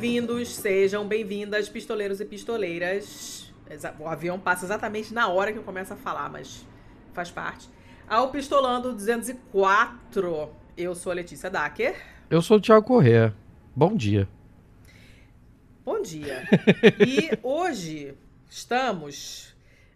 bem-vindos, sejam bem-vindas, pistoleiros e pistoleiras. O avião passa exatamente na hora que eu começo a falar, mas faz parte. Ao Pistolando 204, eu sou a Letícia Dacker. Eu sou o Thiago Corrêa. Bom dia. Bom dia. e hoje estamos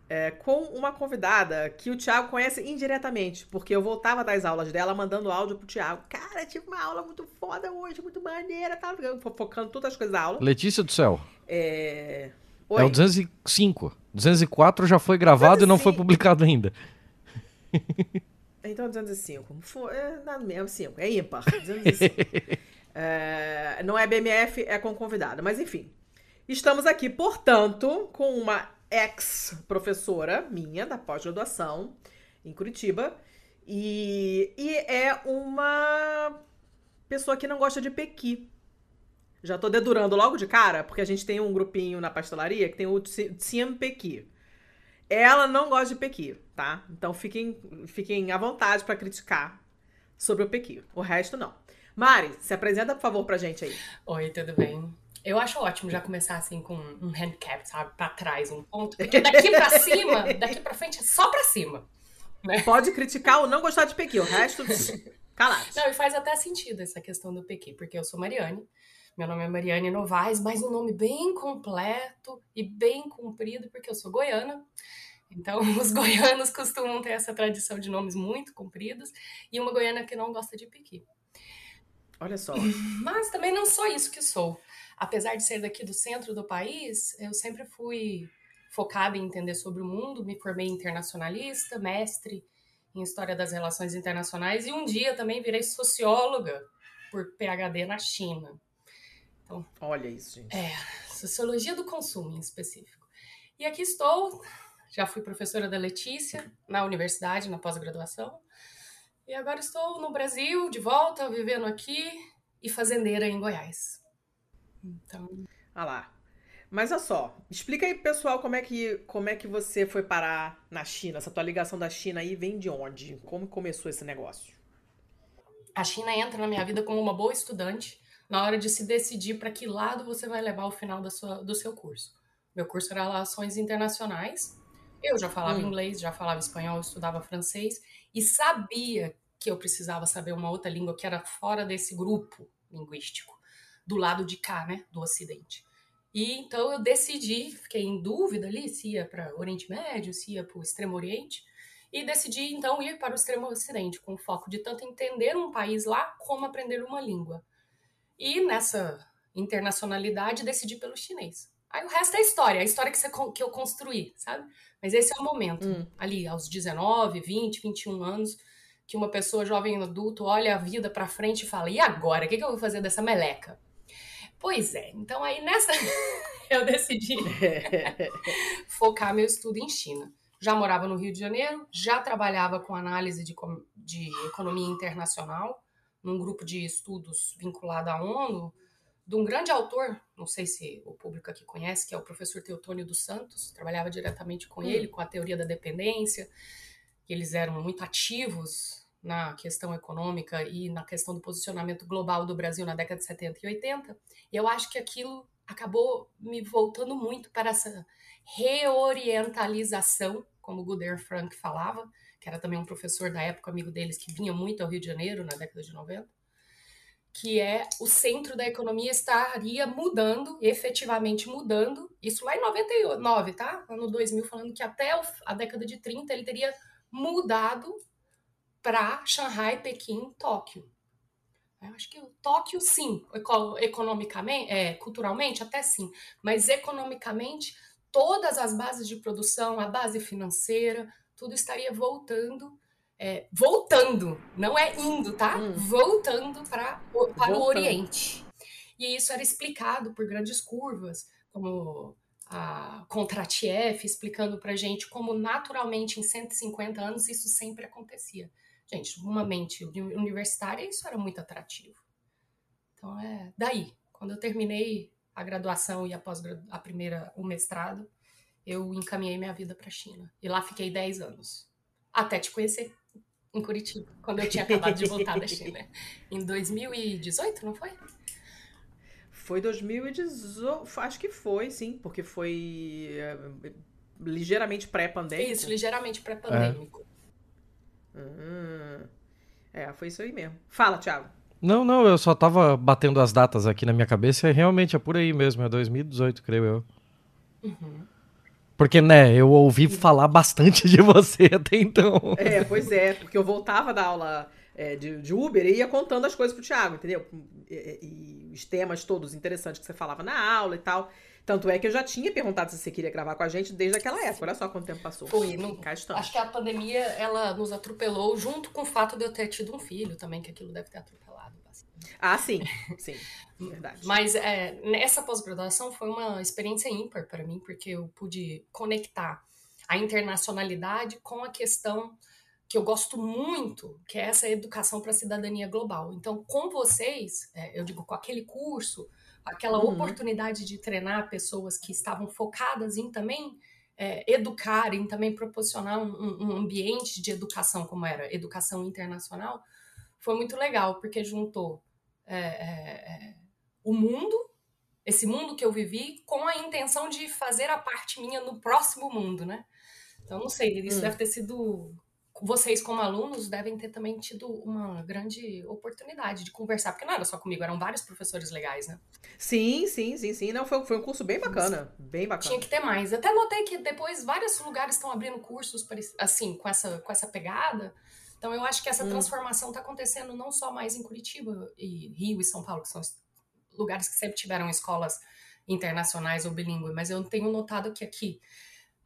é, com uma convidada que o Thiago conhece indiretamente, porque eu voltava das aulas dela mandando áudio pro Thiago. Cara, tive uma aula muito foda hoje, muito maneira, tava focando todas as coisas da aula. Letícia do céu. É. Oi. É o 205. 204 já foi gravado 205. e não foi publicado ainda. Então 205. É nada mesmo, 5. É ímpar. 205. é, não é BMF, é com convidada. Mas enfim. Estamos aqui, portanto, com uma ex-professora minha da pós-graduação em Curitiba. E, e é uma pessoa que não gosta de pequi. Já tô dedurando logo de cara, porque a gente tem um grupinho na pastelaria que tem o Tsiem Pequi. Ela não gosta de pequi, tá? Então fiquem, fiquem à vontade para criticar sobre o pequi. O resto não. Mari, se apresenta, por favor, pra gente aí. Oi, tudo bem? Eu acho ótimo já começar assim com um handicap, sabe? Pra trás, um ponto. Porque daqui pra cima, daqui pra frente é só pra cima. Né? Pode criticar ou não gostar de Pequi, o resto, calado. Não, e faz até sentido essa questão do Pequi, porque eu sou Mariane, meu nome é Mariane Novaes, mas um nome bem completo e bem comprido, porque eu sou goiana. Então, os goianos costumam ter essa tradição de nomes muito compridos, e uma goiana que não gosta de Pequi. Olha só. Mas também não sou isso que sou apesar de ser daqui do centro do país, eu sempre fui focada em entender sobre o mundo, me formei internacionalista, mestre em História das Relações Internacionais e um dia também virei socióloga por PhD na China. Então, Olha isso, gente. É, Sociologia do Consumo em específico. E aqui estou, já fui professora da Letícia na universidade, na pós-graduação, e agora estou no Brasil, de volta, vivendo aqui e fazendeira em Goiás. Então. Ah lá. Mas olha só, explica aí, pessoal, como é que como é que você foi parar na China? Essa tua ligação da China aí vem de onde? Como começou esse negócio? A China entra na minha vida como uma boa estudante na hora de se decidir para que lado você vai levar o final da sua, do seu curso. Meu curso era Relações Internacionais. Eu já falava hum. inglês, já falava espanhol, estudava francês e sabia que eu precisava saber uma outra língua que era fora desse grupo linguístico do lado de cá, né, do Ocidente. E então eu decidi, fiquei em dúvida ali se ia para o Oriente Médio, se ia para o Extremo Oriente, e decidi então ir para o Extremo Ocidente, com o foco de tanto entender um país lá como aprender uma língua. E nessa internacionalidade decidi pelo chinês. Aí o resto é história, a história que, você, que eu construí, sabe? Mas esse é o momento, hum. ali aos 19, 20, 21 anos, que uma pessoa jovem adulto olha a vida para frente e fala: e agora? O que, que eu vou fazer dessa meleca? Pois é, então aí nessa eu decidi focar meu estudo em China. Já morava no Rio de Janeiro, já trabalhava com análise de, de economia internacional, num grupo de estudos vinculado à ONU, de um grande autor, não sei se o público aqui conhece, que é o professor Teotônio dos Santos, trabalhava diretamente com hum. ele, com a teoria da dependência, eles eram muito ativos na questão econômica e na questão do posicionamento global do Brasil na década de 70 e 80, e eu acho que aquilo acabou me voltando muito para essa reorientalização, como Guder Frank falava, que era também um professor da época, amigo deles, que vinha muito ao Rio de Janeiro na década de 90, que é o centro da economia estaria mudando, efetivamente mudando, isso lá em 99, tá? Ano 2000, falando que até a década de 30 ele teria mudado para Shanghai, Pequim, Tóquio. Eu acho que o Tóquio, sim, economicamente, é, culturalmente, até sim, mas economicamente, todas as bases de produção, a base financeira, tudo estaria voltando, é, voltando, não é indo, tá? Hum. Voltando pra, para voltando. o Oriente. E isso era explicado por grandes curvas, como a Kontratiev explicando para gente como naturalmente em 150 anos isso sempre acontecia. Gente, uma mente universitária, isso era muito atrativo. Então, é daí. Quando eu terminei a graduação e a, pós a primeira, o mestrado, eu encaminhei minha vida para a China. E lá fiquei 10 anos. Até te conhecer em Curitiba, quando eu tinha acabado de voltar da China. Em 2018, não foi? Foi 2018, acho que foi, sim, porque foi é, ligeiramente pré-pandêmico. Isso, ligeiramente pré-pandêmico. É. Hum, é, foi isso aí mesmo. Fala, Thiago. Não, não, eu só tava batendo as datas aqui na minha cabeça e realmente é por aí mesmo, é 2018, creio eu. Uhum. Porque, né, eu ouvi falar bastante de você até então. É, pois é, porque eu voltava da aula é, de, de, Uber e ia contando as coisas pro Thiago, entendeu? E, e, os temas todos interessantes que você falava na aula e tal. Tanto é que eu já tinha perguntado se você queria gravar com a gente desde aquela época. Olha só quanto tempo passou. Foi, não, acho que a pandemia, ela nos atropelou junto com o fato de eu ter tido um filho também, que aquilo deve ter atropelado. Bastante. Ah, sim, sim, verdade. Mas é, nessa pós-graduação foi uma experiência ímpar para mim, porque eu pude conectar a internacionalidade com a questão que eu gosto muito, que é essa educação para a cidadania global. Então, com vocês, é, eu digo, com aquele curso, aquela uhum. oportunidade de treinar pessoas que estavam focadas em também é, educar, em também proporcionar um, um, ambiente de educação, como era educação internacional, foi muito legal, porque juntou é, é, é, o mundo, esse mundo que eu vivi, com a intenção de fazer a parte minha no próximo mundo, né? Então, não sei, isso hum. deve ter sido vocês, como alunos, devem ter também tido uma grande oportunidade de conversar, porque não era só comigo, eram vários professores legais, né? Sim, sim, sim, sim. Não, foi, foi um curso bem bacana, bem bacana. Tinha que ter mais. Até notei que depois vários lugares estão abrindo cursos assim, com essa, com essa pegada. Então eu acho que essa hum. transformação está acontecendo não só mais em Curitiba e Rio e São Paulo, que são lugares que sempre tiveram escolas internacionais ou bilíngue, mas eu tenho notado que aqui,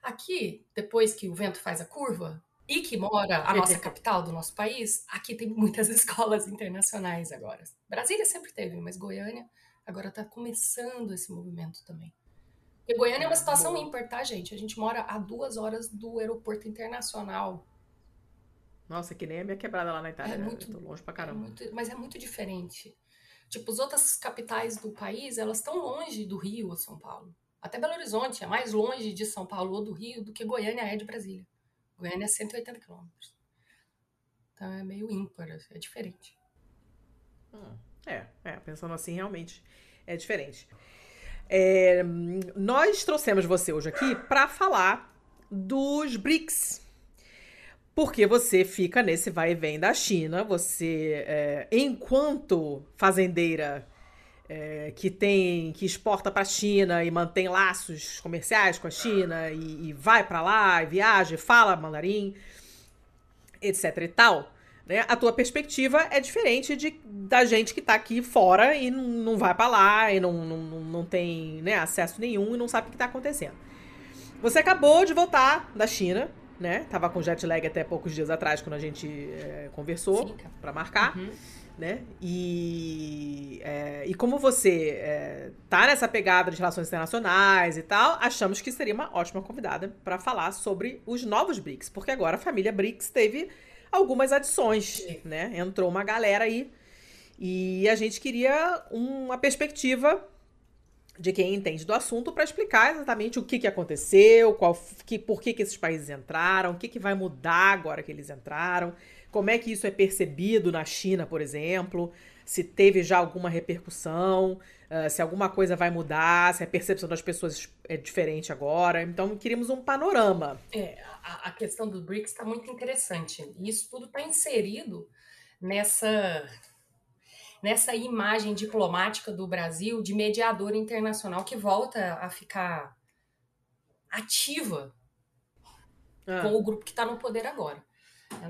aqui, depois que o vento faz a curva, e que mora a nossa capital do nosso país, aqui tem muitas escolas internacionais agora. Brasília sempre teve, mas Goiânia agora está começando esse movimento também. Porque Goiânia é uma situação ímpar, tá, gente? A gente mora a duas horas do aeroporto internacional. Nossa, que nem a minha quebrada lá na Itália. É né? muito, tô longe pra caramba. É muito, mas é muito diferente. Tipo, as outras capitais do país, elas estão longe do Rio ou São Paulo. Até Belo Horizonte é mais longe de São Paulo ou do Rio do que Goiânia é de Brasília. Goiânia é 180 quilômetros. Então é meio ímpar, assim, é diferente. Hum, é, é, pensando assim, realmente é diferente. É, nós trouxemos você hoje aqui para falar dos BRICS. Porque você fica nesse vai e vem da China, você, é, enquanto fazendeira é, que tem que exporta para a China e mantém laços comerciais com a China e, e vai para lá, e viaja, e fala mandarim, etc e tal, né? A tua perspectiva é diferente de, da gente que está aqui fora e não, não vai para lá e não, não, não tem né, acesso nenhum e não sabe o que está acontecendo. Você acabou de voltar da China, né? Tava com jet lag até poucos dias atrás quando a gente é, conversou para marcar. Uhum né? E, é, e como você é, tá nessa pegada de relações internacionais e tal, achamos que seria uma ótima convidada para falar sobre os novos BRICS, porque agora a família BRICS teve algumas adições, né? Entrou uma galera aí e a gente queria uma perspectiva de quem entende do assunto para explicar exatamente o que, que aconteceu, qual, que, por que, que esses países entraram, o que, que vai mudar agora que eles entraram como é que isso é percebido na China, por exemplo? Se teve já alguma repercussão, uh, se alguma coisa vai mudar, se a percepção das pessoas é diferente agora. Então, queríamos um panorama. É, a, a questão do BRICS está muito interessante. E isso tudo está inserido nessa nessa imagem diplomática do Brasil de mediador internacional que volta a ficar ativa ah. com o grupo que está no poder agora.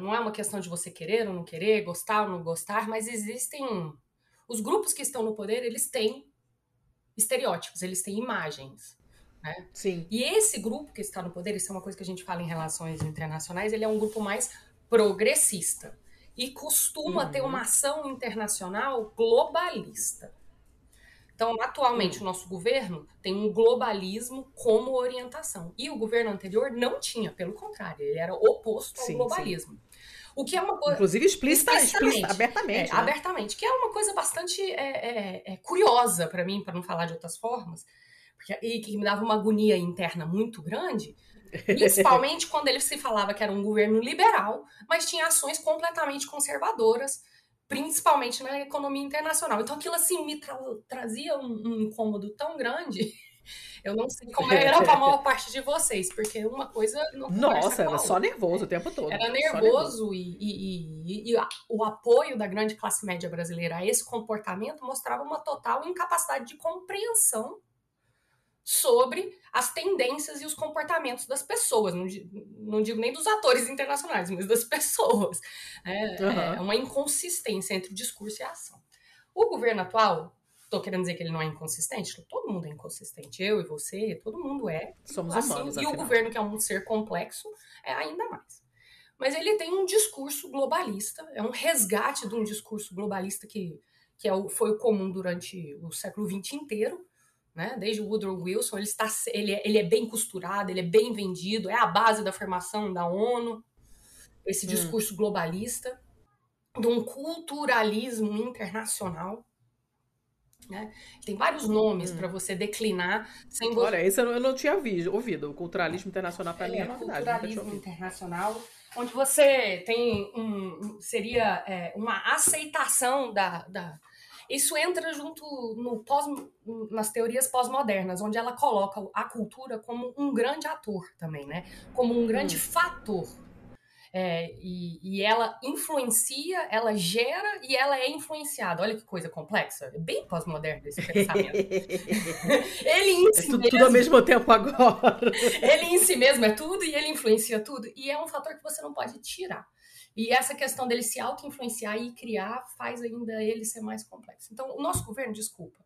Não é uma questão de você querer ou não querer, gostar ou não gostar, mas existem. Os grupos que estão no poder, eles têm estereótipos, eles têm imagens. Né? Sim. E esse grupo que está no poder, isso é uma coisa que a gente fala em relações internacionais, ele é um grupo mais progressista e costuma uhum. ter uma ação internacional globalista. Então, atualmente, uhum. o nosso governo tem um globalismo como orientação. E o governo anterior não tinha, pelo contrário, ele era oposto ao sim, globalismo. Sim. O que é uma coisa. Inclusive explícita, explícita abertamente. É, né? Abertamente, que é uma coisa bastante é, é, é curiosa para mim, para não falar de outras formas, porque, e que me dava uma agonia interna muito grande. Principalmente quando ele se falava que era um governo liberal, mas tinha ações completamente conservadoras principalmente na economia internacional. Então aquilo assim me tra trazia um, um, incômodo tão grande. Eu não sei como era para a maior parte de vocês, porque uma coisa não Nossa, era só nervoso o tempo todo. Era nervoso, nervoso. E, e, e, e, o apoio da grande classe média brasileira a esse comportamento mostrava uma total incapacidade de compreensão sobre as tendências e os comportamentos das pessoas. Não, não digo nem dos atores internacionais, mas das pessoas. É, uhum. é uma inconsistência entre o discurso e a ação. O governo atual, estou querendo dizer que ele não é inconsistente? Todo mundo é inconsistente. Eu e você, todo mundo é. Somos assim, humanos, E afinal. o governo, que é um ser complexo, é ainda mais. Mas ele tem um discurso globalista, é um resgate de um discurso globalista que, que é o, foi o comum durante o século XX inteiro, né? Desde o Woodrow Wilson, ele, está, ele, é, ele é bem costurado, ele é bem vendido, é a base da formação da ONU, esse hum. discurso globalista, de um culturalismo internacional. Né? Tem vários nomes hum. para você declinar sem você... Olha, isso eu não tinha ouvido. O culturalismo internacional para é, mim é novidade. Culturalismo internacional, onde você tem um. seria é, uma aceitação da, da, isso entra junto no pós, nas teorias pós-modernas, onde ela coloca a cultura como um grande ator também, né? Como um grande hum. fator. É, e, e, ela influencia, ela gera e ela é influenciada. Olha que coisa complexa. É bem pós-moderno esse pensamento. ele em si é tudo, mesmo, tudo ao mesmo tempo agora. ele em si mesmo é tudo e ele influencia tudo. E é um fator que você não pode tirar. E essa questão dele se auto-influenciar e criar faz ainda ele ser mais complexo. Então, o nosso governo, desculpa,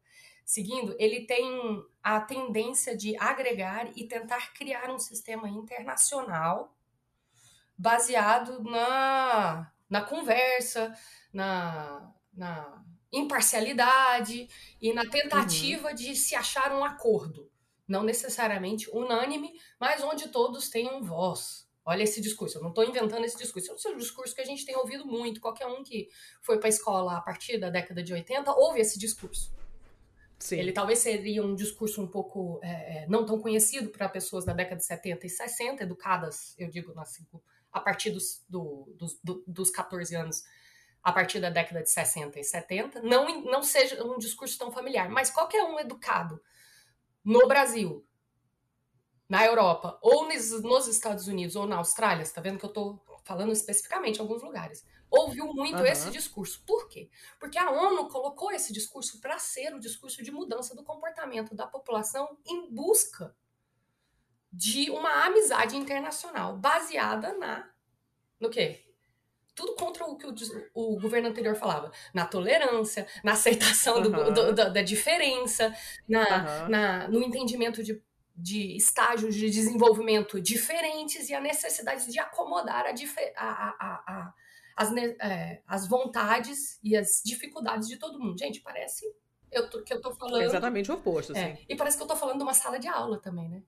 seguindo, ele tem a tendência de agregar e tentar criar um sistema internacional baseado na, na conversa, na, na imparcialidade e na tentativa uhum. de se achar um acordo. Não necessariamente unânime, mas onde todos tenham voz. Olha esse discurso, eu não estou inventando esse discurso. Esse é um discurso que a gente tem ouvido muito. Qualquer um que foi para a escola a partir da década de 80 ouve esse discurso. Sim. Ele talvez seria um discurso um pouco é, é não tão conhecido para pessoas da década de 70 e 60, educadas, eu digo, assim, a partir dos, do, dos, do, dos 14 anos, a partir da década de 60 e 70. Não, não seja um discurso tão familiar, mas qualquer um educado no Brasil na Europa, ou nos Estados Unidos, ou na Austrália, você tá vendo que eu tô falando especificamente em alguns lugares, ouviu muito uhum. esse discurso. Por quê? Porque a ONU colocou esse discurso para ser o discurso de mudança do comportamento da população em busca de uma amizade internacional baseada na no quê? Tudo contra o que o, o governo anterior falava. Na tolerância, na aceitação uhum. do, do, da, da, diferença, na, uhum. na, no entendimento de de estágios de desenvolvimento diferentes e a necessidade de acomodar a, a, a, as, é, as vontades e as dificuldades de todo mundo. Gente, parece eu tô, que eu tô falando. É exatamente o oposto, é, E parece que eu tô falando de uma sala de aula também, né?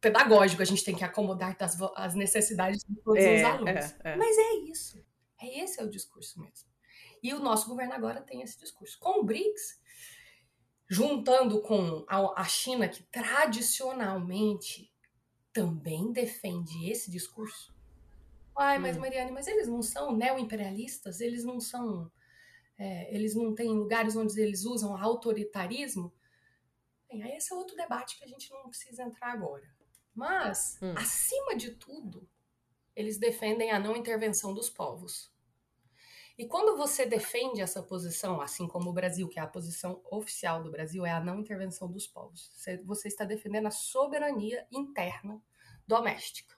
Pedagógico, a gente tem que acomodar as, as necessidades de todos é, os alunos. É, é. Mas é isso. É esse é o discurso mesmo. E o nosso governo agora tem esse discurso. Com o BRICS, juntando com a China, que tradicionalmente também defende esse discurso. Ai, mas hum. Mariane, mas eles não são neo-imperialistas? Eles não são. É, eles não têm lugares onde eles usam autoritarismo? Bem, aí esse é outro debate que a gente não precisa entrar agora. Mas, hum. acima de tudo, eles defendem a não intervenção dos povos. E quando você defende essa posição, assim como o Brasil, que é a posição oficial do Brasil, é a não intervenção dos povos, você está defendendo a soberania interna doméstica.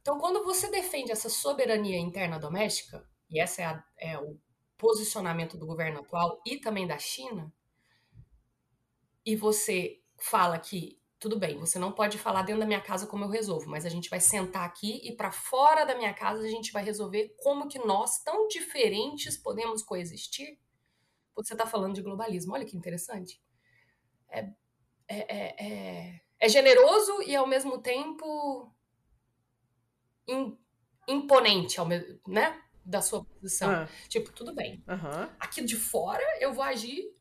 Então, quando você defende essa soberania interna doméstica, e esse é, é o posicionamento do governo atual e também da China, e você fala que tudo bem, você não pode falar dentro da minha casa como eu resolvo, mas a gente vai sentar aqui e para fora da minha casa a gente vai resolver como que nós, tão diferentes, podemos coexistir. Você está falando de globalismo, olha que interessante. É, é, é, é, é generoso e ao mesmo tempo in, imponente, ao mesmo, né? Da sua posição. Ah. Tipo, tudo bem. Uhum. Aqui de fora eu vou agir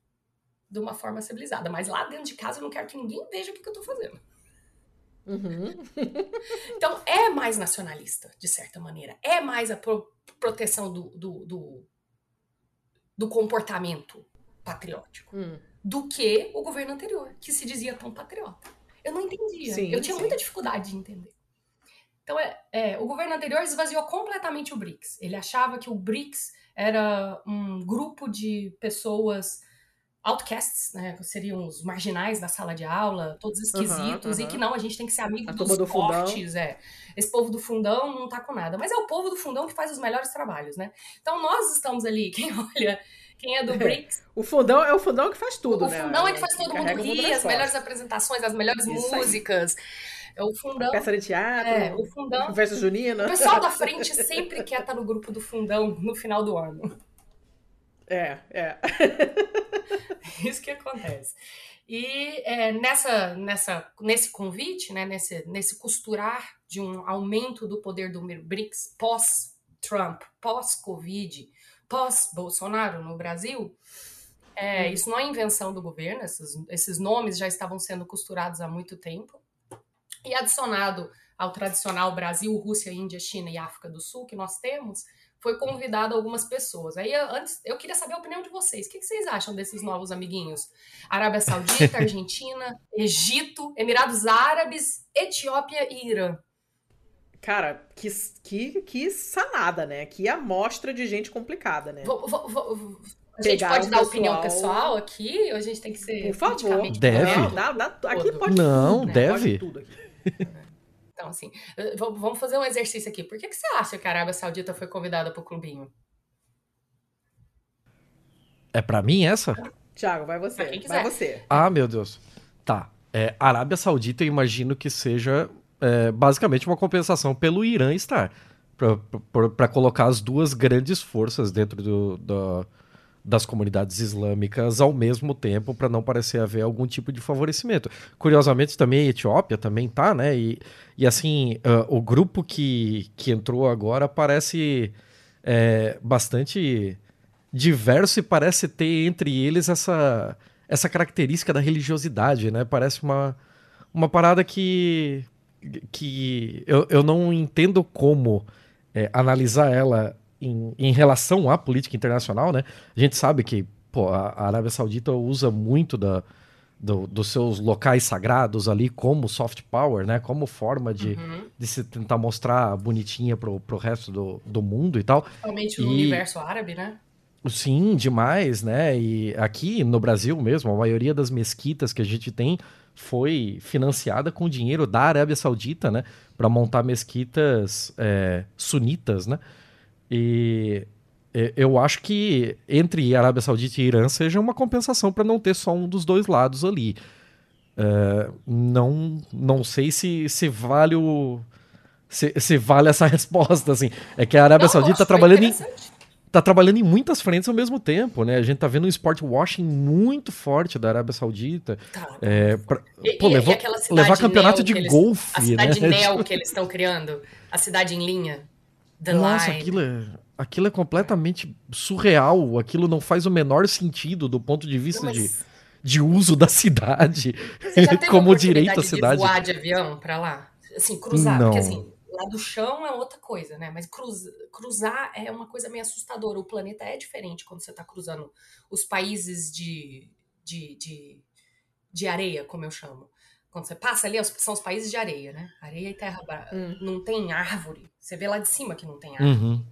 de uma forma civilizada. Mas lá dentro de casa eu não quero que ninguém veja o que, que eu tô fazendo. Uhum. então é mais nacionalista, de certa maneira. É mais a pro proteção do, do, do, do comportamento patriótico Hum. do que o governo anterior, que se dizia tão patriota. Eu não entendia. Sim, eu tinha sim. muita dificuldade de entender. Então, é, é, o governo anterior esvaziou completamente o BRICS. Ele achava que o BRICS era um grupo de pessoas outcasts, né? que Seriam os marginais da sala de aula, todos esquisitos, Aham, e que não, a gente tem que ser amigo A dos do fundão. fortes, é. Esse povo do fundão não tá com nada. Mas é o povo do fundão que faz os melhores trabalhos, né? Então nós estamos ali, quem olha, quem é do BRICS, O fundão é o fundão que faz tudo, o né? fundão é que faz todo mundo o rir, as melhores apresentações, as melhores Isso aí. músicas. É o fundão. Peça de teatro, É, o fundão. festa junina. O pessoal da frente sempre quer estar no grupo do fundão no final do ano. É, é. Isso que acontece. E é, nessa, nessa, nesse convite, né, nesse, nesse costurar de um aumento do poder do BRICS pós-Trump, pós-Covid, pós-Bolsonaro no Brasil, é, Hum. isso não é invenção do governo, esses, esses nomes já estavam sendo costurados há muito tempo. E adicionado ao tradicional Brasil, Rússia, Índia, China e África do Sul que nós temos, foi convidado algumas pessoas. Aí antes eu queria saber a opinião de vocês. O que que vocês acham desses novos amiguinhos? Arábia Saudita, Argentina, Egito, Emirados Árabes, Etiópia e Irã. Cara, que, que, que salada, né? Que amostra de gente complicada, né? Vou- vou- vou- vou- a gente pode dar o opinião pessoal- pessoal aqui ou a gente tem que ser Por favor. Deve. Não, dá, dá, aqui pode Não, tudo, né? deve. Pode tudo aqui. Então, assim, eh, vamos fazer um exercício aqui. Por que, que você acha que a Arábia Saudita foi convidada pro clubinho? É pra mim essa? Thiago, vai você. Pra quem Vai quiser. você. Ah, meu Deus. Tá. É, Arábia Saudita, eu imagino que seja é, basicamente uma compensação pelo Irã estar. Pra colocar as duas grandes forças dentro do- da- das comunidades islâmicas ao mesmo tempo, para não parecer haver algum tipo de favorecimento. Curiosamente, também a Etiópia também tá, né? E, e assim, ah, o grupo que, que entrou agora parece é, bastante diverso e parece ter entre eles essa, essa característica da religiosidade, né? Parece uma, uma parada que, que eu, eu não entendo como é, analisar ela em, em relação à política internacional, né? A gente sabe que pô, a Arábia Saudita usa muito da, do- dos seus locais sagrados ali como soft power, né? Como forma de, Uhum. de se tentar mostrar bonitinha pro, pro resto do, do mundo e tal. Principalmente no universo árabe, né? Sim, demais, né? E aqui no Brasil mesmo, a maioria das mesquitas que a gente tem foi financiada com dinheiro da Arábia Saudita, né? Para montar mesquitas é, sunitas, né? E eu acho que entre Arábia Saudita e Irã seja uma compensação para não ter só um dos dois lados ali. É, não, não sei se, se vale o. Se, se vale essa resposta, assim. É que a Arábia Não, Saudita está trabalhando em, tá trabalhando em muitas frentes ao mesmo tempo, né? A gente tá vendo um sport washing muito forte da Arábia Saudita. Tá. É, pra- E- pô, e- e aquela cidade levar campeonato de eles- golfe, A cidade né? Neo que eles estão criando, a cidade em linha. The Nossa, Line. aquilo é, aquilo é completamente surreal. Aquilo não faz o menor sentido do ponto de vista Não, de, mas de uso da cidade. você como direito à cidade. de voar de avião pra lá? Assim, cruzar. Não. Porque assim, lá do chão é outra coisa, né? Mas cruz, cruzar é uma coisa meio assustadora. O planeta é diferente quando você tá cruzando os países de, de, de, de areia, como eu chamo. Quando você passa ali, são os países de areia, né? Areia e terra. Hum. Não tem árvore. Você vê lá de cima que não tem árvore. Uhum.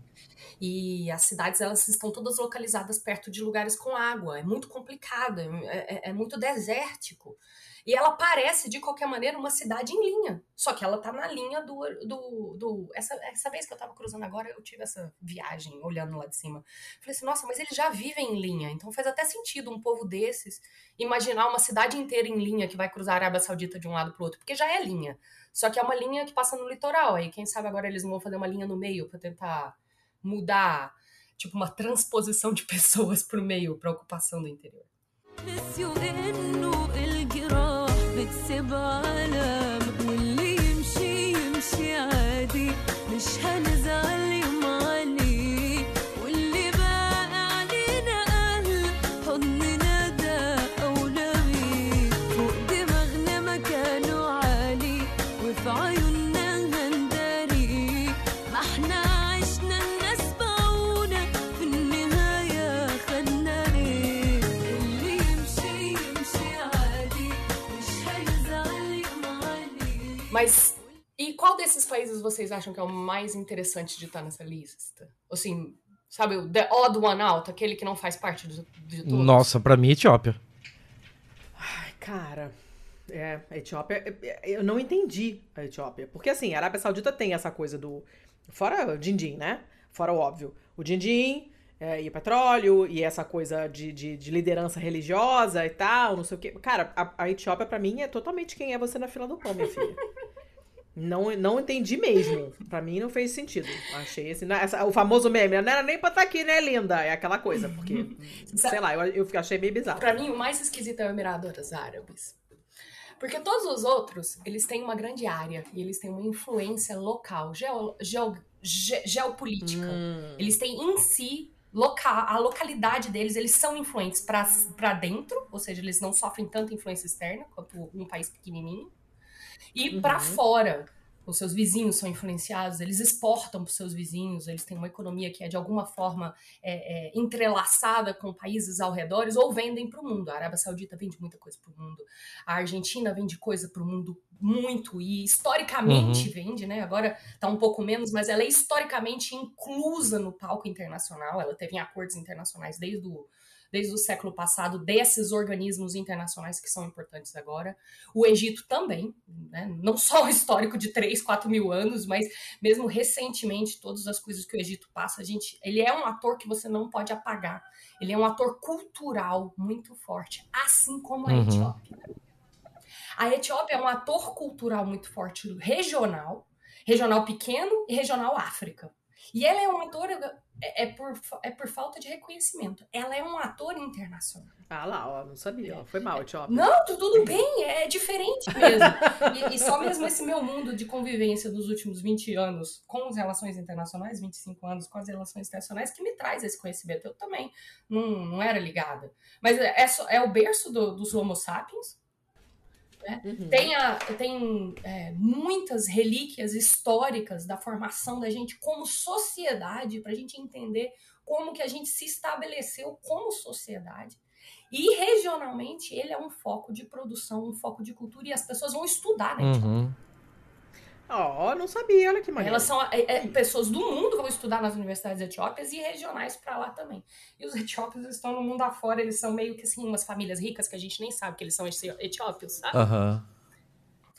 E as cidades elas estão todas localizadas perto de lugares com água. É muito complicado, é, é- é muito desértico. E ela parece, de qualquer maneira, uma cidade em linha. Só que ela tá na linha do. do, do- essa, essa vez que eu tava cruzando agora, eu tive essa viagem olhando lá de cima. Falei assim, nossa, mas eles já vivem em linha. Então faz até sentido um povo desses imaginar uma cidade inteira em linha que vai cruzar a Arábia Saudita de um lado pro outro. Porque já é linha. Só que é uma linha que passa no litoral. Aí quem sabe agora eles vão fazer uma linha no meio pra tentar mudar, tipo, uma transposição de pessoas pro meio, pra ocupação do interior. متسب عالم واللي يمشي يمشي عادي. مش هنا Mas e qual desses países vocês acham que é o mais interessante de estar nessa lista? Assim, sabe, o the odd one out, aquele que não faz parte de, de todos? Nossa, pra mim, Etiópia. Ai, cara. É, a Etiópia. é, é, Eu não entendi a Etiópia. Porque assim, a Arábia Saudita tem essa coisa do. Fora o din-din, né? Fora o óbvio. O din-din é, e o petróleo, e essa coisa de, de, de liderança religiosa e tal, não sei o quê. Cara, a, a Etiópia, pra mim, é totalmente quem é você na fila do pão, minha filha. Não, não entendi mesmo. Pra mim não fez sentido. Achei esse. na- essa- o famoso meme, não era nem pra estar aqui, né, linda? É aquela coisa, porque. sei lá, eu, eu achei meio bizarro. Pra mim, o mais esquisito é o Emirados Árabes. Porque todos os outros, eles têm uma grande área e eles têm uma influência local, geo, geo- ge- geopolítica. Hum. Eles têm em si loca a localidade deles, eles são influentes pra dentro, ou seja, eles não sofrem tanta influência externa quanto um país pequenininho. E Uhum. fora, os seus vizinhos são influenciados, eles exportam para os seus vizinhos, eles têm uma economia que é de alguma forma é, é, entrelaçada com países ao redor, ou vendem para o mundo. A Arábia Saudita vende muita coisa para o mundo, a Argentina vende coisa para o mundo muito, e historicamente vende, né? Agora tá um pouco menos, mas ela é historicamente inclusa no palco internacional, ela teve em acordos internacionais desde o desde o século passado, desses organismos internacionais que são importantes agora. O Egito também, né? não só o histórico de 3, 4 mil anos, mas mesmo recentemente, todas as coisas que o Egito passa, a gente, ele é um ator que você não pode apagar. Ele é um ator cultural muito forte, assim como a Uhum. Etiópia. A Etiópia é um ator cultural muito forte regional, regional pequeno e regional África. E ela é um ator, é, é por, é por falta de reconhecimento. Ela é um ator internacional. Ah lá, ó, não sabia. ó. Foi mal, Etiópia. Não, tu- tudo bem, é diferente mesmo. E, e só mesmo esse meu mundo de convivência dos últimos 20 anos com as relações internacionais, 25 anos com as relações internacionais, que me traz esse conhecimento. Eu também não, não era ligada. Mas é, é é o berço do- dos Homo sapiens. Uhum. Tem, a- tem é, muitas relíquias históricas da formação da gente como sociedade, para a gente entender como que a gente se estabeleceu como sociedade. E regionalmente ele é um foco de produção, um foco de cultura, e as pessoas vão estudar, né? Uhum. Ó, não sabia, olha que maneiro. Elas são é, é, pessoas do mundo vão estudar nas universidades etiópias e regionais para lá também. E os etiópios estão no mundo afora, eles são meio que assim, umas famílias ricas que a gente nem sabe que eles são eti- etiópios, sabe? Aham.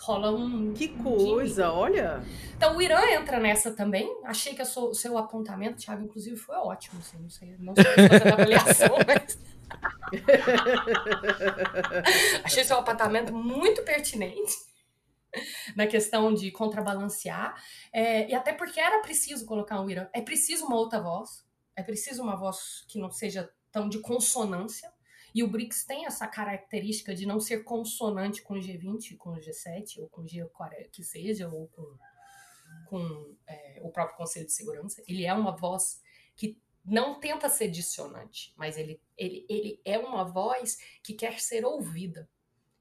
Rola um. Que coisa, olha. Então o Irã entra nessa também. Achei que a sua- o seu apontamento, Thiago, inclusive, foi ótimo. Assim, não sei, não sei fazer avaliação, mas. Achei seu apontamento muito pertinente na questão de contrabalancear. É, e até porque era preciso colocar um Irã. É preciso uma outra voz. É preciso uma voz que não seja tão de consonância. E o BRICS tem essa característica de não ser consonante com o G20, com o G7, ou com o G40 que seja, ou com, com é, o próprio Conselho de Segurança. Ele é uma voz que não tenta ser dissonante, mas ele, ele, ele é uma voz que quer ser ouvida.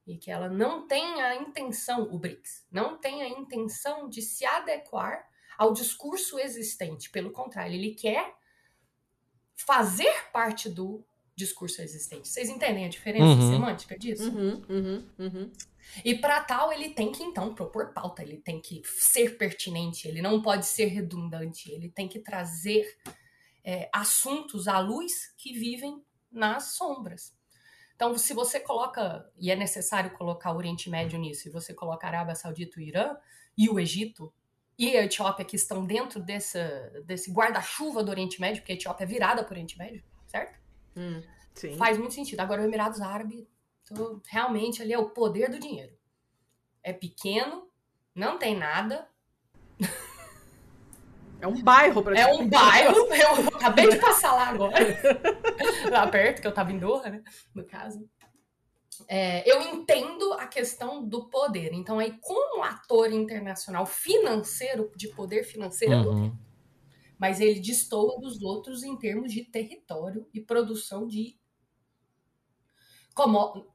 E que ela não tem a intenção, o BRICS, não tem a intenção de se adequar ao discurso existente. Pelo contrário, ele quer fazer parte do discurso existente. Vocês entendem a diferença Uhum. semântica disso? Uhum, uhum, uhum. E para tal, ele tem que então propor pauta, ele tem que ser pertinente, ele não pode ser redundante, ele tem que trazer é, assuntos à luz que vivem nas sombras. Então, se você coloca, e é necessário colocar o Oriente Médio nisso, e você coloca a Arábia Saudita, o Irã e o Egito e a Etiópia, que estão dentro dessa, desse guarda-chuva do Oriente Médio, porque a Etiópia é virada para o Oriente Médio, certo? Hum, sim. Faz muito sentido. Agora, o Emirados Árabes, tô- realmente, ali é o poder do dinheiro. É pequeno, não tem nada. É um bairro pra É um bairro. Eu acabei de passar lá agora. lá perto, que eu tava em Doha, né? No caso. É, eu entendo a questão do poder. Então, aí, como ator internacional financeiro, de poder financeiro, eu não Uhum. mas ele destoa dos outros em termos de território e produção de como...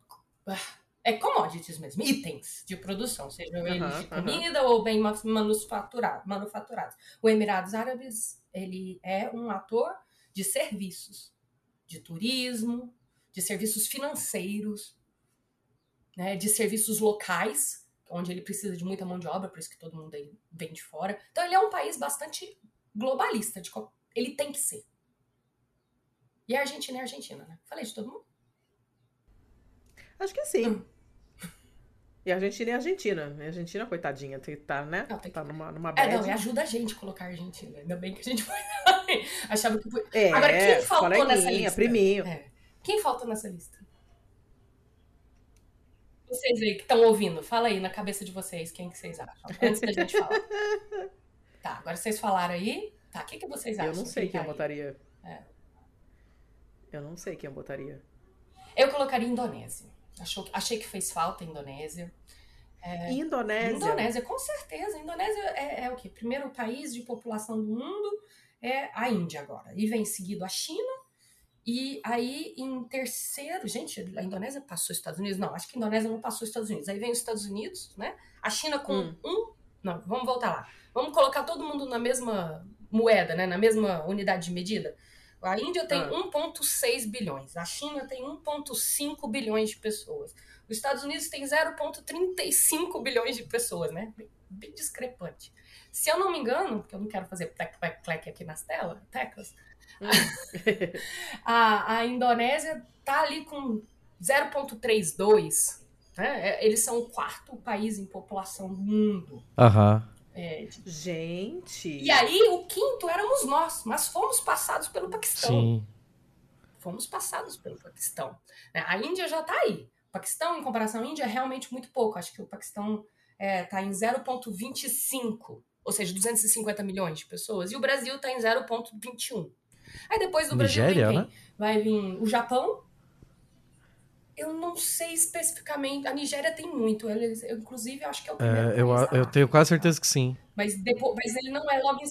é commodities mesmo, itens de produção, sejam eles Aham, de comida ou bem ma- manufaturado, manufaturados. O Emirados Árabes, ele é um ator de serviços, de turismo, de serviços financeiros, né, de serviços locais, onde ele precisa de muita mão de obra, por isso que todo mundo aí vem de fora. Então ele é um país bastante globalista, de ele tem que ser. E a Argentina é a Argentina, né? Falei de todo mundo. Acho que sim. E a Argentina é a Argentina. A Argentina, coitadinha, tem- tá, né? Não, tem que- Tá numa, numa É, bad. não, e ajuda a gente a colocar a Argentina. Ainda bem que a gente foi. Achava que foi. É, Agora, quem faltou nessa lista? priminho. É. Quem faltou nessa lista? Vocês aí que estão ouvindo, fala aí na cabeça de vocês quem que vocês acham, antes da gente falar. Tá, agora vocês falaram aí. Tá, o que, que vocês acham? Eu não sei quem eu tá aí? botaria. É. Eu não sei quem eu botaria. Eu colocaria Indonésia. Achou, achei que fez falta a Indonésia. Indonésia. Indonésia, com certeza. Indonésia é, é o quê? Primeiro país de população do mundo é a Índia agora. E vem seguido a China. E aí, em terceiro, gente, a Indonésia passou os Estados Unidos? Não, acho que a Indonésia não passou os Estados Unidos. Aí vem os Estados Unidos, né? A China com Hum. um. Não, vamos voltar lá. Vamos colocar todo mundo na mesma moeda, né? Na mesma unidade de medida. A Índia tem Ah. 1,6 bilhões. A China tem 1,5 bilhões de pessoas. Os Estados Unidos tem 0,35 bilhões de pessoas, né? Bem, bem discrepante. Se eu não me engano, porque eu não quero fazer plec, plec, plec aqui nas telas, teclas, a, a Indonésia tá ali com 0,32. Né? É, Eles são o quarto país em população do mundo. Aham. De- Gente. E aí, o quinto éramos nós, mas fomos passados pelo Paquistão. Sim. fomos passados pelo Paquistão. né? A Índia já está aí. O Paquistão, em comparação à Índia, é realmente muito pouco. Acho que o Paquistão está em 0,25, ou seja, 250 milhões de pessoas. E o Brasil está em 0,21. Aí depois do Brasil Nigéria, vem quem? né? Vai vir o Japão. Eu não sei especificamente. A Nigéria tem muito. Eles, eu, inclusive, acho que é o primeiro É, eu, eu tenho quase certeza que sim. Mas, depois, mas ele não é logo em.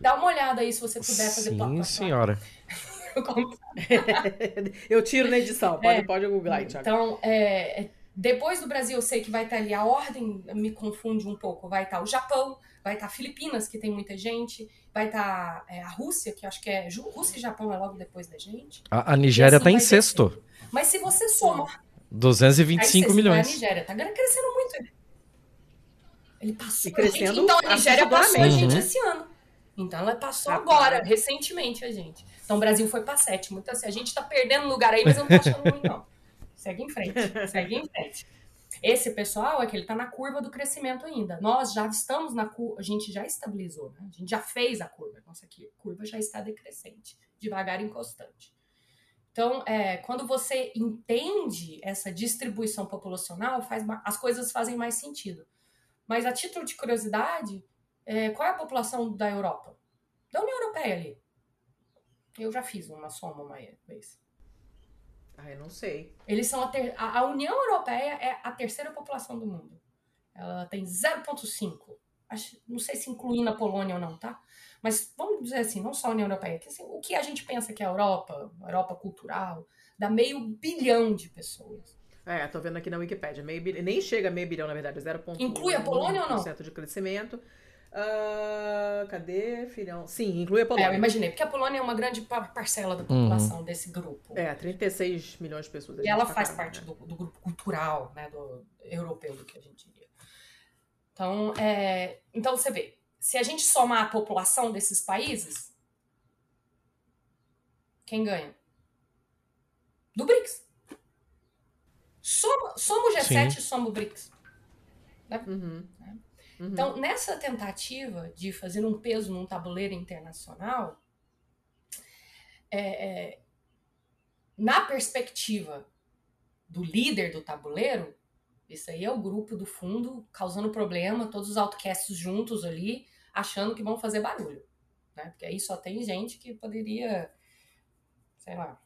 Dá uma olhada aí se você puder fazer plá, plá, Sim, plá. senhora. Eu tiro na edição. Pode, É. pode googlar aí, Thiago. Então, é, é, depois do Brasil, eu sei que vai estar ali, a ordem me confunde um pouco. Vai estar o Japão, vai estar Filipinas, que tem muita gente, vai estar é, a Rússia, que eu acho que é. Rússia e Japão é logo depois da gente. A, a Nigéria E assim tá em sexto. descendo. Mas se você soma. Aí 225 você- milhões. A Nigéria tá crescendo muito. Ele passou E crescendo Então a Nigéria passou a gente Uhum. esse ano. Então ela passou agora, recentemente, a gente. Então o Brasil foi pra sétimo. Então assim, a gente tá perdendo lugar aí, mas eu não tô achando ruim, não. Segue em frente, segue em frente. Esse pessoal é que ele tá na curva do crescimento ainda. Nós já estamos na curva, a gente já estabilizou, né? A gente já fez a curva. Nossa aqui, a curva já está decrescente, devagar e constante. Então, é, quando você entende essa distribuição populacional, faz, as coisas fazem mais sentido. Mas a título de curiosidade, é, qual é a população da Europa? Da União Europeia ali. Eu já fiz uma soma uma vez. Ai, não sei. Eles são a, ter- a, a União Europeia é a terceira população do mundo. Ela tem 0,5. Acho- Não sei se incluindo a Polônia ou não, tá? Mas vamos dizer assim, não só a União Europeia. que, assim, o que a gente pensa que é a Europa, a Europa cultural, dá meio bilhão de pessoas. É, tô vendo aqui na Wikipedia. Meio bilhão, nem chega a meio bilhão, na verdade. 0,1% Inclui a Polônia ou não? de crescimento. Ah, cadê, filhão? Sim, inclui a É, eu Polônia. imaginei, porque a Polônia é uma grande pa- parcela da população desse grupo. É, 36 milhões de pessoas. E ela tá faz parte né? do, do grupo cultural, né, do europeu, do que a gente diria. Então, é, então você vê, se a gente somar a população desses países, quem ganha? Do BRICS. Soma, soma o G7 e soma o BRICS. Uhum. Uhum. Então, nessa tentativa de fazer um peso num tabuleiro internacional, é, é, na perspectiva do líder do tabuleiro, isso aí é o grupo do fundo causando problema, todos os outcasts juntos ali, achando que vão fazer barulho. Né? Porque aí só tem gente que poderia, sei lá,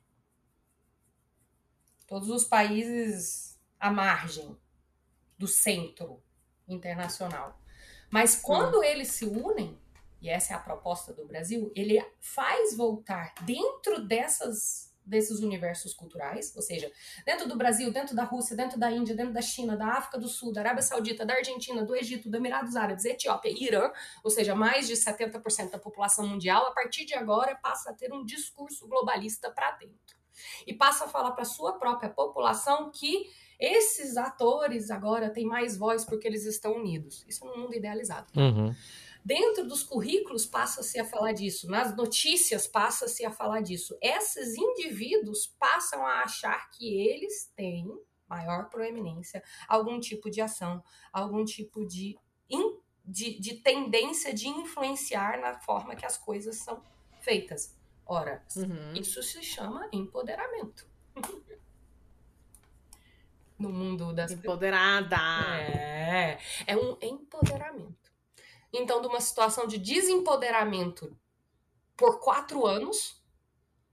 todos os países à margem do centro internacional. Mas quando eles se unem, e essa é a proposta do Brasil, ele faz voltar dentro dessas desses universos culturais, ou seja, dentro do Brasil, dentro da Rússia, dentro da Índia, dentro da China, da África do Sul, da Arábia Saudita, da Argentina, do Egito, do Emirados Árabes, Etiópia Irã, ou seja, mais de 70% da população mundial, a partir de agora passa a ter um discurso globalista para dentro. E passa a falar para sua própria população que Esses atores agora têm mais voz porque eles estão unidos. Isso é um mundo idealizado. Uhum. Dentro dos currículos passa-se a falar disso, nas notícias passa-se a falar disso. Esses indivíduos passam a achar que eles têm maior proeminência, algum tipo de ação, algum tipo de, in- de, de tendência de influenciar na forma que as coisas são feitas. Ora, Uhum. isso se chama empoderamento. no mundo das Empoderada. é, é um empoderamento. Então, de uma situação de desempoderamento por quatro anos,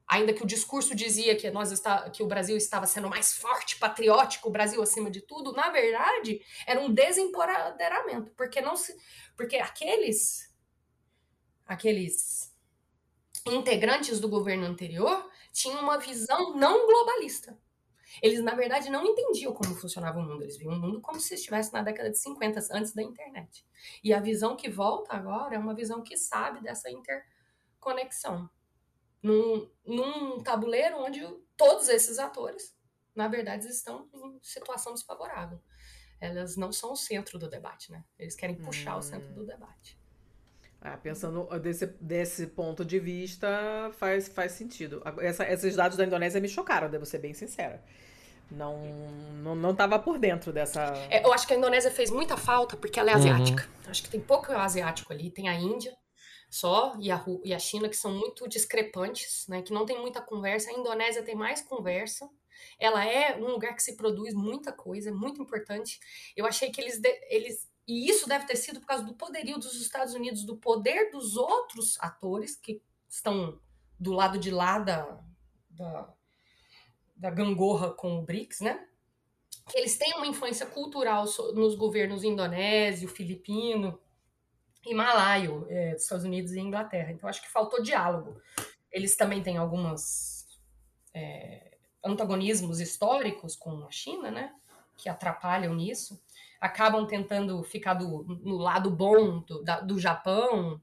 ainda que o discurso dizia que, nós está, que o Brasil estava sendo mais forte, patriótico, o Brasil acima de tudo, na verdade, era um desempoderamento, porque não se, porque aqueles aqueles integrantes do governo anterior tinham uma visão não globalista. Eles, na verdade, não entendiam como funcionava o mundo. Eles viam o mundo como se estivesse na década de 50, antes da internet. E a visão que volta agora é uma visão que sabe dessa interconexão. Num, num tabuleiro onde todos esses atores, na verdade, estão em situação desfavorável. Elas não são o centro do debate, né? Eles querem puxar o centro do debate. Ah, pensando desse, desse ponto de vista, faz, faz sentido. Essa- esses dados da Indonésia me chocaram, devo ser bem sincera. Não, não, não tava por dentro dessa. É, eu acho que a Indonésia fez muita falta porque ela é Uhum. asiática. Acho que tem pouco asiático ali. Tem a Índia só e a, e a China que são muito discrepantes, né? Que não tem muita conversa. A Indonésia tem mais conversa. Ela é um lugar que se produz muita coisa, é muito importante. Eu achei que eles, eles e isso deve ter sido por causa do poderio dos Estados Unidos, do poder dos outros atores que estão do lado de lá da, da, da gangorra com o BRICS, né? que eles têm uma influência cultural nos governos indonésio, filipino e malaio, é, dos Estados Unidos e Inglaterra. Então, acho que faltou diálogo. Eles também têm algumas é, antagonismos históricos com a China, né? Que atrapalham nisso. Acabam tentando ficar do, no lado bom do, da- do Japão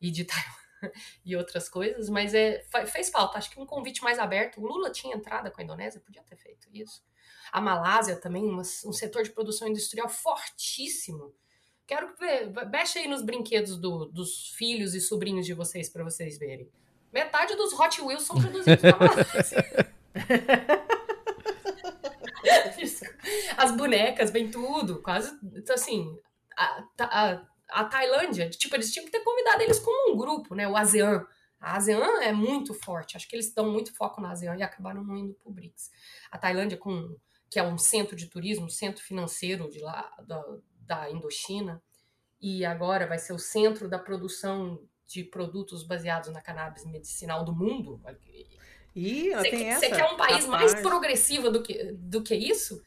e de Taiwan e outras coisas, mas é, fez falta. Acho que um convite mais aberto. O Lula tinha entrada com a Indonésia, podia ter feito isso. A Malásia também, uma- um setor de produção industrial fortíssimo. Quero ver, mexe aí nos brinquedos do- dos filhos e sobrinhos de vocês para vocês verem. Metade dos Hot Wheels são produzidos na Malásia. As bonecas, vem tudo, quase, então, assim, a, a, a Tailândia, tipo, eles tinham que ter convidado eles como um grupo, né, o ASEAN. A ASEAN é muito forte, acho que eles dão muito foco na ASEAN e acabaram não indo pro BRICS. A Tailândia, com, que é um centro de turismo, centro financeiro de lá, da, da Indochina, e agora vai ser o centro da produção de produtos baseados na cannabis medicinal do mundo. Que- Ih, você tem essa. você quer um país mais progressivo do que, do que isso?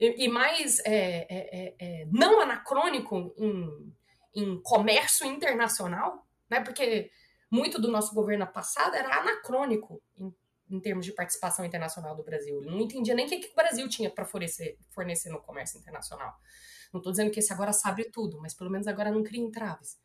E, e mais é, é, é, é, não anacrônico em, em comércio internacional? Né? Porque muito do nosso governo passado era anacrônico em, em termos de participação internacional do Brasil. Ele não entendia nem o que, que o Brasil tinha para fornecer, fornecer no comércio internacional. Não estou dizendo que esse agora sabe tudo, mas pelo menos agora não cria entraves.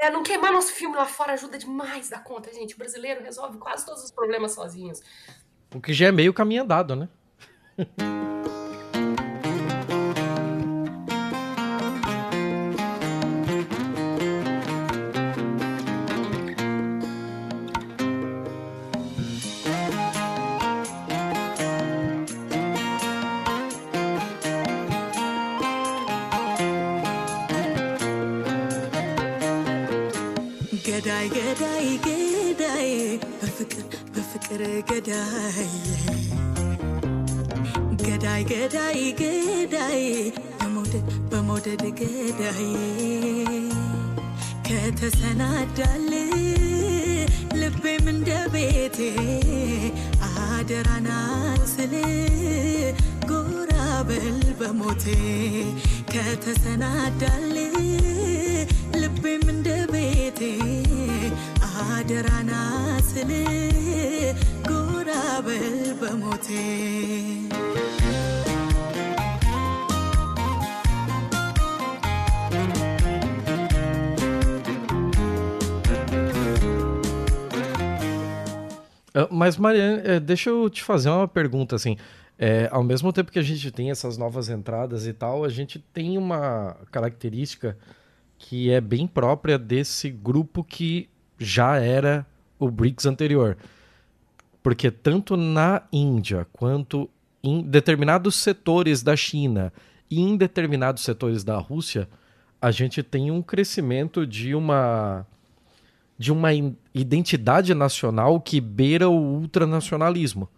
É, não queimar nosso filme lá fora ajuda demais da conta, gente. O brasileiro resolve quase todos os problemas sozinhos. O que já é meio caminho andado, né? Mariane, eh, deixa eu te fazer uma pergunta, assim. É, ao mesmo tempo que a gente tem essas novas entradas e tal, a gente tem uma característica que é bem própria desse grupo que já era o BRICS anterior. Porque tanto na Índia quanto em determinados setores da China e em determinados setores da Rússia, a gente tem um crescimento de uma de uma identidade nacional que beira o ultranacionalismo.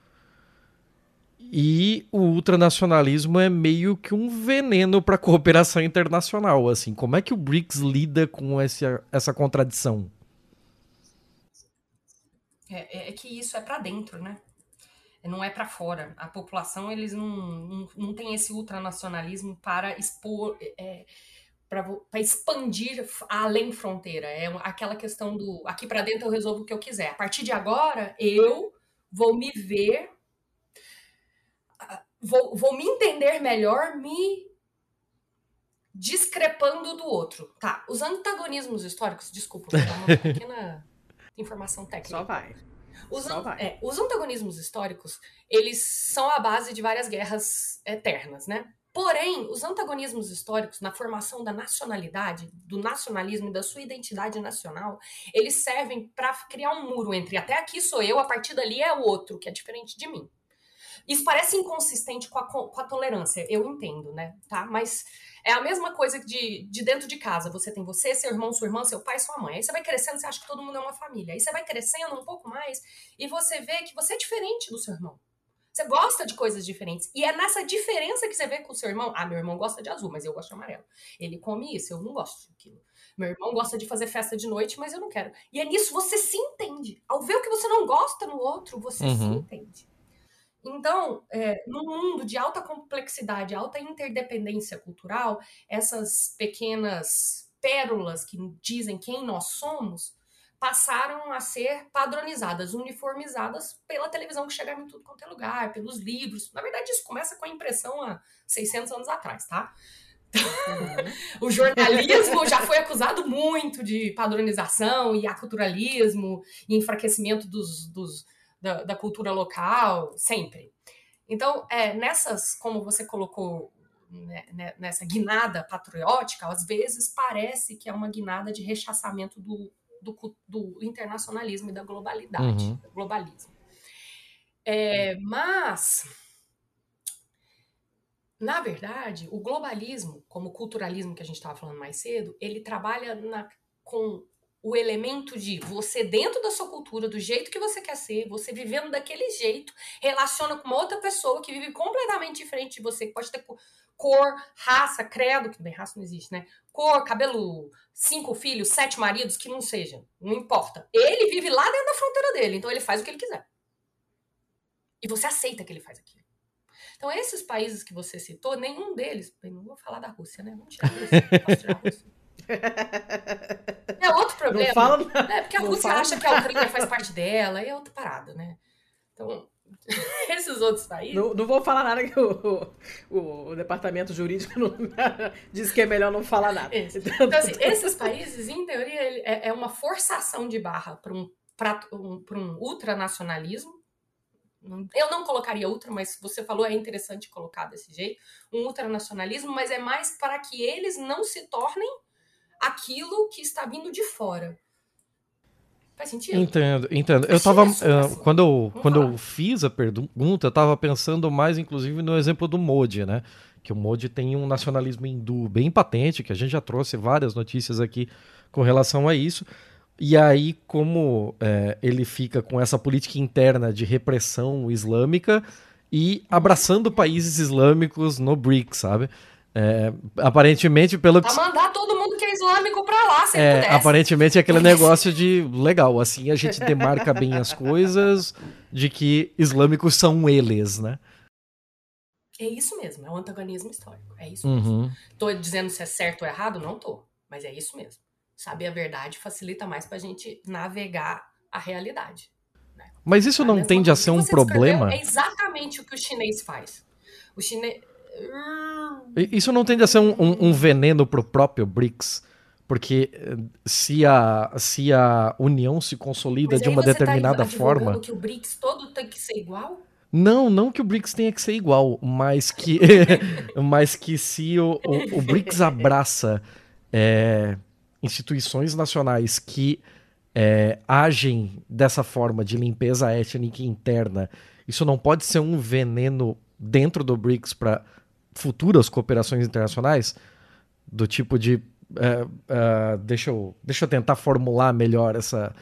E o ultranacionalismo é meio que um veneno para a cooperação internacional, assim. Como é que o BRICS lida com essa, essa contradição? É, é- é que isso é pra dentro, né? Não é pra fora. A população, eles não, não, não tem esse ultranacionalismo para expor, é, para expandir além fronteira. É aquela questão do aqui pra dentro eu resolvo o que eu quiser. A partir de agora, eu vou me ver, vou, vou me entender melhor, me discrepando do outro. Tá, os antagonismos históricos, desculpa, vou dar uma pequena informação técnica. Só vai. Os, an- é, os antagonismos históricos, eles são a base de várias guerras eternas, né? Porém, os antagonismos históricos na formação da nacionalidade, do nacionalismo e da sua identidade nacional, eles servem para criar um muro entre até aqui sou eu, a partir dali é o outro, que é diferente de mim. Isso parece inconsistente com a, co- com a tolerância, eu entendo, né? Tá? Mas é a mesma coisa de, de dentro de casa. Você tem você, seu irmão, sua irmã, seu pai, sua mãe. Aí você vai crescendo, você acha que todo mundo é uma família. Aí você vai crescendo um pouco mais e você vê que você é diferente do seu irmão. Você gosta de coisas diferentes. E é nessa diferença que você vê com o seu irmão. Ah, meu irmão gosta de azul, mas eu gosto de amarelo. Ele come isso, eu não gosto daquilo. Meu irmão gosta de fazer festa de noite, mas eu não quero. E é nisso você se entende. Ao ver o que você não gosta no outro, você se Uhum. entende. Então, é, num mundo de alta complexidade, alta interdependência cultural, essas pequenas pérolas que dizem quem nós somos passaram a ser padronizadas, uniformizadas pela televisão que chegava em tudo quanto é lugar, pelos livros. Na verdade, isso começa com a impressão há 600 anos atrás, tá? o jornalismo já foi acusado muito de padronização e aculturalismo e enfraquecimento dos, dos, da, da cultura local, sempre. Então, é, nessas, como você colocou, né, né, nessa guinada patriótica, às vezes parece que é uma guinada de rechaçamento do, do, do internacionalismo e da globalidade, Uhum. do globalismo. É, mas, na verdade, o globalismo, como o culturalismo que a gente estava falando mais cedo, ele trabalha na- com o elemento de você dentro da sua cultura, do jeito que você quer ser, você vivendo daquele jeito, relaciona com uma outra pessoa que vive completamente diferente de você, que pode ter co- cor, raça, credo, que bem, raça não existe, né? Cor, cabelo, cinco filhos, sete maridos, que não seja, não importa. Ele vive lá dentro da fronteira dele, então ele faz o que ele quiser. E você aceita que ele faz aquilo. Então, esses países que você citou, nenhum deles. bem, Não vou falar da Rússia, né? Vamos tirar a Rússia. Posso tirar a Rússia? É outro problema. Não fala. É, porque a Rússia acha que a Ucrânia faz parte dela, e é outra parada, né? Então, esses outros países. Não, não vou falar nada que o, o, o departamento jurídico não, diz que é melhor não falar nada. Isso. Então, assim, esses países, em teoria, é, é uma forçação de barra para um, pra um, pra um ultranacionalismo. Eu não colocaria ultra, mas você falou, é interessante colocar desse jeito. Um ultranacionalismo, mas é mais para que eles não se tornem aquilo que está vindo de fora. Faz sentido? Entendo, entendo. Eu tava. É assim. quando eu, Vamos quando eu fiz a pergunta, eu tava pensando mais, inclusive, no exemplo do Modi, né? Que o Modi tem um nacionalismo hindu bem patente, que a gente já trouxe várias notícias aqui com relação a isso. E aí, como eh, ele fica com essa política interna de repressão islâmica e abraçando países islâmicos no BRICS, sabe? Eh, aparentemente, pelo que A mandar todo mundo que é islâmico pra lá, se é, pudesse. aparentemente é aquele negócio de legal, assim a gente demarca bem as coisas, de que islâmicos são eles, né? É isso mesmo, é um antagonismo histórico. É isso mesmo. Uhum. Tô dizendo se é certo ou errado? Não tô. Mas é isso mesmo. Saber a verdade facilita mais pra gente navegar a realidade. Mas isso A não tende a ser um problema? É exatamente o que o chinês faz. O chinês. Isso não tende a ser um, um- um veneno pro próprio BRICS? Porque eh, se a, se a União se consolida de uma tá determinada advogando forma. que o BRICS todo tem que ser igual? Não, não que o BRICS tenha que ser igual, mas que, mas que se o, o, o BRICS abraça é, instituições nacionais que é, agem dessa forma de limpeza étnica interna, isso não pode ser um veneno dentro do BRICS para futuras cooperações internacionais? Do tipo de. é, é, deixa, eu, deixa eu tentar formular melhor essa,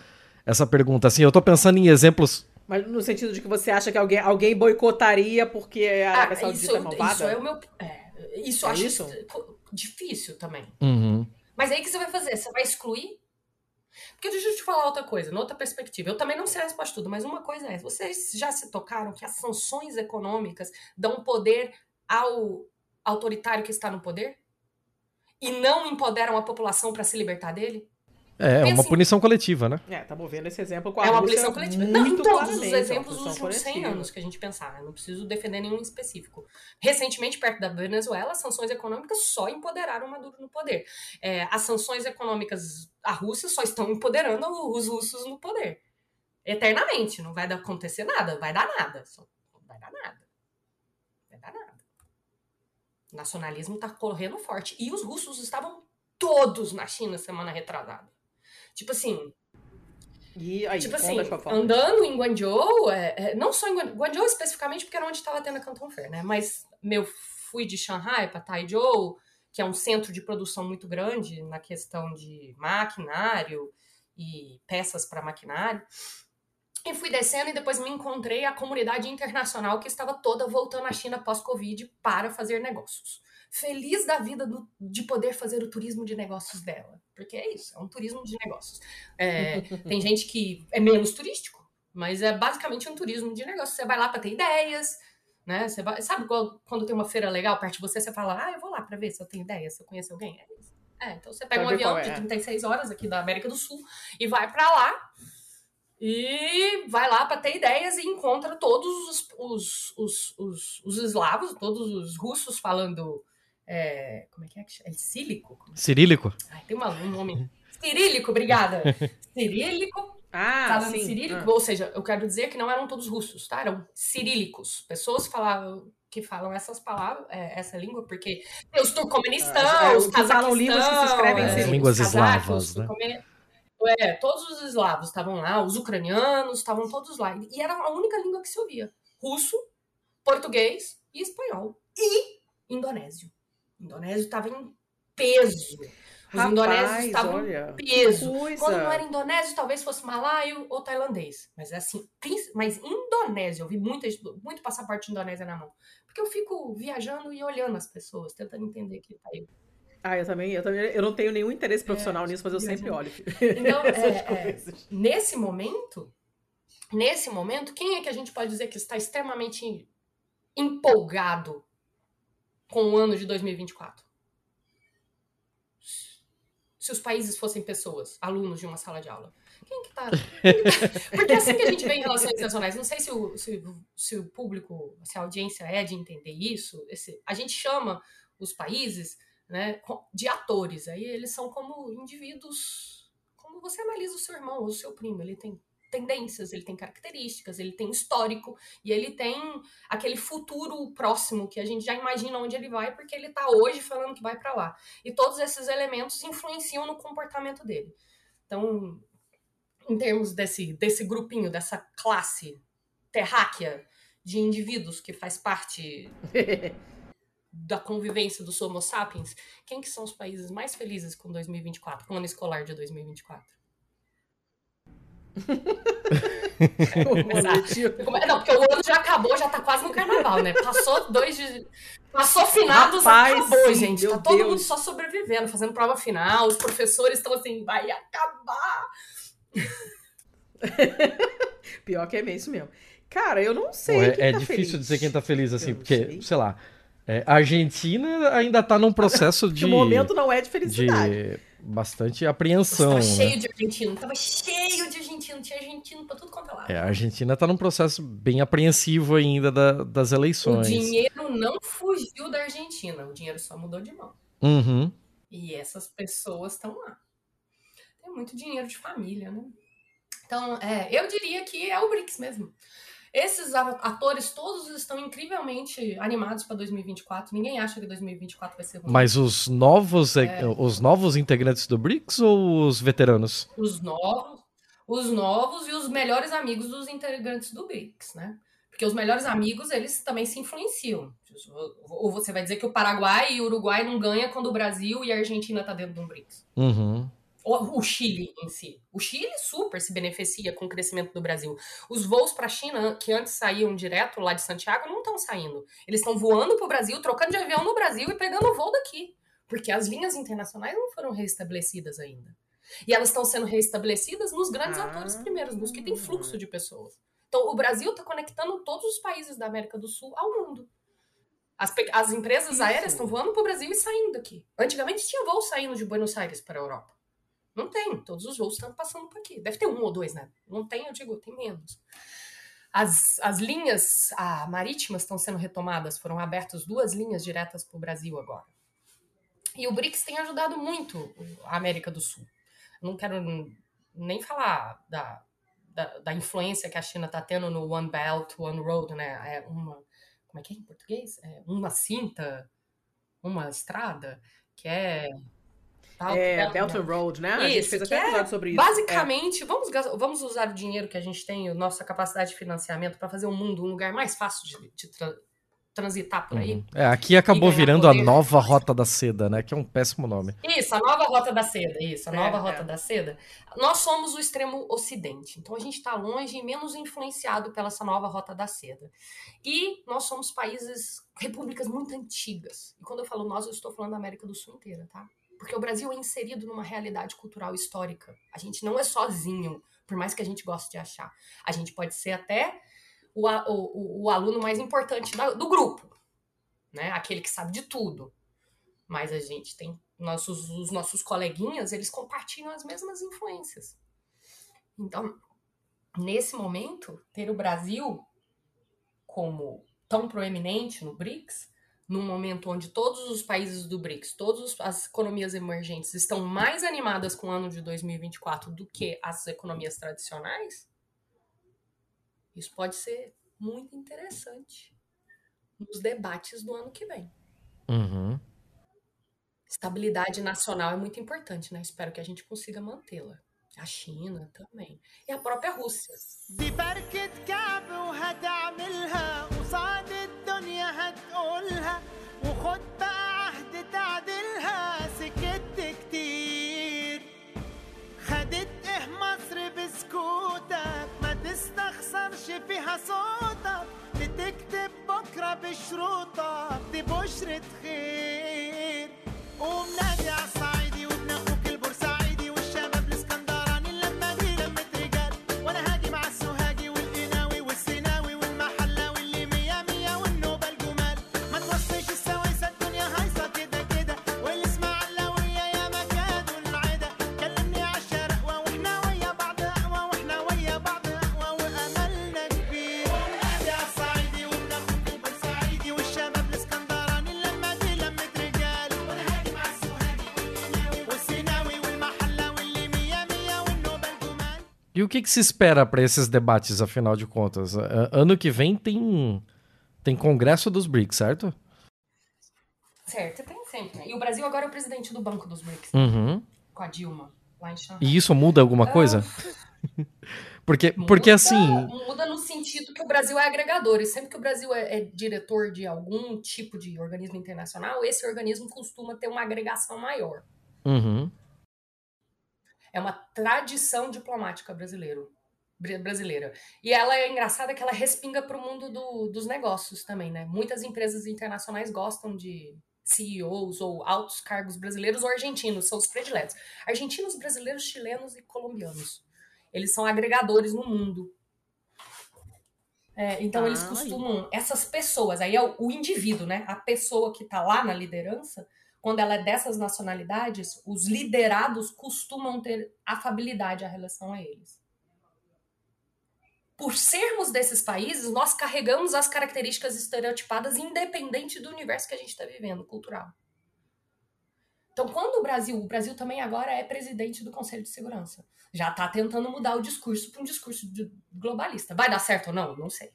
essa pergunta. Assim, eu tô pensando em exemplos Mas no sentido de que você acha que alguém, alguém boicotaria porque a Arábia Ah, Saudita isso, é malvada? isso é o meu. É, isso eu É acho isso? difícil também. Uhum. Mas aí o que você vai fazer? Você vai excluir? Porque deixa eu te falar outra coisa, noutra perspectiva. Eu também não sei a resposta de tudo, mas uma coisa é: vocês já se tocaram que as sanções econômicas dão poder ao autoritário que está no poder? E não empoderam a população para se libertar dele? É, Porque, uma assim, punição coletiva, né? É, estamos vendo esse exemplo com a É uma punição coletiva. Não, em todos os é exemplos dos últimos 100 coletiva. anos que a gente pensar. Eu não preciso defender nenhum específico. Recentemente, perto da Venezuela, as sanções econômicas só empoderaram Maduro no poder. É, as sanções econômicas à Rússia só estão empoderando os russos no poder. Eternamente. Não vai dar- acontecer nada. Vai dar nada. Só não vai dar nada. O nacionalismo tá correndo forte. E os russos estavam todos na China semana retrasada. Tipo assim, aí, tipo assim, andando em Guangzhou, é, é, não só em Guan- Guangzhou especificamente, porque era onde estava tendo a Canton Fair, né? Mas meu fui de Shanghai para Taizhou, que é um centro de produção muito grande na questão de maquinário e peças para maquinário. E fui descendo e depois me encontrei a comunidade internacional que estava toda voltando à China pós-Covid para fazer negócios. Feliz da vida do- de poder fazer o turismo de negócios dela. Porque é isso, é um turismo de negócios. É, tem gente que é menos turístico, mas é basicamente um turismo de negócios. Você vai lá para ter ideias, né? Você vai, sabe quando, tem uma feira legal perto de você, você fala, ah, eu vou lá para ver se eu tenho ideia, se eu conheço alguém. É isso. É, então você pega Pra um avião é. de 36 horas aqui da América do Sul e vai para lá e vai lá para ter ideias e encontra todos os, os, os, os, os eslavos, todos os russos falando. é, como é que é? que chama? É sílico? Como- Cirílico? Ai, tem uma- um nome. Cirílico, obrigada. Cirílico Ah, falando sim. cirílico, ou seja, eu quero dizer que não eram todos russos, tá? Eram cirílicos. Pessoas falavam, que falam essas palavras, é, essa língua, porque tem os turcomenistãos, Ah, é, os que falam línguas que se escrevem é, línguas casacos, eslavas, né? É, todos os eslavos estavam lá, os ucranianos estavam todos lá. E era a única língua que se ouvia. Russo, português e espanhol. E indonésio. O indonésio estava em peso. Os Rapaz, indonésios estavam olha, em peso. Quando não era indonésio, talvez fosse malaio ou tailandês. Mas assim, mas indonésio, eu vi muita, muito passaporte Indonésia na mão. Porque eu fico viajando e olhando as pessoas, tentando entender que tá aí. Ah, eu também, eu também, eu não tenho nenhum interesse profissional nisso, mas eu sempre olho. Então, é, é, nesse momento, nesse momento, quem é que a gente pode dizer que está extremamente empolgado com o ano de 2024? Se os países fossem pessoas, alunos de uma sala de aula. Quem que tá? Porque assim que a gente vê em relações internacionais, não sei se o, se, se o público, se a audiência é de entender isso, esse- a gente chama os países né, de atores. Aí eles são como indivíduos, como você analisa o seu irmão ou o seu primo. Ele tem tendências, ele tem características, ele tem histórico e ele tem aquele futuro próximo que a gente já imagina onde ele vai porque ele tá hoje falando que vai para lá. E todos esses elementos influenciam no comportamento dele. Então, em termos desse, desse grupinho, dessa classe terráquea de indivíduos que faz parte da convivência dos Homo sapiens, quem que são os países mais felizes com 2024, com o ano escolar de 2024? Come- Não, porque o ano já acabou, já tá quase no carnaval, né? Passou dois de... Passou finados, Rapaz, acabou, sim, gente. Tá todo Deus. mundo só sobrevivendo, fazendo prova final, os professores estão assim, vai acabar. Pior que é isso mesmo. Cara, eu não sei. Pô, é quem é tá difícil feliz. dizer quem tá feliz assim, porque, sei. sei lá, é, a Argentina ainda tá num processo de, o momento não é de felicidade. de bastante apreensão. Tava né? cheio de argentino, tava cheio de argentino, tinha argentino pra tudo quanto é lado. É, a Argentina tá num processo bem apreensivo ainda da- das O eleições. dinheiro não fugiu da Argentina, o dinheiro só mudou de mão. Uhum. E essas pessoas estão lá. Tem muito dinheiro de família, né? Então, é, eu diria que é o BRICS mesmo. Esses atores todos estão incrivelmente animados para 2024. Ninguém acha que 2024 vai ser ruim. Mas os novos, é... os novos integrantes do BRICS ou os veteranos? Os novos, os novos e os melhores amigos dos integrantes do BRICS, né? Porque os melhores amigos, eles também se influenciam. Ou você vai dizer que o Paraguai e o Uruguai não ganham quando o Brasil e a Argentina tá dentro do BRICS. Uhum o Chile em si. O Chile super se beneficia com o crescimento do Brasil. Os voos para a China, que antes saíam direto lá de Santiago, não estão saindo. Eles estão voando para o Brasil, trocando de avião no Brasil e pegando o voo daqui. Porque as linhas internacionais não foram reestabelecidas ainda. E elas estão sendo reestabelecidas nos grandes ah. atores primeiros, nos que tem fluxo de pessoas. Então, o Brasil está conectando todos os países da América do Sul ao mundo. As, as empresas Isso. aéreas estão voando para o Brasil e saindo daqui. Antigamente tinha voo saindo de Buenos Aires para a Europa. Não tem, todos os voos estão passando por aqui. Deve ter um ou dois, né? Não tem, eu digo, tem menos. As, as linhas ah, marítimas estão sendo retomadas, foram abertas duas linhas diretas para o Brasil agora. E o BRICS tem ajudado muito a América do Sul. Não quero nem falar da, da, da influência que a China está tendo no One Belt, One Road, né? É uma, como é que é em português? É uma cinta, uma estrada, que é É, Belt Road, né? Isso, a gente fez até um episódio é, sobre isso. Basicamente, é. vamos, vamos usar o dinheiro que a gente tem, nossa capacidade de financiamento, para fazer o mundo um lugar mais fácil de, de tra transitar por aí. Uhum. É, aqui acabou virando poder. a nova Rota da Seda, né? Que é um péssimo nome. Isso, a nova Rota da Seda, isso, a nova é, Rota é. da Seda. Nós somos o extremo ocidente, então a gente está longe e menos influenciado pela essa nova Rota da Seda. E nós somos países, repúblicas muito antigas. E quando eu falo nós, eu estou falando da América do Sul inteira, tá? Porque o Brasil é inserido numa realidade cultural histórica. A gente não é sozinho, por mais que a gente goste de achar. A gente pode ser até o, o, o aluno mais importante da, do grupo, né? Aquele que sabe de tudo. Mas a gente tem nossos, os nossos coleguinhas, eles compartilham as mesmas influências. Então, nesse momento, ter o Brasil como tão proeminente no BRICS num momento onde todos os países do BRICS, todas as economias emergentes estão mais animadas com o ano de 2024 do que as economias tradicionais, isso pode ser muito interessante nos debates do ano que vem. Uhum. Estabilidade nacional é muito importante, né? Espero que a gente consiga mantê-la. A China também. E a própria Rússia. وخد بقى عهد تعديلها سكت كتير. خدت إيه مصر بسكوتك؟ ما تستخسرش فيها صوتك. بتكتب بكرة بشروطك دي بشرة خير. قوم نادي عالصعيدي E o que, que se espera para esses debates, afinal de contas? Ano que vem tem, tem congresso dos BRICS, certo? Certo, tem sempre. Né? E o Brasil agora é o presidente do Banco dos BRICS. Uhum. Com a Dilma, lá em Xangai. E isso muda alguma coisa? Uh, porque, muda, porque assim. Muda no sentido que o Brasil é agregador. E sempre que o Brasil é, é diretor de algum tipo de organismo internacional, esse organismo costuma ter uma agregação maior. Uhum. É uma tradição diplomática brasileiro, brasileira. E ela é engraçada que ela respinga para o mundo do, dos negócios também, né? Muitas empresas internacionais gostam de CEOs ou altos cargos brasileiros ou argentinos, são os prediletos. Argentinos, brasileiros, chilenos e colombianos. Eles são agregadores no mundo. É, então ah, eles costumam, essas pessoas, aí é o, o indivíduo, né? A pessoa que está lá na liderança, quando ela é dessas nacionalidades, os liderados costumam ter afabilidade à relação a eles. Por sermos desses países, nós carregamos as características estereotipadas independente do universo que a gente está vivendo, cultural. Então, quando no Brasil, o Brasil também agora é presidente do Conselho de Segurança. Já está tentando mudar o discurso para um discurso globalista. Vai dar certo ou não? Não sei.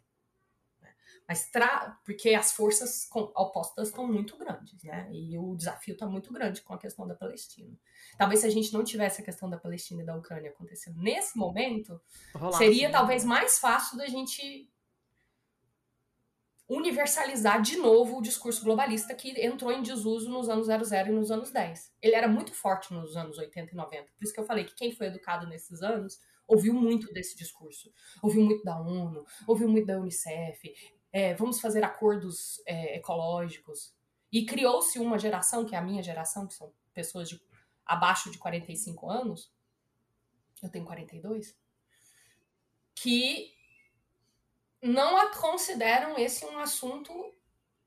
Mas tra... porque as forças opostas estão muito grandes, né? E o desafio está muito grande com a questão da Palestina. Talvez se a gente não tivesse a questão da Palestina e da Ucrânia acontecendo nesse momento, Rolar, seria sim. talvez mais fácil da gente universalizar de novo o discurso globalista que entrou em desuso nos anos 00 e nos anos 10. Ele era muito forte nos anos 80 e 90. Por isso que eu falei que quem foi educado nesses anos ouviu muito desse discurso. Ouviu muito da ONU, ouviu muito da Unicef. É, vamos fazer acordos é, ecológicos. E criou-se uma geração, que é a minha geração, que são pessoas de abaixo de 45 anos. Eu tenho 42. Que não consideram esse um assunto.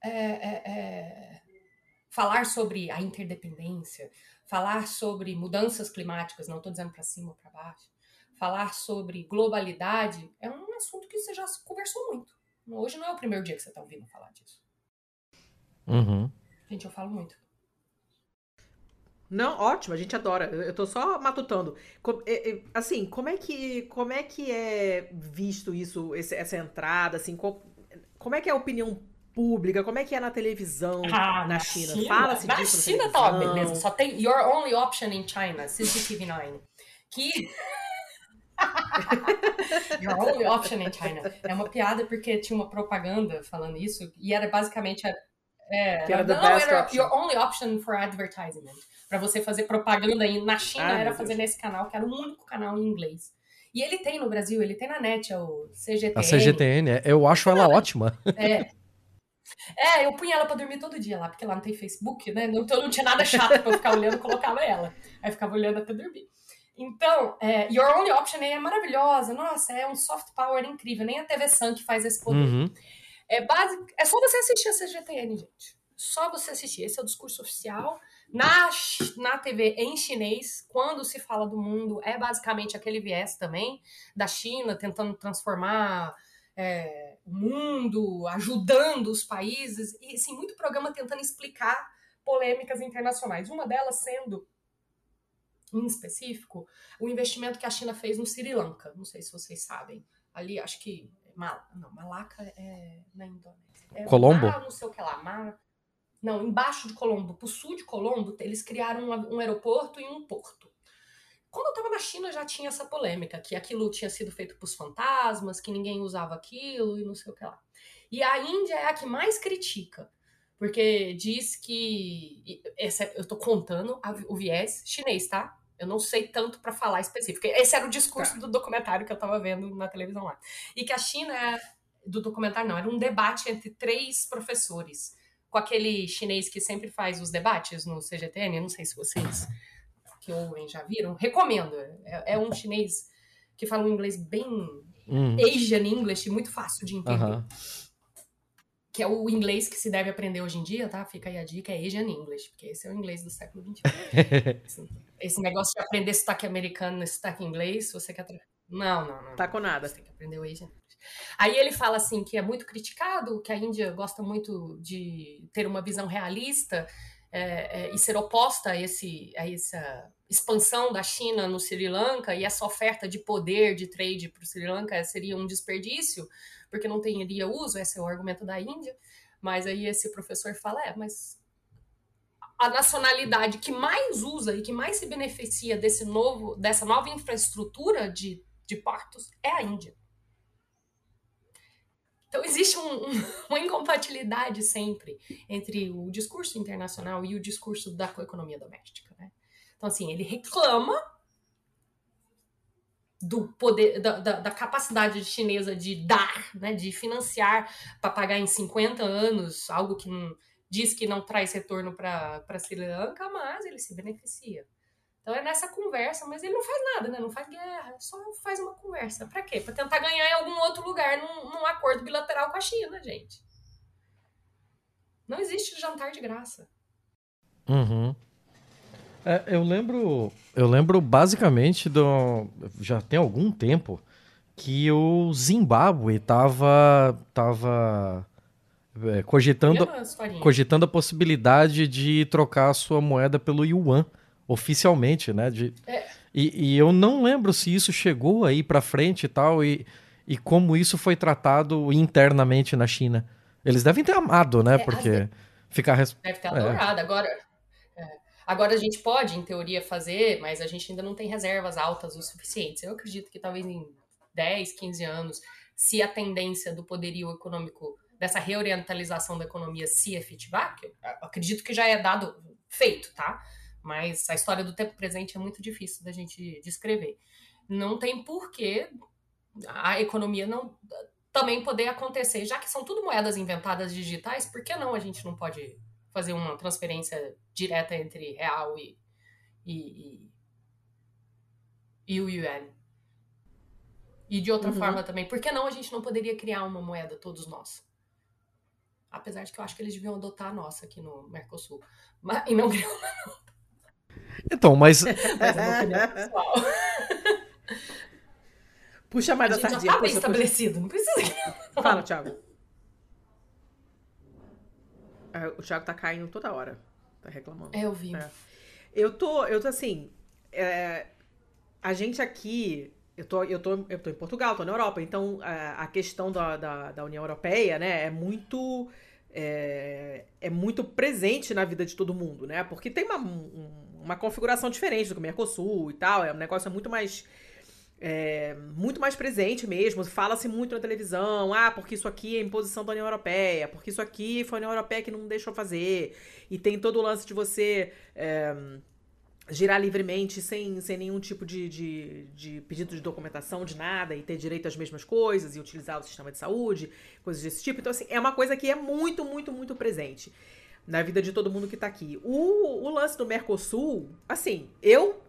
É, é, é, falar sobre a interdependência, falar sobre mudanças climáticas, não estou dizendo para cima ou para baixo, falar sobre globalidade é um assunto que você já conversou muito. Hoje não é o primeiro dia que você está ouvindo falar disso. Uhum. Gente, eu falo muito. Não, ótimo, a gente adora. Eu tô só matutando. É, é, assim, como é que como é que é visto isso, essa entrada, assim, como é que é a opinião pública, como é que é na televisão ah, na, China? China? Fala-se disso. Na China tá, beleza. Só tem Your Only Option in China, CCTV9. Que. Your Only Option in China. É uma piada porque tinha uma propaganda falando isso e era basicamente. A, é, que era não, the best era option. Your Only Option for Advertisement para você fazer propaganda aí na China era fazer nesse canal, que era o único canal em inglês. E ele tem no Brasil, ele tem na net, é o CGTN. A CGTN, é. eu acho ela ótima. É. É, eu punha ela pra dormir todo dia lá, porque lá não tem Facebook, né? Então não tinha nada chato pra eu ficar olhando, colocava ela. Aí ficava olhando até dormir. Então, é, Your Only Option é maravilhosa. Nossa, é um soft power incrível. Nem a TV Sun que faz esse poder. Uhum. É, base... é só você assistir a CGTN, gente. Só você assistir. Esse é o discurso oficial. Na, na TV em chinês, quando se fala do mundo, é basicamente aquele viés também da China tentando transformar é, o mundo, ajudando os países, e sim, muito programa tentando explicar polêmicas internacionais. Uma delas sendo, em específico, o investimento que a China fez no Sri Lanka. Não sei se vocês sabem. Ali, acho que. Mal, não, Malaca é na Indonésia. É Colombo? Não sei o que lá. Não, embaixo de Colombo, para o sul de Colombo, eles criaram um, um aeroporto e um porto. Quando eu estava na China já tinha essa polêmica, que aquilo tinha sido feito para os fantasmas, que ninguém usava aquilo e não sei o que lá. E a Índia é a que mais critica, porque diz que. Essa, eu estou contando a, o viés chinês, tá? Eu não sei tanto para falar específico. Esse era o discurso tá. do documentário que eu estava vendo na televisão lá. E que a China, é, do documentário não, era um debate entre três professores com aquele chinês que sempre faz os debates no CGTN, não sei se vocês que ouvem já viram, recomendo. É, é um chinês que fala um inglês bem uhum. Asian English, muito fácil de entender. Que é o inglês que se deve aprender hoje em dia, tá? Fica aí a dica, é Asian English, porque esse é o inglês do século XXI. esse, negócio de aprender sotaque americano e sotaque inglês, você quer... Não, não, não. Tá com nada. Você tem que aprender o Asian Aí ele fala assim que é muito criticado, que a Índia gosta muito de ter uma visão realista é, é, e ser oposta a, esse, a essa expansão da China no Sri Lanka e essa oferta de poder de trade para o Sri Lanka seria um desperdício, porque não teria uso, esse é o argumento da Índia. Mas aí esse professor fala, é, mas a nacionalidade que mais usa e que mais se beneficia desse novo, dessa nova infraestrutura de, de portos é a Índia. Então, existe um, um, uma incompatibilidade sempre entre o discurso internacional e o discurso da economia doméstica. Né? Então, assim, ele reclama do poder, da, da, da, capacidade chinesa de dar, né, de financiar para pagar em 50 anos algo que não, diz que não traz retorno para Sri Lanka, mas ele se beneficia. Então é nessa conversa, mas ele não faz nada, né? Não faz guerra, só faz uma conversa. Para quê? Para tentar ganhar em algum outro lugar num, num, acordo bilateral com a China, gente. Não existe jantar de graça. Uhum. É, eu lembro, eu lembro basicamente do, já tem algum tempo que o Zimbábue tava, tava é, cogitando, cogitando a possibilidade de trocar a sua moeda pelo yuan oficialmente, né? De, É. e, e eu não lembro se isso chegou aí pra frente e tal, e, e como isso foi tratado internamente na China. Eles devem ter amado, né? É, Porque às ficar. res- Deve ter É. adorado. Agora, é, agora a gente pode, em teoria, fazer, mas a gente ainda não tem reservas altas o suficientes. Eu acredito que talvez em 10, 15 anos, se a tendência do poderio econômico, dessa reorientalização da economia se efetivar, que eu acredito que já é dado, feito, tá? Mas a história do tempo presente é muito difícil da gente descrever. Não tem porquê a economia não também poder acontecer, já que são tudo moedas inventadas digitais, por que não a gente não pode fazer uma transferência direta entre real e, e, e, e o yuan? E de outra Uhum. forma também, por que não a gente não poderia criar uma moeda, todos nós? Apesar de que eu acho que eles deviam adotar a nossa aqui no Mercosul. Mas, e não criar uma Então, mas mas é. Puxa mais A da gente já tá bem puxa, puxa. estabelecido, não precisa. Fala, Thiago. Ah, O Thiago tá caindo toda hora. Tá reclamando. É, eu vi. É. Eu tô, eu tô assim, é, a gente aqui, eu tô, eu, tô, eu tô em Portugal, tô na Europa, então a, a questão da, da, da União Europeia, né, é muito, é, é muito presente na vida de todo mundo, né, porque tem uma, um- uma configuração diferente do que o Mercosul e tal, é um negócio muito mais, é, muito mais presente mesmo, fala-se muito na televisão, ah, porque isso aqui é imposição da União Europeia, porque isso aqui foi a União Europeia que não deixou fazer, e tem todo o lance de você é, girar livremente sem, sem nenhum tipo de, de, de pedido de documentação, de nada, e ter direito às mesmas coisas, e utilizar o sistema de saúde, coisas desse tipo. Então, assim, é uma coisa que é muito, muito, muito presente na vida de todo mundo que tá aqui. O, o lance do Mercosul, assim, eu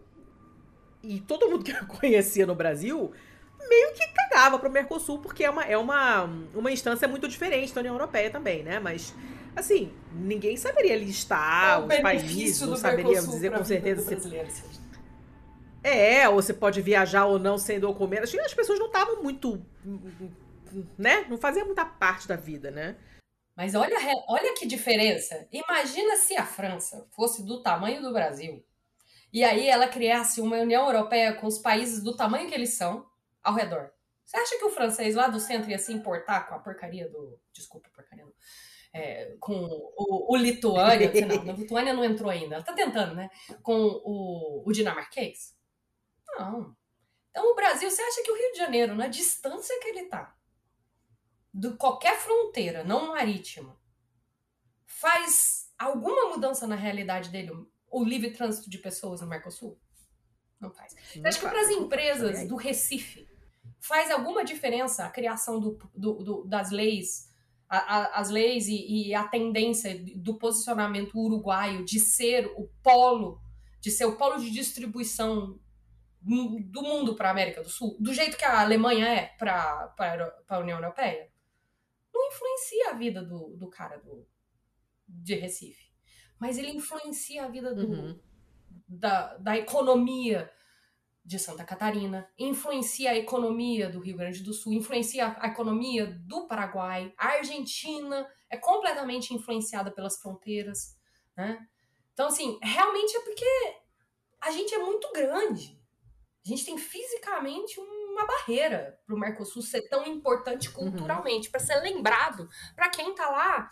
e todo mundo que eu conhecia no Brasil meio que cagava pro Mercosul, porque é uma, é uma, uma instância muito diferente da União Europeia também, né? Mas, assim, ninguém saberia listar os países, não saberia dizer com certeza se é, ou você pode viajar ou não sem documento. Acho que as pessoas não estavam muito. né? Não faziam muita parte da vida, né? Mas olha, olha que diferença. Imagina se a França fosse do tamanho do Brasil. E aí ela criasse uma União Europeia com os países do tamanho que eles são ao redor. Você acha que o francês lá do centro ia se importar com a porcaria do. Desculpa, porcaria não. É, com o, o Lituânia. lá, a Lituânia não entrou ainda. Ela tá tentando, né? Com o, o dinamarquês? Não. Então o Brasil, você acha que o Rio de Janeiro, na distância que ele tá, de qualquer fronteira não marítima, faz alguma mudança na realidade dele, o livre trânsito de pessoas no Mercosul? Não faz. Você acha que para as empresas do Recife faz alguma diferença a criação do, do- do- das leis, a- a- as leis e, e a tendência do posicionamento uruguaio de ser o polo, de ser o polo de distribuição do mundo para a América do Sul, do jeito que a Alemanha é para a União Europeia? Não influencia a vida do, do cara do, de Recife. Mas ele influencia a vida do, Uhum. da, da economia de Santa Catarina, influencia a economia do Rio Grande do Sul, influencia a economia do Paraguai, a Argentina é completamente influenciada pelas fronteiras, né? Então, assim, realmente é porque a gente é muito grande. A gente tem fisicamente uma barreira para o Mercosul ser tão importante culturalmente, para ser lembrado para quem tá lá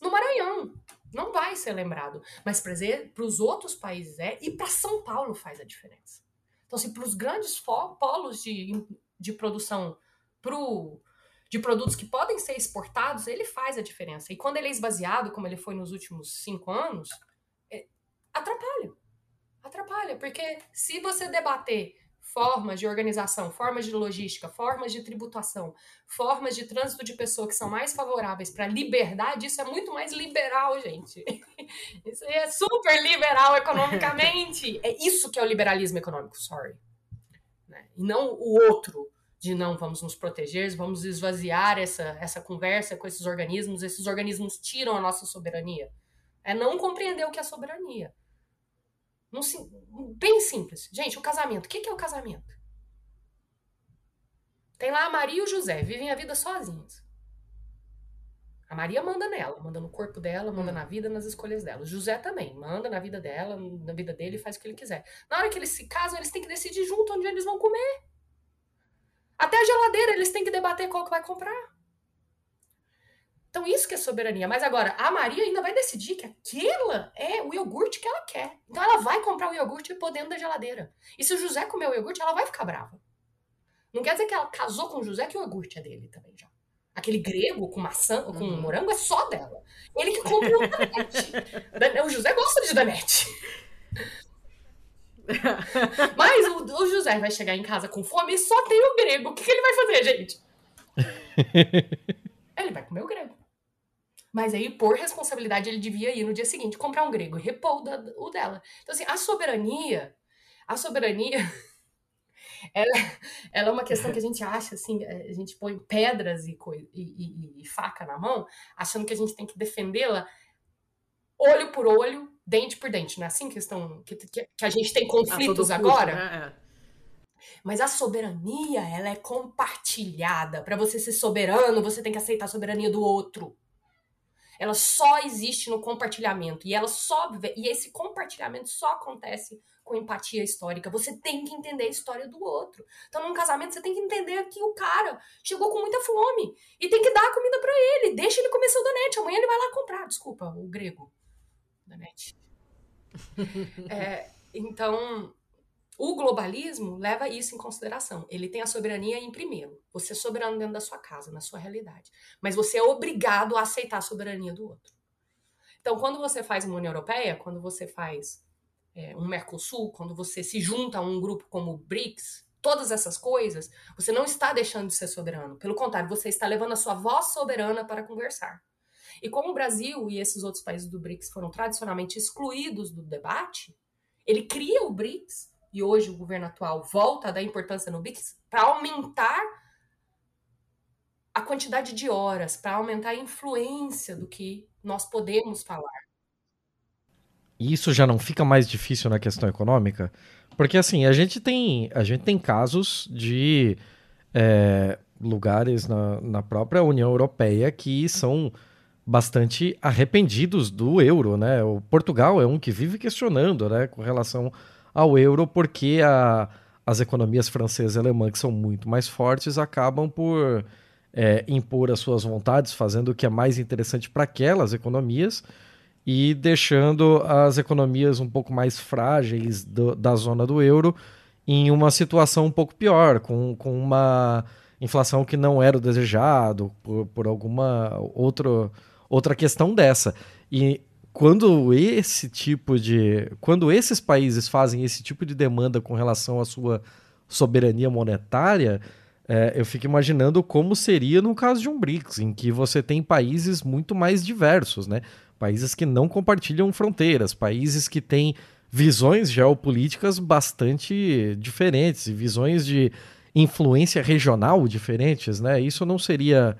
no Maranhão. Não vai ser lembrado. Mas para os outros países é, e para São Paulo faz a diferença. Então, assim, para os grandes polos de, de produção pro, de produtos que podem ser exportados, ele faz a diferença. E quando ele é esvaziado, como ele foi nos últimos cinco anos, é- atrapalha. Atrapalha, porque se você debater formas de organização, formas de logística, formas de tributação, formas de trânsito de pessoa que são mais favoráveis para liberdade, isso é muito mais liberal, gente. Isso aí é super liberal economicamente. É isso que é o liberalismo econômico, sorry. Né? E não o outro de não vamos nos proteger, vamos esvaziar essa, essa conversa com esses organismos, esses organismos tiram a nossa soberania. É não compreender o que é soberania. Bem simples. Gente, o casamento. O que que é o casamento? Tem lá a Maria e o José, vivem a vida sozinhos. A Maria manda nela, manda no corpo dela, manda na vida, nas escolhas dela. O José também, manda na vida dela, na vida dele, faz o que ele quiser. Na hora que eles se casam, eles têm que decidir junto onde eles vão comer. Até a geladeira eles têm que debater qual que vai comprar. Então, isso que é soberania. Mas agora, a Maria ainda vai decidir que aquela é o iogurte que ela quer. Então, ela vai comprar o iogurte e pôr dentro da geladeira. E se o José comer o iogurte, ela vai ficar brava. Não quer dizer que ela casou com o José, que o iogurte é dele também já. Aquele grego com maçã, com Uhum. morango é só dela. Ele que compra o danete. Dan- o José gosta de danete. Mas o, o José vai chegar em casa com fome e só tem o grego. O que, que ele vai fazer, gente? ele vai comer o grego. Mas aí, por responsabilidade, ele devia ir no dia seguinte comprar um grego e repor o, dela. Então, assim, a soberania, a soberania, ela, ela é uma questão que a gente acha, assim, a gente põe pedras e, e- e- e faca na mão, achando que a gente tem que defendê-la olho por olho, dente por dente. Não é assim que, que, que a gente tem conflitos agora? né? É. Mas a soberania, ela é compartilhada. Para você ser soberano, você tem que aceitar a soberania do outro. Ela só existe no compartilhamento e ela só e esse compartilhamento só acontece com empatia histórica. Você tem que entender a história do outro. Então, num casamento, você tem que entender que o cara chegou com muita fome e tem que dar comida para ele. Deixa ele comer seu donete. Amanhã ele vai lá comprar. Desculpa, o grego. Donete. É, então, o globalismo leva isso em consideração. Ele tem a soberania em primeiro. Você é soberano dentro da sua casa, na sua realidade. Mas você é obrigado a aceitar a soberania do outro. Então, quando você faz uma União Europeia, quando você faz é, um Mercosul, quando você se junta a um grupo como o BRICS, todas essas coisas, você não está deixando de ser soberano. Pelo contrário, você está levando a sua voz soberana para conversar. E como o Brasil e esses outros países do BRICS foram tradicionalmente excluídos do debate, ele cria o BRICS e hoje o governo atual volta a dar importância no BRICS para aumentar a quantidade de horas, para aumentar a influência do que nós podemos falar. E isso já não fica mais difícil na questão econômica? Porque assim, a gente tem, a gente tem casos de é, lugares na, na própria União Europeia que são bastante arrependidos do euro, né? O Portugal é um que vive questionando, né, com relação ao euro, porque a, as economias francesa e alemã, que são muito mais fortes, acabam por é, impor as suas vontades, fazendo o que é mais interessante para aquelas economias e deixando as economias um pouco mais frágeis do, da zona do euro em uma situação um pouco pior, com, com uma inflação que não era o desejado, por, por alguma outro, outra questão dessa. E quando esse tipo de. Quando esses países fazem esse tipo de demanda com relação à sua soberania monetária, é, eu fico imaginando como seria no caso de um BRICS, em que você tem países muito mais diversos, né? Países que não compartilham fronteiras, países que têm visões geopolíticas bastante diferentes visões de influência regional diferentes, né? Isso não seria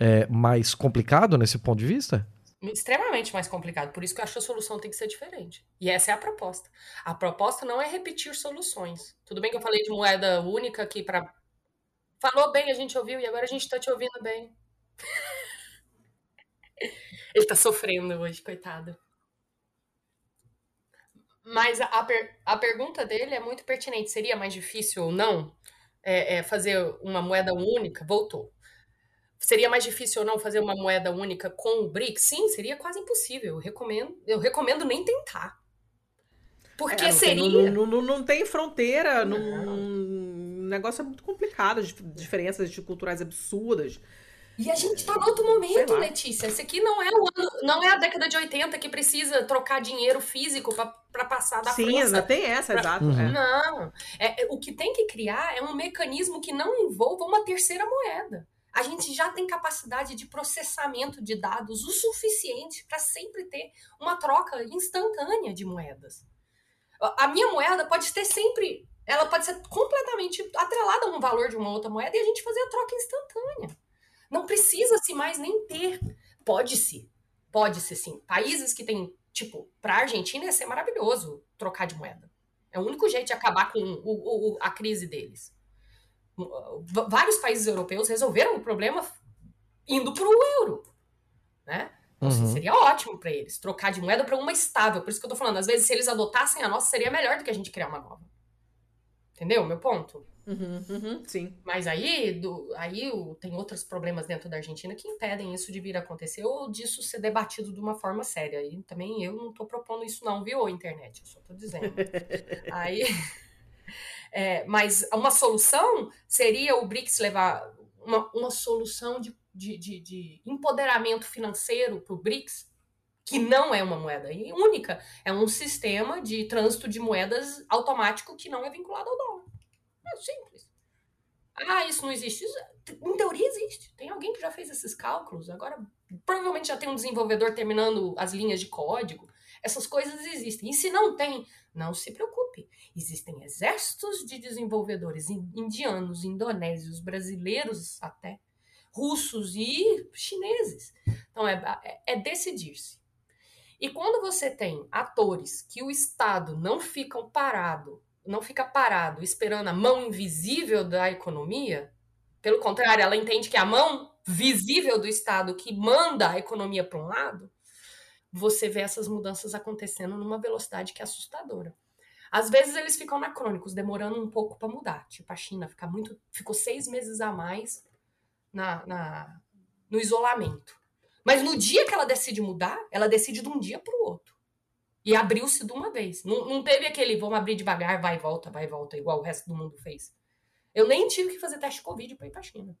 é, mais complicado nesse ponto de vista? Extremamente mais complicado. Por isso que eu acho que a solução tem que ser diferente. E essa é a proposta. A proposta não é repetir soluções. Tudo bem que eu falei de moeda única aqui para. Falou bem, a gente ouviu, e agora a gente tá te ouvindo bem. Ele tá sofrendo hoje, coitado. Mas a, a, per- a pergunta dele é muito pertinente. Seria mais difícil ou não é, é, fazer uma moeda única? Voltou. Seria mais difícil ou não fazer uma moeda única com o BRICS? Sim, seria quase impossível. Eu recomendo, eu recomendo nem tentar. Porque É, não, tem, seria. não, não, não tem fronteira, não. o negócio é muito complicado, dif- diferenças culturais absurdas. E a gente tá no outro momento. Letícia. Esse aqui não é o ano, não é a década de 80 que precisa trocar dinheiro físico pra passar da Sim, França ainda tem essa, pra- exato. Uhum. Não. É, o que tem que criar é um mecanismo que não envolva uma terceira moeda. A gente já tem capacidade de processamento de dados o suficiente para sempre ter uma troca instantânea de moedas. A minha moeda pode ter sempre. Ela pode ser completamente atrelada a um valor de uma outra moeda e a gente fazer a troca instantânea. Não precisa-se mais nem ter. Pode-se. Pode-se sim. Países que têm. Tipo, para a Argentina ia ser maravilhoso trocar de moeda. É o único jeito de acabar com o- o- a crise deles. Vários países europeus resolveram o problema indo para o euro. né? Então, assim, Uhum. seria ótimo para eles trocar de moeda para uma estável. Por isso que eu tô falando, às vezes, se eles adotassem a nossa, seria melhor do que a gente criar uma nova. Entendeu? Meu ponto. Uhum, uhum, sim. Mas aí, do, aí o- tem outros problemas dentro da Argentina que impedem isso de vir a acontecer ou disso ser debatido de uma forma séria. E também eu não tô propondo isso, não, viu, internet? Eu só tô dizendo. aí. É, mas uma solução seria o BRICS levar uma, uma solução de, de, de, de empoderamento financeiro para o BRICS, que não é uma moeda única, é um sistema de trânsito de moedas automático que não é vinculado ao dólar. É simples. Ah, isso não existe. Isso, em teoria existe. Tem alguém que já fez esses cálculos. Agora, provavelmente já tem um desenvolvedor terminando as linhas de código. Essas coisas existem. E se não tem, não se preocupe. Existem exércitos de desenvolvedores in- indianos, indonésios, brasileiros até, russos e chineses. Então, é, é, é decidir-se. E quando você tem atores que o Estado não ficam parado, não fica parado esperando a mão invisível da economia, pelo contrário, ela entende que é a mão visível do Estado que manda a economia para um lado, você vê essas mudanças acontecendo numa velocidade que é assustadora. Às vezes eles ficam anacrônicos, demorando um pouco para mudar. Tipo, a China fica muito, ficou seis meses a mais na, na- no isolamento. Mas no dia que ela decide mudar, ela decide de um dia para o outro. E abriu-se de uma vez. Não, não teve aquele vamos abrir devagar, vai e volta, vai e volta, igual o resto do mundo fez. Eu nem tive que fazer teste Covid para ir para China.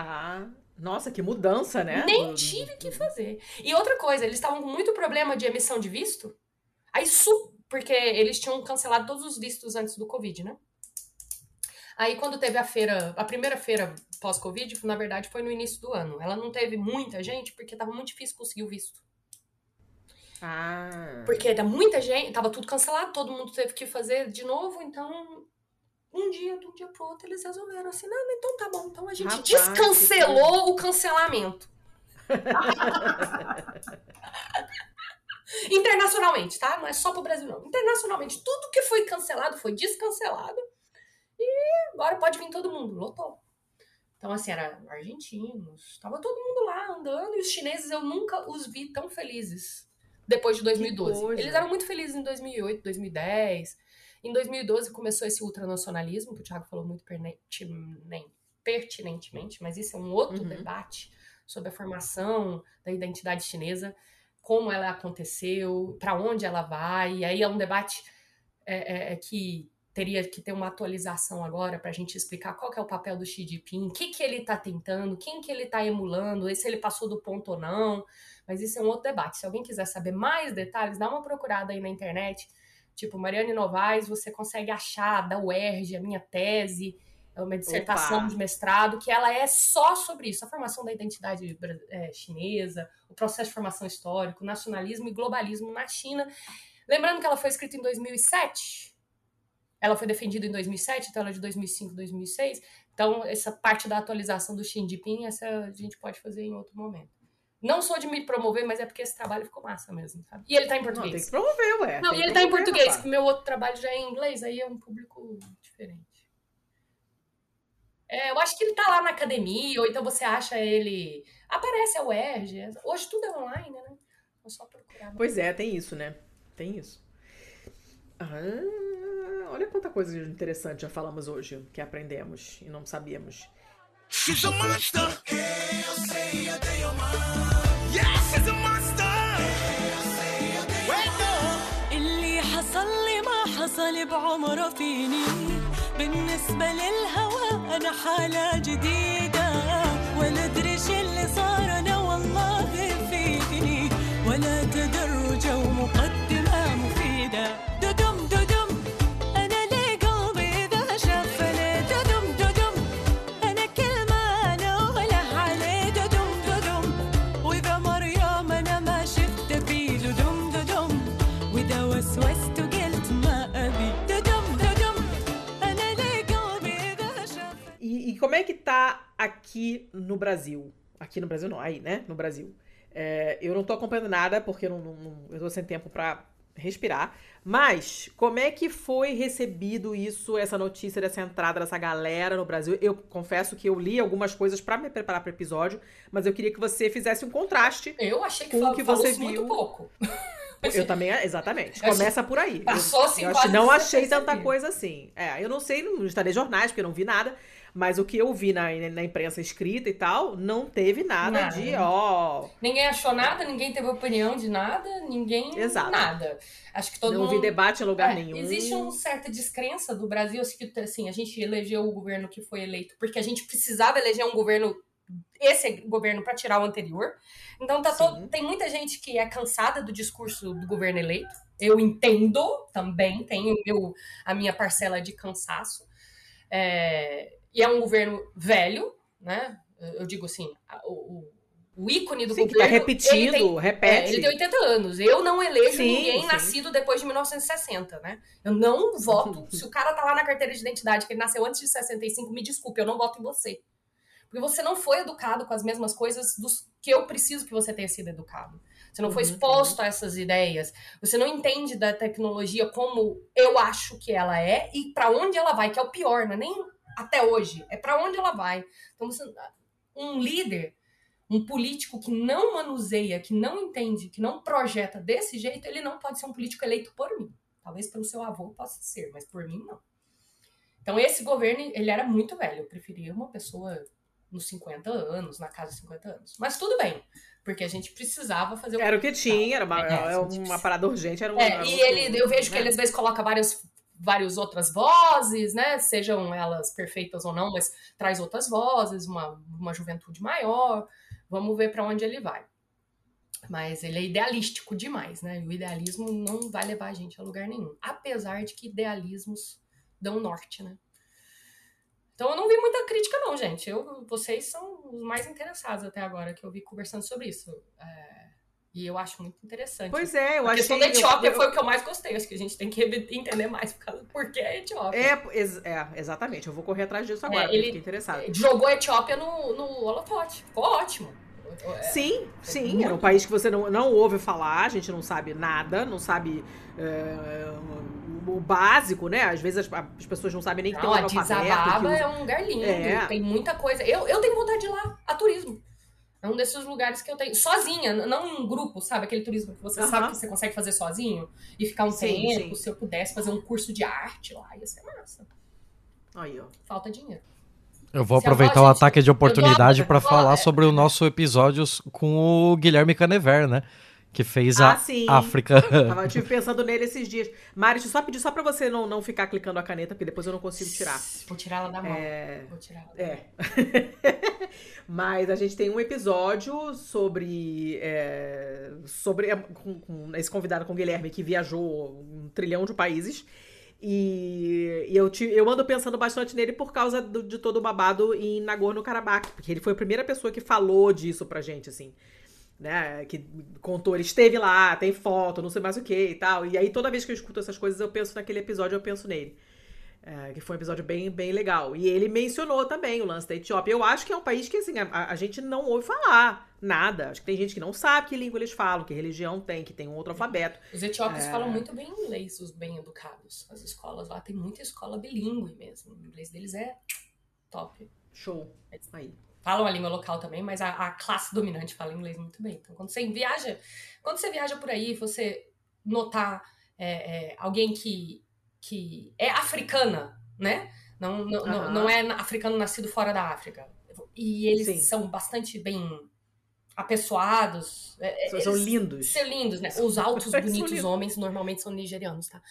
Ah, nossa, que mudança, né? Nem tive que fazer. E outra coisa, eles estavam com muito problema de emissão de visto. Aí, su... porque eles tinham cancelado todos os vistos antes do Covid, né? Aí, quando teve a feira, a primeira feira pós-Covid, na verdade, foi no início do ano. Ela não teve muita gente, porque tava muito difícil conseguir o visto. Ah. Porque era muita gente, tava tudo cancelado, todo mundo teve que fazer de novo, então um dia, de um dia pro outro, eles resolveram assim, não, então tá bom, então a gente Rapaz, descancelou o cancelamento. Internacionalmente, tá? Não é só pro Brasil, não. Internacionalmente, tudo que foi cancelado foi descancelado. E agora pode vir todo mundo, lotou. Então, assim, era argentinos, tava todo mundo lá andando, e os chineses eu nunca os vi tão felizes depois de 2012. coisa. Eles eram muito felizes em 2008, 2010. Em 2012 começou esse ultranacionalismo, que o Thiago falou muito pertinente- pertinentemente, mas isso é um outro Uhum. debate sobre a formação da identidade chinesa, como ela aconteceu, para onde ela vai. E aí é um debate é, é, é, que teria que ter uma atualização agora para a gente explicar qual é o papel do Xi Jinping, o que, que ele está tentando, quem que ele está emulando, se ele passou do ponto ou não. Mas isso é um outro debate. Se alguém quiser saber mais detalhes, dá uma procurada aí na internet. Tipo, Mariane Novaes, você consegue achar da UERJ a minha tese, é uma dissertação Opa. de mestrado, que ela é só sobre isso, a formação da identidade é, chinesa, o processo de formação histórico, nacionalismo e globalismo na China. Lembrando que ela foi escrita em 2007, ela foi defendida em 2007, então ela é de 2005, 2006. Então, essa parte da atualização do Xi Jinping, essa a gente pode fazer em outro momento. Não sou de me promover, mas é porque esse trabalho ficou massa mesmo, sabe? E ele tá em Não, tem português. que promover, ué. Não, e ele tá em português, rapaz. meu outro trabalho já é em inglês, aí é um público diferente. É, eu acho que ele tá lá na academia, ou então você acha ele. Aparece a UERJ. Hoje tudo é online, né? É só procurar. Pois é, tem isso, né? Tem isso. Ah, olha quanta coisa interessante já falamos hoje, que aprendemos e não sabíamos. She's a monster. اللي حصل لي ما حصل بعمره فيني. بالنسبة للهوى أنا حالة جديدة. ولا أدري شو اللي صار أنا والله فيني. ولا تدرج ومقدمة مفيدة. Como é que tá aqui no Brasil? Aqui no Brasil não, aí, né? No Brasil. É, eu não tô acompanhando nada, porque eu, não, não- eu tô sem tempo pra respirar. Mas, como é que foi recebido isso, essa notícia dessa entrada dessa galera no Brasil? Eu confesso que eu li algumas coisas pra me preparar pro episódio, mas eu queria que você fizesse um contraste. Eu achei que, Com o fal- que você muito viu. pouco. Eu também, exatamente. Eu Começa por aí. Passou, eu, assim, eu acho- não achei tanta coisa assim. É, eu não sei, não estarei jornais, porque eu não vi nada. Mas o que eu vi na, na imprensa escrita e tal, não teve nada, Nada. de, ó. Ninguém achou nada, ninguém teve opinião de nada, ninguém. Exato. Nada. Acho que todo não mundo. vi debate em lugar É, nenhum. Existe uma certa descrença do Brasil, assim, que, assim, a gente elegeu o governo que foi eleito porque a gente precisava eleger um governo, esse governo, para tirar o anterior. Então tá todo, tem muita gente que é cansada do discurso do governo eleito. Eu entendo também, tenho meu, a minha parcela de cansaço. É, e é um governo velho, né? Eu digo assim, o, o- ícone do Sim, que governo. tá repetindo, ele tem- é, repete. ele tem 80 anos. Eu não elejo Sim, ninguém sim. nascido depois de 1960, né? Eu não voto. Se o cara tá lá na carteira de identidade que ele nasceu antes de 65, me desculpe, eu não voto em você. Porque você não foi educado com as mesmas coisas dos que eu preciso que você tenha sido educado. Você não foi Uhum, exposto a essas ideias. Você não entende da tecnologia como eu acho que ela é e pra onde ela vai, que é o pior, não é nem até hoje, é pra onde ela vai. Então, você, um líder, um político que não manuseia, que não entende, que não projeta desse jeito, ele não pode ser um político eleito por mim. Talvez pelo seu avô possa ser, mas por mim não. Então esse governo, ele era muito velho. Eu preferia uma pessoa nos 50 anos, na casa de 50 anos. Mas tudo bem, porque a gente precisava fazer o Era o que tinha, era uma, É, é a gente uma parada urgente, era um. é, era e ele, eu vejo que né? ele às vezes coloca várias, várias outras vozes, né? Sejam elas perfeitas ou não, mas traz outras vozes, uma, uma juventude maior. Vamos ver para onde ele vai. Mas ele é idealístico demais, né? E o idealismo não vai levar a gente a lugar nenhum. Apesar de que idealismos dão norte, né? Então eu não vi muita crítica, não, gente. Eu, vocês são os mais interessados até agora que eu vi conversando sobre isso. É, e eu acho muito interessante. Pois é, eu a achei. questão da Etiópia eu- foi o que eu mais gostei. Acho que a gente tem que entender mais por causa do porquê a Etiópia. É, ex- é, exatamente. Eu vou correr atrás disso agora, É, porque ele- fiquei interessada. Jogou a Etiópia no, no holofote. Ficou ótimo. É, Sim, sim. muito Era um país que você não, não ouve falar, a gente não sabe nada, não sabe é, o básico, né? Às vezes as, as pessoas não sabem nem que tem Não, um a Desababa usa- é um lugar lindo. É. Tem muita coisa. Eu, eu tenho vontade de ir lá, a turismo. É um desses lugares que eu tenho. Sozinha, não em grupo, sabe? Aquele turismo que você Aham. sabe que você consegue fazer sozinho e ficar um Sim, tempo. sim. Se eu pudesse fazer um curso de arte lá, ia ser massa. Aí, ó. Falta dinheiro. Eu vou Se aproveitar avó, o gente, ataque de oportunidade para falar é. sobre o nosso episódio com o Guilherme Canever, né? Que fez a Ah, sim. África. Tava, eu tive pensando nele esses dias. Mari, deixa eu só pedir só pra você não, não ficar clicando a caneta, porque depois eu não consigo tirar. Vou tirar ela da mão. É. Vou tirar ela da mão. É. Mas a gente tem um episódio sobre. é, sobre com, com esse convidado com o Guilherme que viajou um trilhão de países. E, e eu, te, eu ando pensando bastante nele por causa do- de todo o babado em Nagorno-Karabakh, porque ele foi a primeira pessoa que falou disso pra gente, assim. Né, que contou, ele esteve lá, tem foto, não sei mais o que e tal. E aí toda vez que eu escuto essas coisas, eu penso naquele episódio, eu penso nele. É, que foi um episódio bem, bem legal. E ele mencionou também o lance da Etiópia. Eu acho que é um país que assim, a, a gente não ouve falar nada. Acho que tem gente que não sabe que língua eles falam, que religião tem, que tem um outro alfabeto. Os etiópios É. falam muito bem inglês, os bem educados. As escolas lá tem muita escola bilíngue mesmo. O inglês deles é top. Show. Aí. Falam a língua local também, mas a, a classe dominante fala inglês muito bem. Então, quando você viaja, quando você viaja por aí, você notar é, é, alguém que, que é africana, né? Não, não, não, Aham. não é africano nascido fora da África. E eles Sim. são bastante bem apessoados. É, São, são eles- lindos. ser lindos, né? Os altos, São bonitos homens normalmente são nigerianos, tá?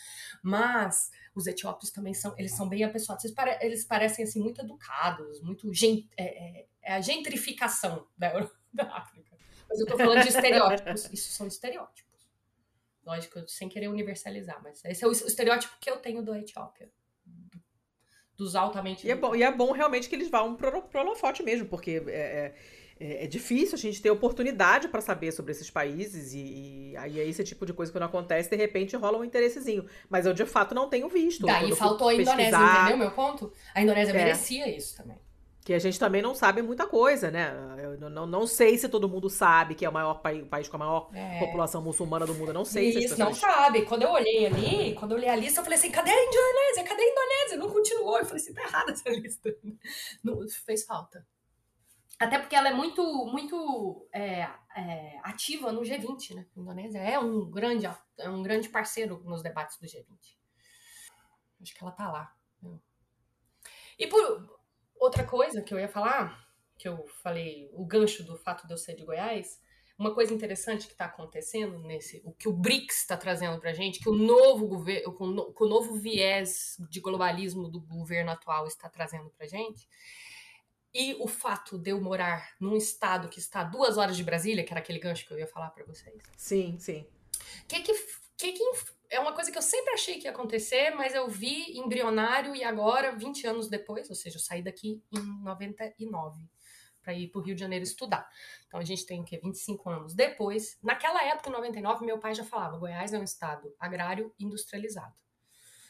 Mas os etiópios também são, eles são bem apessoados. Eles, pare- eles parecem, assim, muito educados, muito... Gen, é, é- é a gentrificação da, da África. Mas eu tô falando de estereótipos. Isso são estereótipos. Lógico, sem querer universalizar, mas esse é o estereótipo que eu tenho da Etiópia. Dos altamente... E é, bom, e é bom realmente que eles vão pro, pro holofote mesmo, porque é, é, é difícil a gente ter oportunidade para saber sobre esses países e, e aí é esse tipo de coisa que não acontece, de repente rola um interessezinho. Mas eu de fato não tenho visto. Daí faltou a Indonésia, pesquisar- entendeu meu ponto? A Indonésia É. merecia isso também. Que a gente também não sabe muita coisa, né? Eu não, não, não sei se todo mundo sabe que é o maior país, país com a maior É. população muçulmana do mundo. Eu não sei se Isso, não pessoas... sabe. Quando eu olhei ali, quando eu olhei a lista, eu falei assim, cadê a Indonésia? Cadê a Indonésia? Não continuou. Eu falei assim, tá errada essa lista. Não, fez falta. Até porque ela é muito, muito é, é, ativa no G20, né? A Indonésia é um grande, é um grande parceiro nos debates do G20. Acho que ela tá lá. E por outra coisa que eu ia falar, que eu falei, o gancho do fato de eu ser de Goiás, uma coisa interessante que está acontecendo nesse, o que o BRICS está trazendo para gente, que o novo governo, que o no- que o novo viés de globalismo do governo atual está trazendo para gente, e o fato de eu morar num estado que está a duas horas de Brasília, que era aquele gancho que eu ia falar para vocês, Sim, sim. que que, que que inf- é uma coisa que eu sempre achei que ia acontecer, mas eu vi embrionário e agora, 20 anos depois, ou seja, eu saí daqui em 99 para ir para o Rio de Janeiro estudar. Então a gente tem o quê? 25 anos depois. Naquela época, em 99, meu pai já falava: Goiás é um estado agrário industrializado.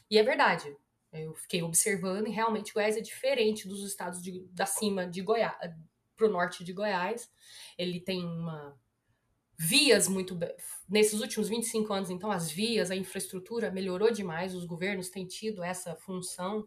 E é verdade. Eu fiquei observando e realmente Goiás é diferente dos estados de, da cima de Goiás, para o norte de Goiás. Ele tem uma vias muito be- nesses últimos 25 anos, então as vias, a infraestrutura melhorou demais, os governos têm tido essa função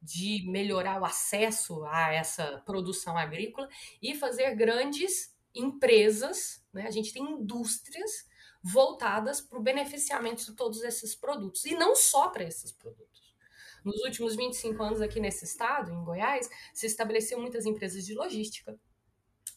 de melhorar o acesso a essa produção agrícola e fazer grandes empresas, né? A gente tem indústrias voltadas para o beneficiamento de todos esses produtos e não só para esses produtos. Nos últimos 25 anos aqui nesse estado, em Goiás, se estabeleceu muitas empresas de logística,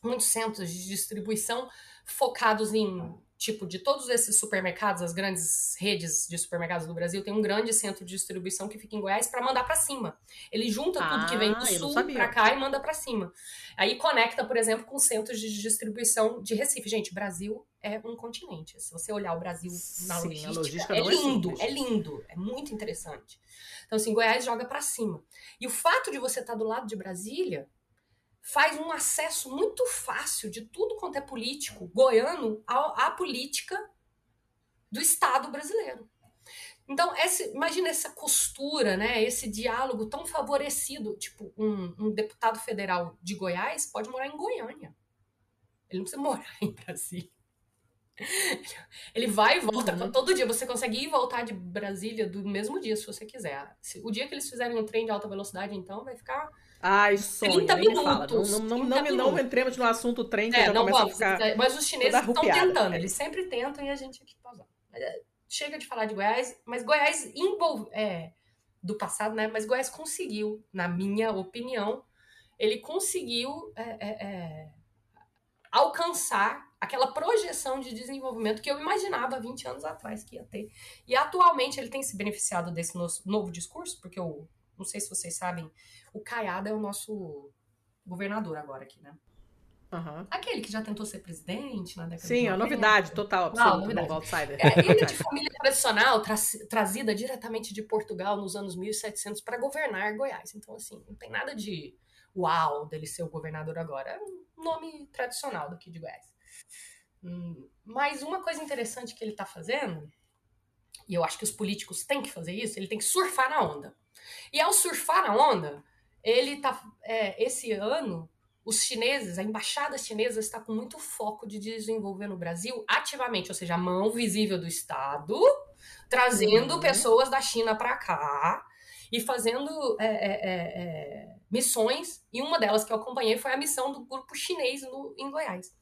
muitos centros de distribuição focados em tipo de todos esses supermercados, as grandes redes de supermercados do Brasil, tem um grande centro de distribuição que fica em Goiás para mandar para cima. Ele junta tudo que vem do Ah, sul para cá e manda para cima. Aí conecta, por exemplo, com centros de distribuição de Recife. Gente, Brasil é um continente. Se você olhar o Brasil na Sim, logística, logística é é lindo, simples. é lindo, é muito interessante. Então assim, Goiás joga para cima. E o fato de você estar do lado de Brasília faz um acesso muito fácil de tudo quanto é político goiano à, à política do Estado brasileiro. Então, esse, imagina essa costura, né? Esse diálogo tão favorecido. Tipo, um, um deputado federal de Goiás pode morar em Goiânia. Ele não precisa morar em Brasília. Ele vai e volta Uhum. todo dia. Você consegue ir e voltar de Brasília do mesmo dia, se você quiser. Se- o dia que eles fizerem um trem de alta velocidade, então, vai ficar Ai, sonho, 30 nem me fala. Não, minutos, não, não, 30 não, me- não minutos. entremos no assunto trem que É, já não começo a vamos. ficar... Mas os chineses estão tentando, É. eles sempre tentam e a gente aqui. Mas, é, Chega de falar de Goiás, mas Goiás envolve, é, do passado, né? Mas Goiás conseguiu, na minha opinião, ele conseguiu é, é, é, alcançar aquela projeção de desenvolvimento que eu imaginava 20 anos atrás que ia ter. E atualmente ele tem se beneficiado desse no- novo discurso, porque eu não sei se vocês sabem, o Caiado é o nosso governador agora aqui, né? Aham. Aquele que já tentou ser presidente na década Sim, 90. novidade total, Não, absoluta, novidade. novo outsider. É, ele é de família tradicional, tra- trazida diretamente de Portugal nos anos 1700 para governar Goiás. Então, assim, não tem nada de uau dele ser o governador agora. É um nome tradicional daqui de Goiás. Hum, Mas uma coisa interessante que ele está fazendo, e eu acho que os políticos têm que fazer isso, ele tem que surfar na onda. E ao surfar na onda, ele tá. é, esse ano, os chineses, a embaixada chinesa está com muito foco de desenvolver no Brasil ativamente, ou seja, a mão visível do Estado, trazendo Uhum. pessoas da China para cá e fazendo é, é, é, é, missões. E uma delas que eu acompanhei foi a missão do grupo chinês no, em Goiás.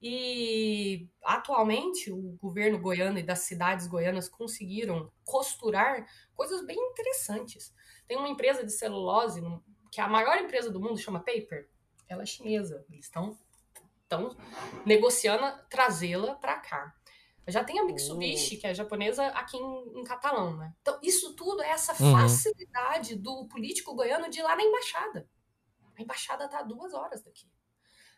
E atualmente o governo goiano e das cidades goianas conseguiram costurar coisas bem interessantes. Tem uma empresa de celulose, que é a maior empresa do mundo, chama Paper. Ela é chinesa. Eles estão estão negociando trazê-la para cá. Já tem a Mitsubishi, que é japonesa, aqui em, em catalão, né? Então, isso tudo é essa Uhum. facilidade do político goiano de ir lá na embaixada. A embaixada tá a duas horas daqui.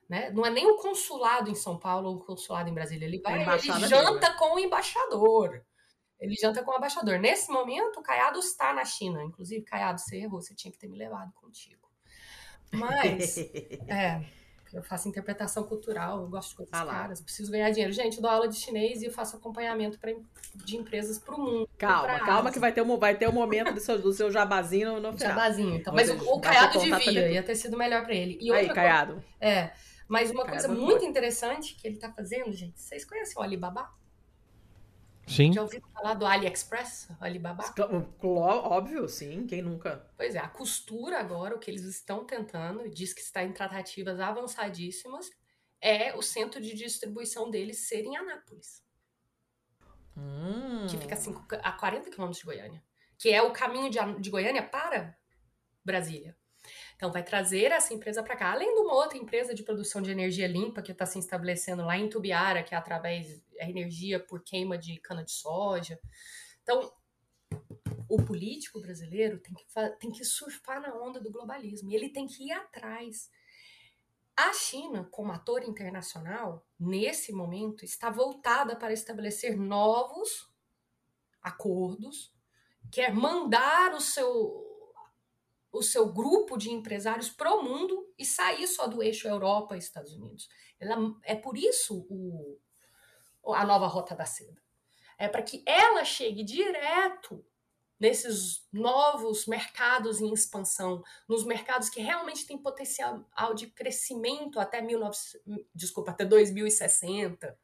Né? Não é nem o consulado em São Paulo ou o consulado em Brasília. Ele vai, ele janta com o embaixador. Ele janta com o embaixador. Nesse momento, o Caiado está na China. Inclusive, Caiado, você errou, você tinha que ter me levado contigo. Mas, é, Eu faço interpretação cultural, eu gosto de coisas Ah caras, preciso ganhar dinheiro. Gente, eu dou aula de chinês e eu faço acompanhamento pra, de empresas pro mundo. Calma, calma que vai ter, um, vai ter um momento do seu, do seu jabazinho no final. Jabazinho, então. Mas o, o Caiado contar devia, ia ter sido melhor pra ele. E Aí, outra Caiado. coisa, é, mas uma coisa muito interessante que ele tá fazendo, gente, vocês conhecem o Alibaba? Sim. Já ouviram falar do AliExpress, Alibaba? Óbvio, sim, quem nunca? Pois é, a costura agora, o que eles estão tentando, e diz que está em tratativas avançadíssimas, é o centro de distribuição deles ser em Anápolis, Hum. que fica assim, a 40 quilômetros de Goiânia, que é o caminho de, de Goiânia para Brasília. Então, vai trazer essa empresa para cá, além de uma outra empresa de produção de energia limpa que está se estabelecendo lá em Tubiara, que é através da energia por queima de cana de soja. Então, o político brasileiro tem que, tem que surfar na onda do globalismo ele tem que ir atrás. A China, como ator internacional, nesse momento, está voltada para estabelecer novos acordos, quer mandar o seu, o seu grupo de empresários para o mundo e sair só do eixo Europa e Estados Unidos. Ela, é por isso o, a nova Rota da Seda. É para que ela chegue direto nesses novos mercados em expansão, nos mercados que realmente têm potencial de crescimento até 19, desculpa, até 2060.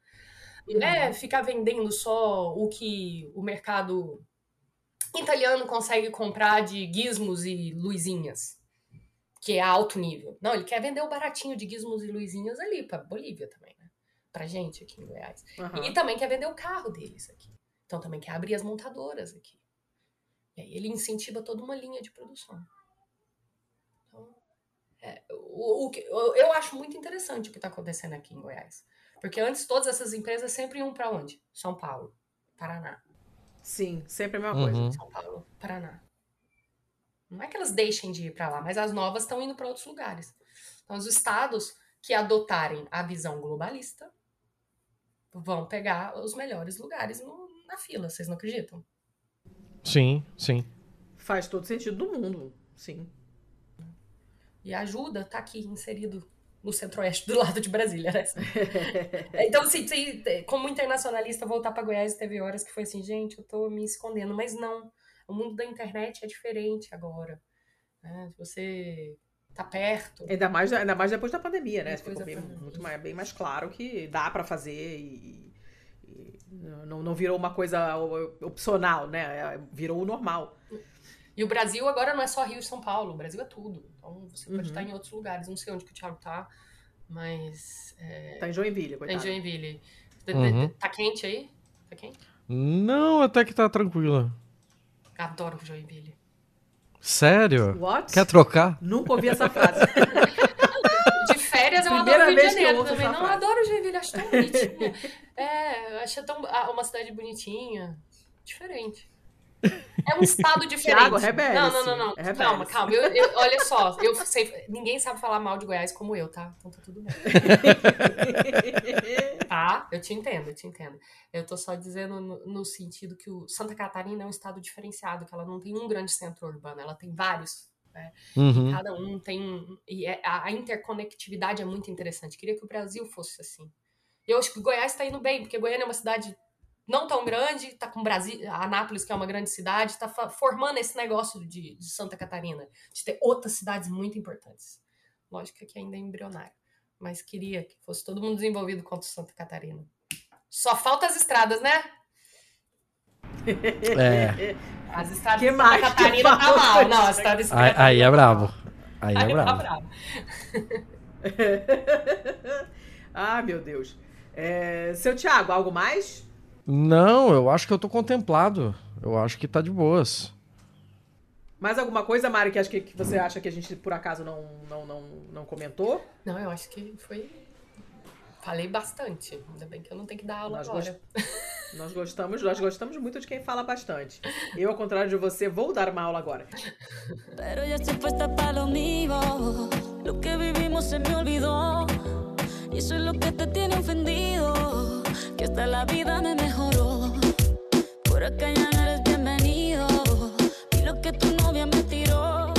Não é ficar vendendo só o que o mercado italiano consegue comprar de gizmos e luzinhas, que é alto nível. Não, ele quer vender o baratinho de gizmos e luzinhas ali para Bolívia também, né? Pra gente aqui em Goiás. Aham. E também quer vender o carro deles aqui. Então também quer abrir as montadoras aqui. E aí ele incentiva toda uma linha de produção. Então, é, o, o que- eu acho muito interessante o que está acontecendo aqui em Goiás. Porque antes todas essas empresas sempre iam para onde? São Paulo, Paraná. Sim, sempre a mesma coisa. Uhum. São Paulo, Paraná. Não é que elas deixem de ir para lá, mas as novas estão indo para outros lugares. Então, os estados que adotarem a visão globalista vão pegar os melhores lugares no- na fila, vocês não acreditam? Sim, sim. Faz todo sentido do mundo, sim. E a ajuda tá aqui inserido no centro-oeste do lado de Brasília, né? Então, assim, como internacionalista, voltar para Goiás teve horas que foi assim, gente, eu tô me escondendo, mas não. O mundo da internet é diferente agora. né? Você tá perto. Ainda mais, ainda mais depois da pandemia, né? Depois Ficou bem, muito mais, bem mais claro que dá pra fazer e, e não, não virou uma coisa opcional, né? Virou o normal. E o Brasil agora não é só Rio e São Paulo, o Brasil é tudo. Então você pode Uhum. estar em outros lugares. Não sei onde que o Thiago tá, mas é, Tá em Joinville, tá em coitado. Joinville. Tá- Uhum. Tá quente aí? Tá quente? Não, até que tá tranquila. Adoro Joinville. Sério? What? Quer trocar? Nunca ouvi essa frase. De férias eu Primeira adoro Rio de Janeiro também. Não, frase. adoro Joinville, acho tão bonitinha. é, eu acho tão, ah, uma cidade bonitinha. Diferente. É um estado diferente. Thiago, rebelde-se. Não, não, não, não. Rebelde-se. Calma, calma. Eu- eu- olha só, eu sei, ninguém sabe falar mal de Goiás como eu, tá? Então tá tudo bem. Tá? Eu te entendo, eu te entendo. Eu tô só dizendo no, no sentido que o Santa Catarina é um estado diferenciado, que ela não tem um grande centro urbano, ela tem vários. Uhum. Cada um tem. E é- a, a interconectividade é muito interessante. Queria que o Brasil fosse assim. Eu acho que Goiás está indo bem, porque Goiânia é uma cidade não tão grande, tá com Brasília, Anápolis, que é uma grande cidade, está formando esse negócio de, de Santa Catarina, de ter outras cidades muito importantes. Lógico que ainda é embrionário. Mas queria que fosse todo mundo desenvolvido quanto Santa Catarina. Só falta as estradas, né? É. As estradas Que de Santa Catarina tá falta? mal. Não, as estradas Aí, aí é tá brabo. mal. Aí é Aí tá brabo. bravo. ah, meu Deus. É, seu Thiago, algo mais? Não, eu acho que eu tô contemplado. Eu acho que tá de boas. Mais alguma coisa, Mari, que, acho que, que você acha que a gente, por acaso, não, não, não, não comentou? Não, eu acho que foi. Falei bastante. Ainda bem que eu não tenho que dar aula Nós agora. Nós gostamos, nós gostamos muito de quem fala bastante. Eu, ao contrário de você, vou dar uma aula agora. Pero ya estoy puesta para lo mío. Lo que vivimos se me olvidó. Eso es lo que te tiene ofendido. que hasta la vida me mejoró. Por acá ya no eres bienvenido. Y lo que tu novia me tiró,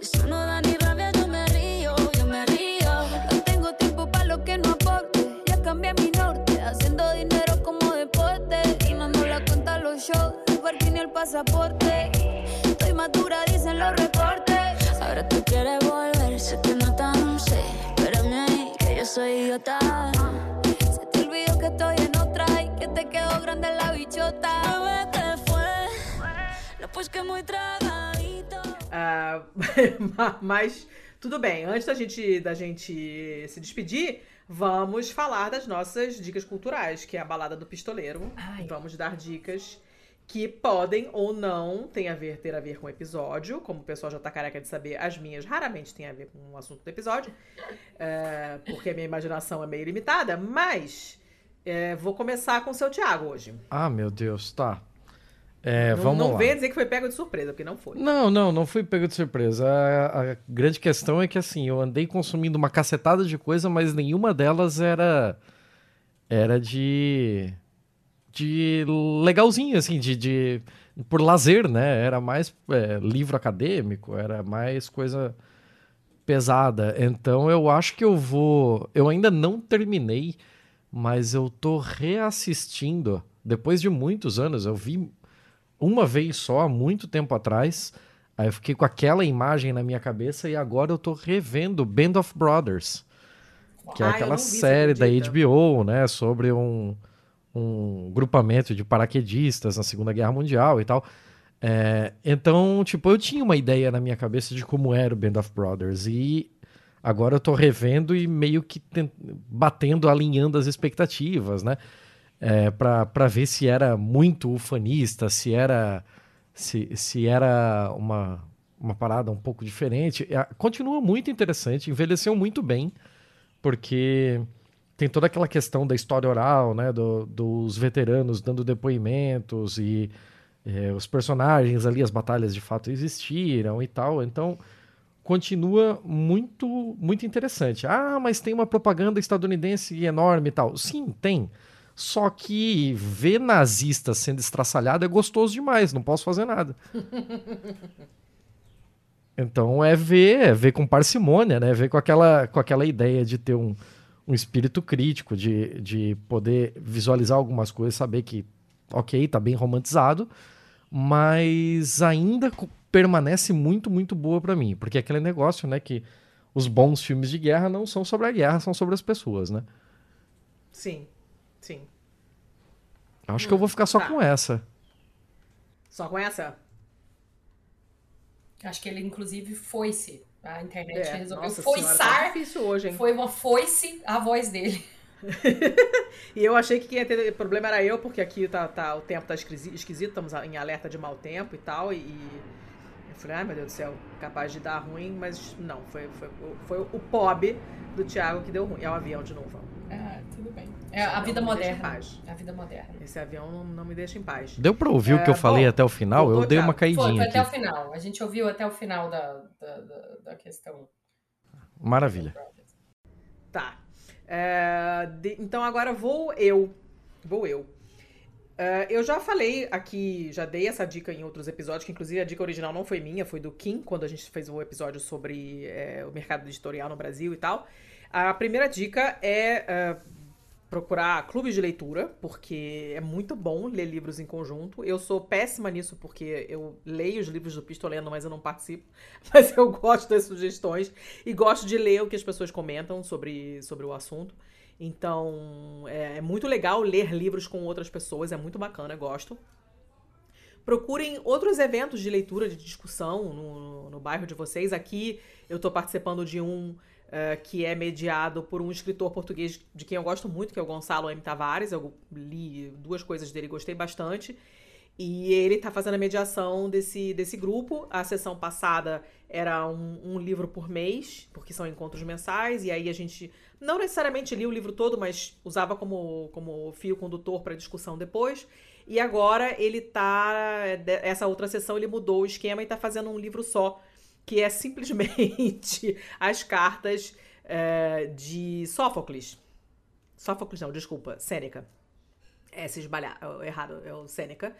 eso no da ni rabia, yo me río, yo me río. No tengo tiempo para lo que no aporte. Ya cambié mi norte, haciendo dinero como deporte. Y no la cuenta los shows, el parking y el pasaporte. Estoy madura, dicen los reportes. Ahora tú quieres volver, sé que no tan sé. Espérame que yo soy idiota. Estoy en otra y que te quedó grande la bichota. Bebé, ¿qué fue? No, pues que muy tragadito. Ah, ma- mas tudo bem, antes da gente, da gente se despedir, vamos falar das nossas dicas culturais, que é a balada do pistoleiro. Ai. Vamos dar dicas que podem ou não tem a ver, ter a ver com o episódio. Como o pessoal já tá careca de saber, as minhas raramente têm a ver com o assunto do episódio, é, porque a minha imaginação é meio limitada, mas é, vou começar com o seu Thiago hoje. Ah, meu Deus, tá. É, não vamos não lá. venha dizer que foi pego de surpresa, porque não foi. Não, não, não fui pego de surpresa. A, a grande questão é que assim, eu andei consumindo uma cacetada de coisa, mas nenhuma delas era era de de legalzinho assim, de, de por lazer, né? Era mais é, livro acadêmico, era mais coisa pesada. Então eu acho que eu vou, eu ainda não terminei, mas eu tô reassistindo depois de muitos anos. Eu vi uma vez só, há muito tempo atrás. Aí eu fiquei com aquela imagem na minha cabeça e agora eu tô revendo Band of Brothers, que é Ah, aquela série da? HBO, né, sobre um, um grupamento de paraquedistas na Segunda Guerra Mundial e tal. É, então, tipo, eu tinha uma ideia na minha cabeça de como era o Band of Brothers e agora eu tô revendo e meio que ten- batendo, alinhando as expectativas, né? É, pra ver se era muito ufanista, se era se, se era uma, uma parada um pouco diferente. É, Continua muito interessante, envelheceu muito bem, porque tem toda aquela questão da história oral, né? do- dos veteranos dando depoimentos e é, os personagens ali, as batalhas de fato existiram e tal. Então continua muito muito interessante. Ah, mas tem uma propaganda estadunidense enorme e tal. Sim, tem. Só que ver nazista sendo estraçalhado é gostoso demais, não posso fazer nada. Então é ver, é ver com parcimônia, né? Ver com aquela, com aquela ideia de ter um, um espírito crítico, de, de poder visualizar algumas coisas, saber que, ok, tá bem romantizado, mas ainda permanece muito, muito boa pra mim. Porque é aquele negócio, né, que os bons filmes de guerra não são sobre a guerra, são sobre as pessoas, né? Sim, sim. Acho que eu vou ficar só tá. com essa. Só com essa? Acho que ele, inclusive, foi-se. A internet É, resolveu nossa tá foiçar. hoje, hein? Foi uma foice a voz dele. E eu achei que quem ia ter problema era eu, porque aqui tá, tá- o tempo tá esquisi- esquisito, estamos em alerta de mau tempo e tal, e eu falei, ai meu Deus do céu, capaz de dar ruim, mas não, foi, foi, foi o POB do Thiago que deu ruim. É o avião de novo. Ah, tudo bem. É a Não, vida moderna. paz. É a vida moderna. Esse avião não, não me deixa em paz. Deu pra ouvir o que eu É, falei bom, até o final? Eu voltou, dei uma Thiago. Foi, caidinha foi até o final. A gente ouviu até o final da, da, da, da questão. Maravilha. Tá. É, de- então agora vou eu. Vou eu. É, eu já falei aqui, já dei essa dica em outros episódios, que inclusive a dica original não foi minha, foi do Kim, quando a gente fez o episódio sobre é, o mercado editorial no Brasil e tal. A primeira dica é, é, procurar clubes de leitura, porque é muito bom ler livros em conjunto. Eu sou péssima nisso, porque eu leio os livros do Pistolendo, mas eu não participo. Mas eu gosto das sugestões e gosto de ler o que as pessoas comentam sobre, sobre o assunto. Então, é, é muito legal ler livros com outras pessoas, é muito bacana, gosto. Procurem outros eventos de leitura, de discussão no, no bairro de vocês. Aqui eu estou participando de um eh, que é mediado por um escritor português de quem eu gosto muito, que é o Gonçalo M. Tavares. Eu li duas coisas dele, gostei bastante. E ele está fazendo a mediação desse, desse grupo. A sessão passada era um, um livro por mês, porque são encontros mensais, e aí a gente não necessariamente lia o livro todo, mas usava como, como fio condutor para discussão depois. E agora ele tá. Essa outra sessão ele mudou o esquema e tá fazendo um livro só, que é simplesmente as cartas eh, de Sófocles. Sófocles, não, desculpa, Sêneca. É, se esbalhar, é, errado, é o Sêneca.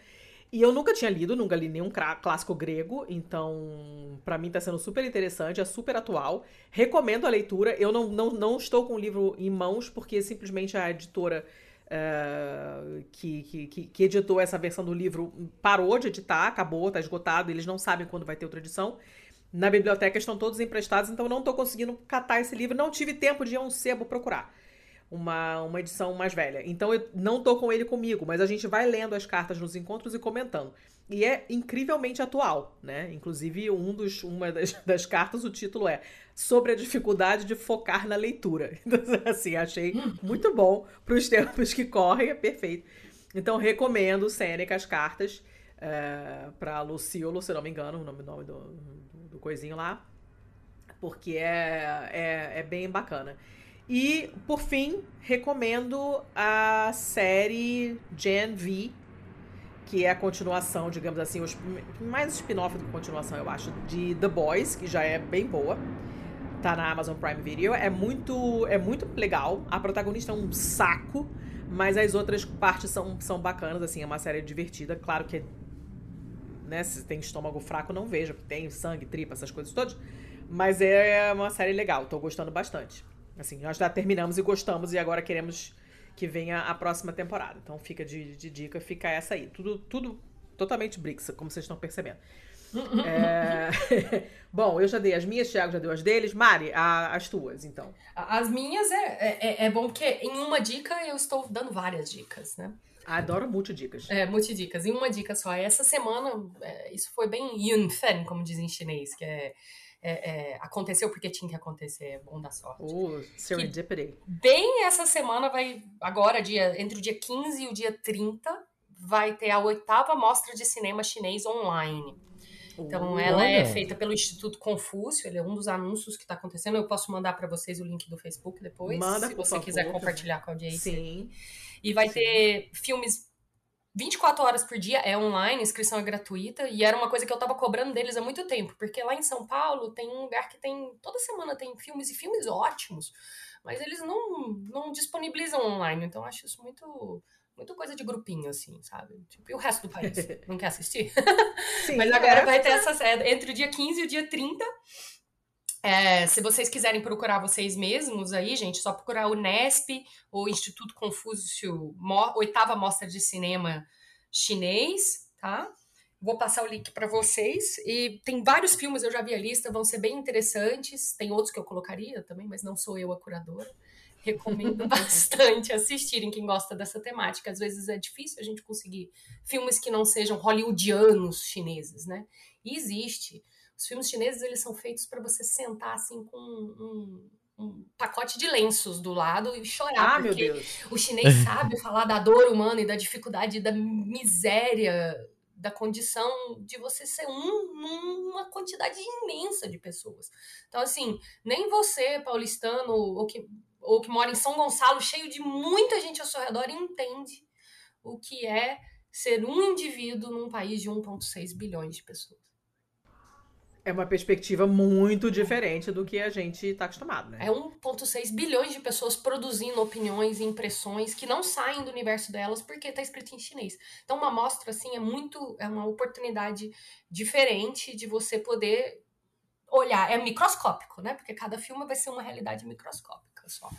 E eu nunca tinha lido, nunca li nenhum clássico grego, então pra mim tá sendo super interessante, é super atual. Recomendo a leitura. Eu não, não, não estou com o livro em mãos, porque simplesmente a editora eh, que, que, que, editou essa versão do livro parou de editar, acabou, tá esgotado, eles não sabem quando vai ter outra edição. Na biblioteca estão todos emprestados, então não tô conseguindo catar esse livro, não tive tempo de ir a um sebo procurar. Uma, uma edição mais velha. Então eu não tô com ele comigo, mas a gente vai lendo as cartas nos encontros e comentando. E é incrivelmente atual, né? Inclusive, um dos, uma das, das cartas, o título é Sobre a dificuldade de focar na leitura. Então, assim, achei muito bom para os tempos que correm, é perfeito. Então, recomendo Sêneca as cartas é, para Luciolo, se não me engano, o nome, nome do, do, do coisinho lá, porque é, é, é bem bacana. E, por fim, recomendo a série Gen V, que é a continuação, digamos assim, mais spin-off do que continuação, eu acho, de The Boys, que já é bem boa. Tá na Amazon Prime Video. É muito, é muito legal. A protagonista é um saco, mas as outras partes são, são bacanas, assim, é uma série divertida. Claro que, né, se tem estômago fraco, não veja, porque tem sangue, tripa, essas coisas todas. Mas é uma série legal, tô gostando bastante. Assim, nós já terminamos e gostamos, e agora queremos que venha a próxima temporada. Então fica de, de dica, fica essa aí. Tudo, tudo totalmente Brix, como vocês estão percebendo. É... Bom, eu já dei as minhas, Thiago já deu as deles. Mari, a- as tuas, então. As minhas é, é, é bom porque em uma dica eu estou dando várias dicas, né? Adoro multidicas. É, multidicas. Em uma dica só. Essa semana, é, isso foi bem yunfen, como dizem em chinês, que é, é- é, aconteceu porque tinha que acontecer, bom da sorte. Oh, Serendipity. Bem essa semana vai, agora, dia, entre o dia 15 e o dia 30, vai ter a oitava mostra de cinema chinês online. Então, ela é feita pelo Instituto Confúcio, ele é um dos anúncios que está acontecendo. Eu posso mandar para vocês o link do Facebook depois, Manda, se você favor. quiser compartilhar com a audiência. Sim. E vai Sim. ter filmes 24 horas por dia, é online, inscrição é gratuita, e era uma coisa que eu tava cobrando deles há muito tempo, porque lá em São Paulo tem um lugar que tem, toda semana tem filmes e filmes ótimos, mas eles não, não disponibilizam online, então eu acho isso muito, muito coisa de grupinho, assim, sabe? Tipo, e o resto do país? Não quer assistir? Sim, Mas agora vai ter essa é, entre o dia 15 e o dia 30. É, se vocês quiserem procurar vocês mesmos aí, gente, só procurar o NESP, o Instituto Confúcio, oitava mostra de cinema chinês, tá? Vou passar o link para vocês. E tem vários filmes, eu já vi a lista, vão ser bem interessantes. Tem outros que eu colocaria também, mas não sou eu a curadora. Recomendo bastante assistirem quem gosta dessa temática. Às vezes é difícil a gente conseguir filmes que não sejam hollywoodianos chineses, né? E existe. Os filmes chineses, eles são feitos para você sentar assim com um, um pacote de lenços do lado e chorar. Ah, meu porque Deus. o chinês sabe falar da dor humana e da dificuldade, da miséria, da condição de você ser um numa quantidade imensa de pessoas. Então, assim, nem você, paulistano, ou que, ou que mora em São Gonçalo, cheio de muita gente ao seu redor, entende o que é ser um indivíduo num país de 1,6 bilhões de pessoas. É uma perspectiva muito diferente do que a gente está acostumado, né? É 1,6 bilhões de pessoas produzindo opiniões e impressões que não saem do universo delas porque está escrito em chinês. Então, uma mostra assim é muito. É uma oportunidade diferente de você poder olhar. É microscópico, né? Porque cada filme vai ser uma realidade microscópica só.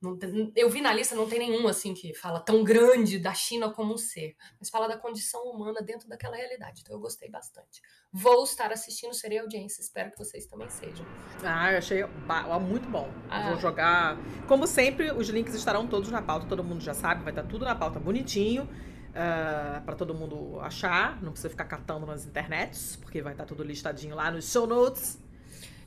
Não eu vi na lista, não tem nenhum assim que fala tão grande da China como um ser, mas fala da condição humana dentro daquela realidade. Então eu gostei bastante. Vou estar assistindo, serei audiência, espero que vocês também sejam. Ah, eu achei muito bom. Ah. Vou jogar. Como sempre, os links estarão todos na pauta, todo mundo já sabe, vai estar tudo na pauta bonitinho. para pra todo mundo achar, não precisa ficar catando nas internets, porque vai estar tudo listadinho lá nos show notes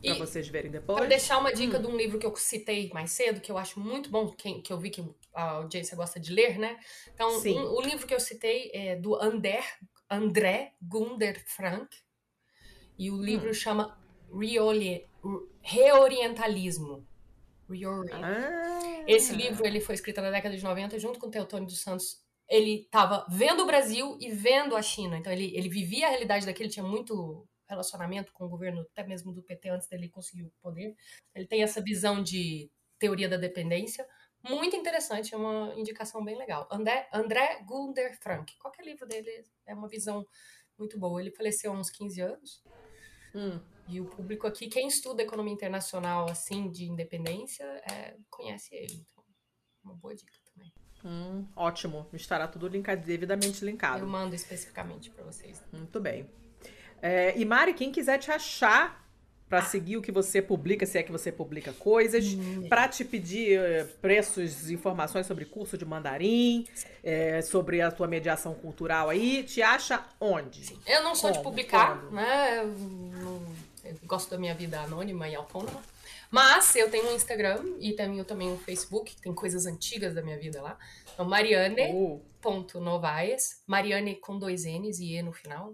pra E- vocês verem Para depois. deixar uma dica de um livro que eu citei mais cedo, que eu acho muito bom, que, que eu vi que a audiência gosta de ler, né? Então, um- o livro que eu citei é do Ander, André Gunder Frank, e o livro chama Reoli- Reorientalismo. Reorient- Ah, Esse livro ele foi escrito na década de 90 junto com o Teotônio dos Santos. Ele estava vendo o Brasil e vendo a China. Então ele, ele vivia a realidade daquele, tinha muito relacionamento com o governo, até mesmo do PT, antes dele conseguir o poder. Ele tem essa visão de teoria da dependência. Muito interessante, é uma indicação bem legal. André, André Gunder Frank. Qualquer livro dele é uma visão muito boa. Ele faleceu há uns 15 anos. Hum. E o público aqui, quem estuda economia internacional, assim, de independência, é, conhece ele. Então, uma boa dica também. Hum, ótimo. Estará tudo linkado, devidamente linkado. Eu mando especificamente para vocês. Muito bem. É, e Mari, quem quiser te achar Pra seguir o que você publica, se é que você publica coisas, pra te pedir eh, preços, informações sobre curso de mandarim, eh, sobre a tua mediação cultural aí, te acha onde? Eu não sou de Como? publicar, Quando? né? Eu, não- eu gosto da minha vida anônima e autônoma. Mas eu tenho um Instagram e tenho também um Facebook, que tem coisas antigas da minha vida lá. Então, Mariane.novaes. Mariane com dois N's e E no final.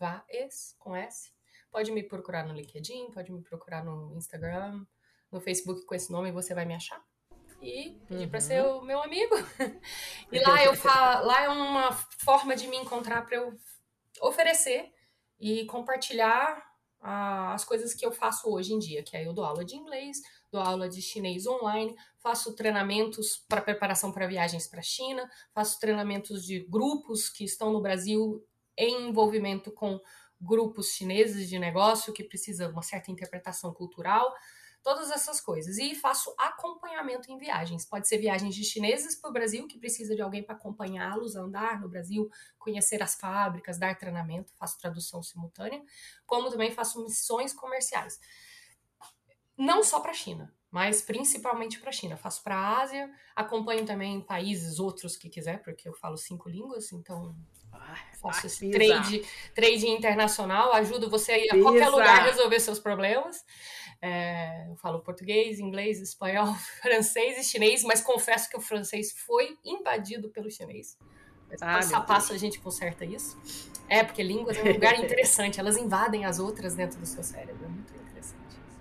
Novaes, com S. Pode me procurar no LinkedIn, pode me procurar no Instagram, no Facebook com esse nome você vai me achar. E pedir pra ser o meu amigo. E lá eu fa... lá é uma forma de me encontrar para eu oferecer e compartilhar as coisas que eu faço hoje em dia, que aí eu dou aula de inglês, dou aula de chinês online, faço treinamentos para preparação para viagens para a China, faço treinamentos de grupos que estão no Brasil em envolvimento com grupos chineses de negócio que precisa uma certa interpretação cultural, todas essas coisas. E faço acompanhamento em viagens. Pode ser viagens de chineses para o Brasil, que precisa de alguém para acompanhá-los, andar no Brasil, conhecer as fábricas, dar treinamento, faço tradução simultânea, como também faço missões comerciais. Não só para a China, mas principalmente para a China. Faço para a Ásia, acompanho também países outros que quiser, porque eu falo cinco línguas, então faço esse trade, trade internacional, ajudo você a ir a qualquer Pisa. lugar resolver seus problemas. É, eu falo português, inglês, espanhol, francês e chinês, mas confesso que o francês foi invadido pelo chinês. Mas Ah, passo a passo a gente conserta isso. É, porque línguas é um lugar interessante, elas invadem as outras dentro do seu cérebro. É muito interessante isso.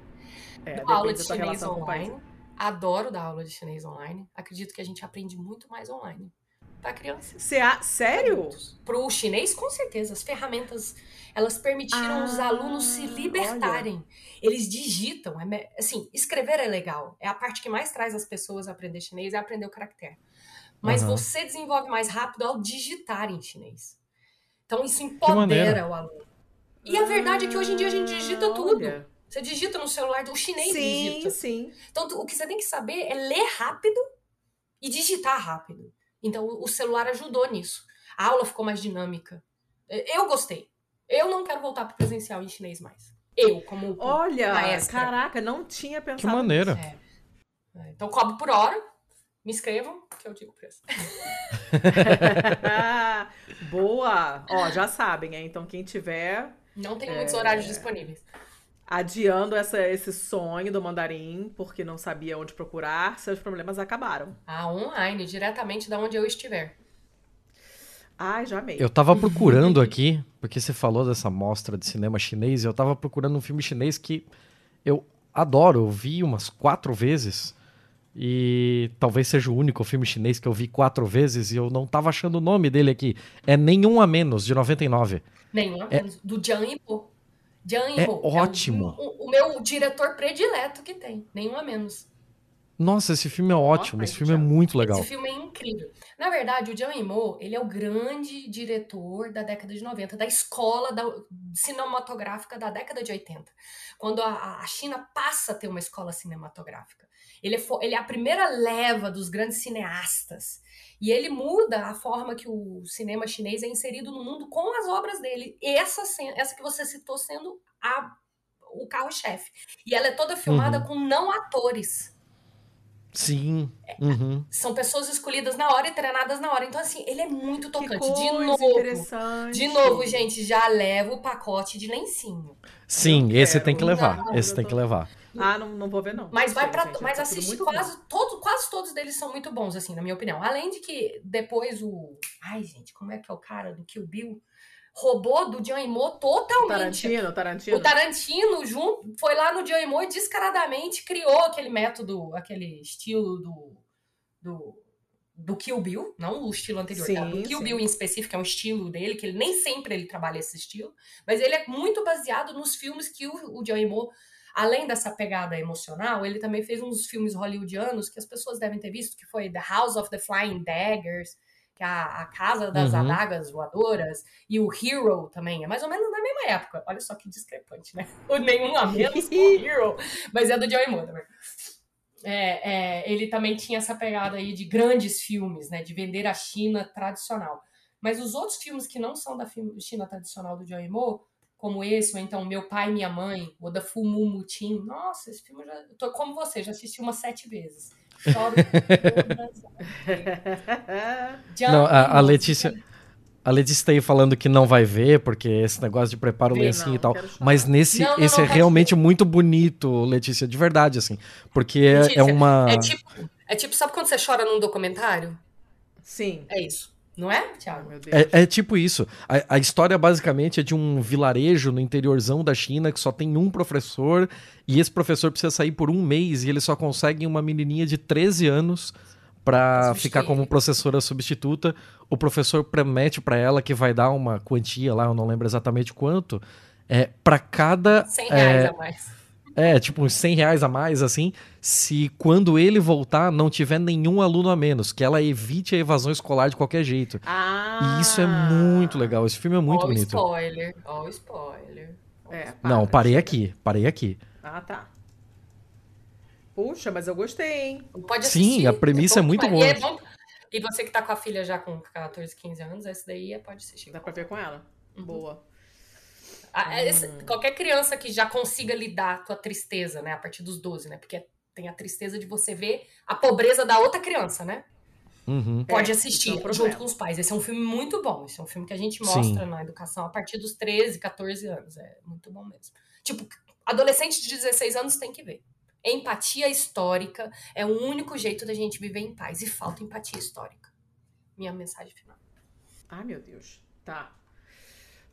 É, Dou aula de chinês online. Adoro dar aula de chinês online. Acredito que a gente aprende muito mais online. Para crianças. A... Sério? Para o chinês, com certeza. As ferramentas, elas permitiram os Ah, alunos se libertarem. Eles digitam. É, assim, escrever é legal. É a parte que mais traz as pessoas a aprender chinês, é aprender o caractere. Mas Aham. você desenvolve mais rápido ao digitar em chinês. Então, isso empodera o aluno. E a verdade é que hoje em dia a gente digita tudo. Olha. Você digita no celular, o chinês Sim, digita. sim. Então, tu- o que você tem que saber é ler rápido e digitar rápido. Então, o celular ajudou nisso. A aula ficou mais dinâmica. E- Eu gostei. Eu não quero voltar para presencial em chinês mais. Eu, como. Olha, Maestra. caraca, não tinha pensado. Que maneira. É. É, Então, cobro por hora. Me inscrevam, que eu digo o preço. Boa! Ó, já sabem, hein? Então quem tiver Não tem É. muitos horários disponíveis. Adiando essa, esse sonho do mandarim porque não sabia onde procurar, seus problemas acabaram. Ah, online, diretamente da onde eu estiver. Ai, já amei. Eu tava procurando aqui, porque você falou dessa mostra de cinema chinês, e eu tava procurando um filme chinês que eu adoro, eu vi umas quatro vezes. E talvez seja o único filme chinês que eu vi quatro vezes e eu não tava achando o nome dele aqui. É Nenhum a Menos, de 99. Nenhum a menos. Do Jiang Yimou. Jiang É o- ótimo. O, o meu diretor predileto que tem. Nenhum a menos. Nossa, esse filme é ótimo, esse filme é muito legal. Esse filme é incrível. Na verdade, o Jiang Yimou, ele é o grande diretor da década de 90, da escola da- cinematográfica da década de 80. Quando a, a China passa a ter uma escola cinematográfica. Ele é, ele é a primeira leva dos grandes cineastas. E ele muda a forma que o cinema chinês é inserido no mundo com as obras dele. Essa, essa que você citou sendo a, o carro-chefe. E ela é toda filmada Uhum. com não atores Sim. Uhum. são pessoas escolhidas na hora e treinadas na hora. Então, assim, ele é muito Que tocante. coisa de novo. interessante. De novo, gente, já leva o pacote de lencinho. Sim, Eu esse quero. tem que levar. Não, esse tem tô- que levar. Ah, não, não vou ver, não. Mas vai para, mas tá tudo assiste quase bom. todo, quase todos deles são muito bons, assim, na minha opinião. Além de que depois o, ai gente, como é que é o cara do Kill Bill roubou do Yimou totalmente. Tarantino, Tarantino. O Tarantino junto, foi lá no Yimou e descaradamente criou aquele método, aquele estilo do, do, do Kill Bill, não o estilo anterior, Sim, tá? do Kill sim. Bill em específico, é um estilo dele, que ele nem sempre ele trabalha esse estilo, mas ele é muito baseado nos filmes que o, o Yimou, além dessa pegada emocional, ele também fez uns filmes hollywoodianos que as pessoas devem ter visto, que foi The House of the Flying Daggers, que é a, a Casa das Uhum. Adagas Voadoras, e o Hero também, é mais ou menos na mesma época. Olha só que discrepante, né? O nenhum a menos o Hero, mas é do Joey também. É, é, ele também tinha essa pegada aí de grandes filmes, né? De vender a China tradicional. Mas os outros filmes que não são da China tradicional do Joey Moore como esse, ou então Meu Pai e Minha Mãe, ou da Fumu Mutim. Nossa, esse filme eu já. eu Tô como você, já assisti umas sete vezes. Choro todas. Não, a, a Letícia. A Letícia tá aí falando que não vai ver, porque esse negócio de prepara o Vê, lencinho não, e tal. Mas nesse, Não, não, esse não, é realmente ver. muito bonito, Letícia, de verdade, assim. Porque é, Letícia, é uma. É tipo, é tipo, sabe quando você chora num documentário? Sim. É isso. Não é, Thiago? meu Deus. É, é tipo isso. A, a história basicamente é de um vilarejo no interiorzão da China que só tem um professor e esse professor precisa sair por um mês e ele só consegue uma menininha de 13 anos substituir ficar como professora substituta. O professor promete pra ela que vai dar uma quantia lá, eu não lembro exatamente quanto, é para cada 100 reais é, a mais. É, tipo uns 100 reais a mais, assim, se quando ele voltar não tiver nenhum aluno a menos, que ela evite a evasão escolar de qualquer jeito. Ah. E isso é muito legal. Esse filme é muito ó, o bonito. spoiler. Ó, o spoiler. É, Não, para, parei chega. aqui, parei aqui. Ah, tá. Puxa, mas eu gostei, hein? Pode Sim, assistir. a premissa é bom muito boa. E, é bom- e você que tá com a filha já com 14, 15 anos, esse daí é- pode assistir. Dá pra ver com ela? Uhum. Boa. Ah, é esse- Hum. qualquer criança que já consiga lidar com a tristeza, né? A partir dos 12, né? Porque tem a tristeza de você ver a pobreza da outra criança, né? Uhum. Pode É, assistir isso é um junto com os pais. Esse é um filme muito bom. Esse é um filme que a gente Sim. mostra na educação a partir dos 13, 14 anos. É muito bom mesmo. Tipo, adolescente de 16 anos tem que ver. Empatia histórica é o único jeito da gente viver em paz. E falta empatia histórica. Minha mensagem final. Ai, meu Deus. Tá.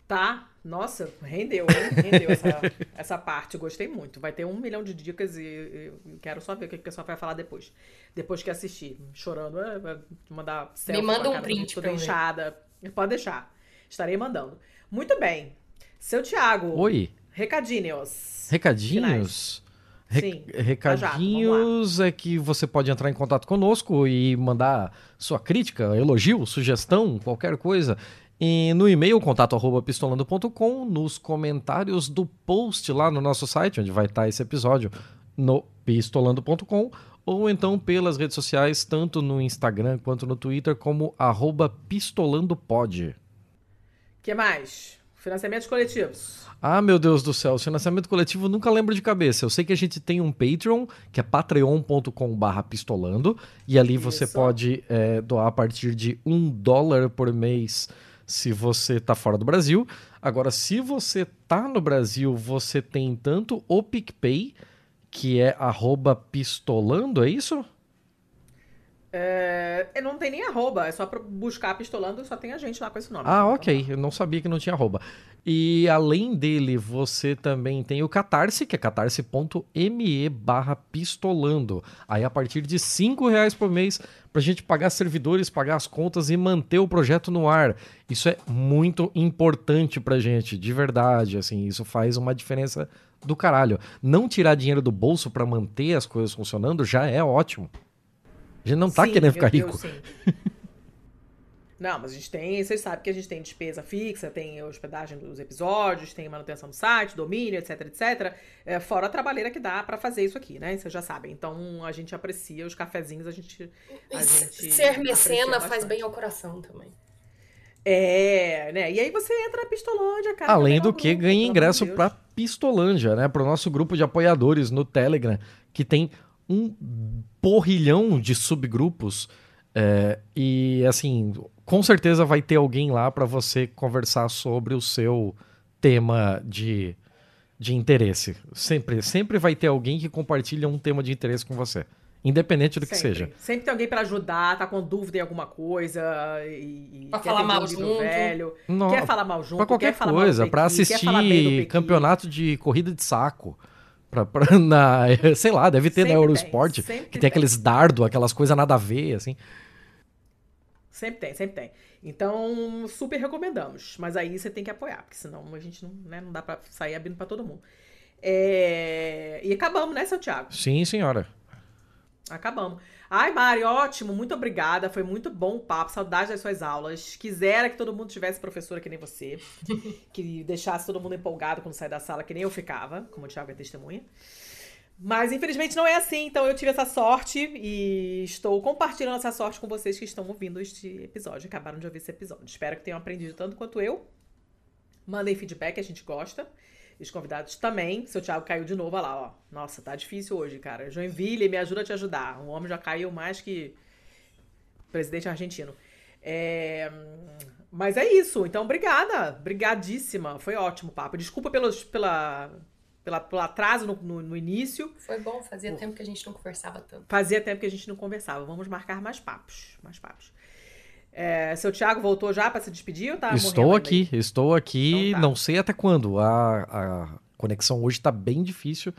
Tá. Nossa, rendeu, hein? Rendeu essa, essa parte. Gostei muito. Vai ter um milhão de dicas e e eu quero só ver o que o pessoal vai falar depois. Depois que assistir. Chorando, é, vai mandar selfie manda com a um print toda pra eu ver. inchada. Pode deixar. Estarei mandando. Muito bem. Seu Tiago. Oi, Recadinhos. recadinhos. Re- Sim, recadinhos é que você pode entrar em contato conosco e mandar sua crítica, elogio, sugestão, qualquer coisa. E no e-mail contato arroba pistolando.com, nos comentários do post lá no nosso site, onde vai estar esse episódio, no pistolando.com, ou então pelas redes sociais, tanto no Instagram quanto no Twitter, como arroba pistolandopod. que mais? Financiamentos coletivos. Ah, meu Deus do céu, financiamento coletivo nunca lembro de cabeça. Eu sei que a gente tem um Patreon, que é patreon.com.br pistolando, e ali você Isso. pode é, doar a partir de um dólar por mês se você tá fora do Brasil. Agora, se você tá no Brasil, você tem tanto o PicPay, que é pistolando, é isso? É, não tem nem arroba, é só buscar pistolando, só tem a gente lá com esse nome. Ah, ok. Eu não sabia que não tinha arroba. E além dele, você também tem o Catarse, que é catarse.me barra pistolando. Aí a partir de 5 reais por mês, pra gente pagar servidores, pagar as contas e manter o projeto no ar. Isso é muito importante pra gente, de verdade. Assim, isso faz uma diferença do caralho. Não tirar dinheiro do bolso pra manter as coisas funcionando já é ótimo. A gente não tá Sim, querendo ficar Deus, rico. sim. Não, mas a gente tem, vocês sabem que a gente tem despesa fixa, tem hospedagem dos episódios, tem manutenção do site, domínio, etc, etc. É, fora a trabalheira que dá pra fazer isso aqui, né? Vocês já sabem. Então a gente aprecia os cafezinhos, a gente. A gente Ser mecena faz bem ao coração também. É, né? E aí você entra na Pistolândia, cara. Além legal do que, grupo, ganha ingresso Deus. pra Pistolândia, né? Pro nosso grupo de apoiadores no Telegram, que tem um porrilhão de subgrupos. é, e assim, com certeza vai ter alguém lá pra você conversar sobre o seu tema de, de interesse. Sempre, sempre vai ter alguém que compartilha um tema de interesse com você. Independente do que Sempre. seja. Sempre tem alguém pra ajudar, tá com dúvida em alguma coisa e, Pra quer falar mal um junto. velho. Não, Quer falar mal junto, Pra qualquer quer falar mal do coisa, do assistir campeonato de corrida de saco. Pra, pra- na, sei lá, deve ter na Sempre Eurosport, tem, sempre que tem tem. aqueles dardo, aquelas coisas nada a ver, assim. Sempre tem, sempre tem. Então, super recomendamos. Mas aí você tem que apoiar, porque senão a gente não, né, não dá pra sair abrindo pra todo mundo. É, E acabamos, né, Santiago? Sim, senhora. Acabamos. Ai, Mari, ótimo, muito obrigada. Foi muito bom o papo, saudade das suas aulas. Quisera que todo mundo tivesse professora que nem você, que deixasse todo mundo empolgado quando sair da sala, que nem eu ficava, como o Thiago é testemunha. Mas infelizmente não é assim, então eu tive essa sorte e estou compartilhando essa sorte com vocês que estão ouvindo este episódio, acabaram de ouvir esse episódio. Espero que tenham aprendido tanto quanto eu. Mandem feedback, a gente gosta. E os convidados também. Seu Thiago caiu de novo, olha lá, ó. Nossa, tá difícil hoje, cara. Joinville, me ajuda a te ajudar. O homem já caiu mais que presidente argentino. É, Mas é isso. Então, obrigada. Obrigadíssima. Foi ótimo o papo. Desculpa pelos, pela, pela, pelo atraso no, no, no início. Foi bom, fazia tempo que a gente não conversava tanto. Fazia tempo que a gente não conversava. Vamos marcar mais papos. Mais papos. É, seu Thiago voltou já para se despedir ou tá estou aqui, estou aqui. Então tá. Não sei até quando. A, a conexão hoje tá bem difícil.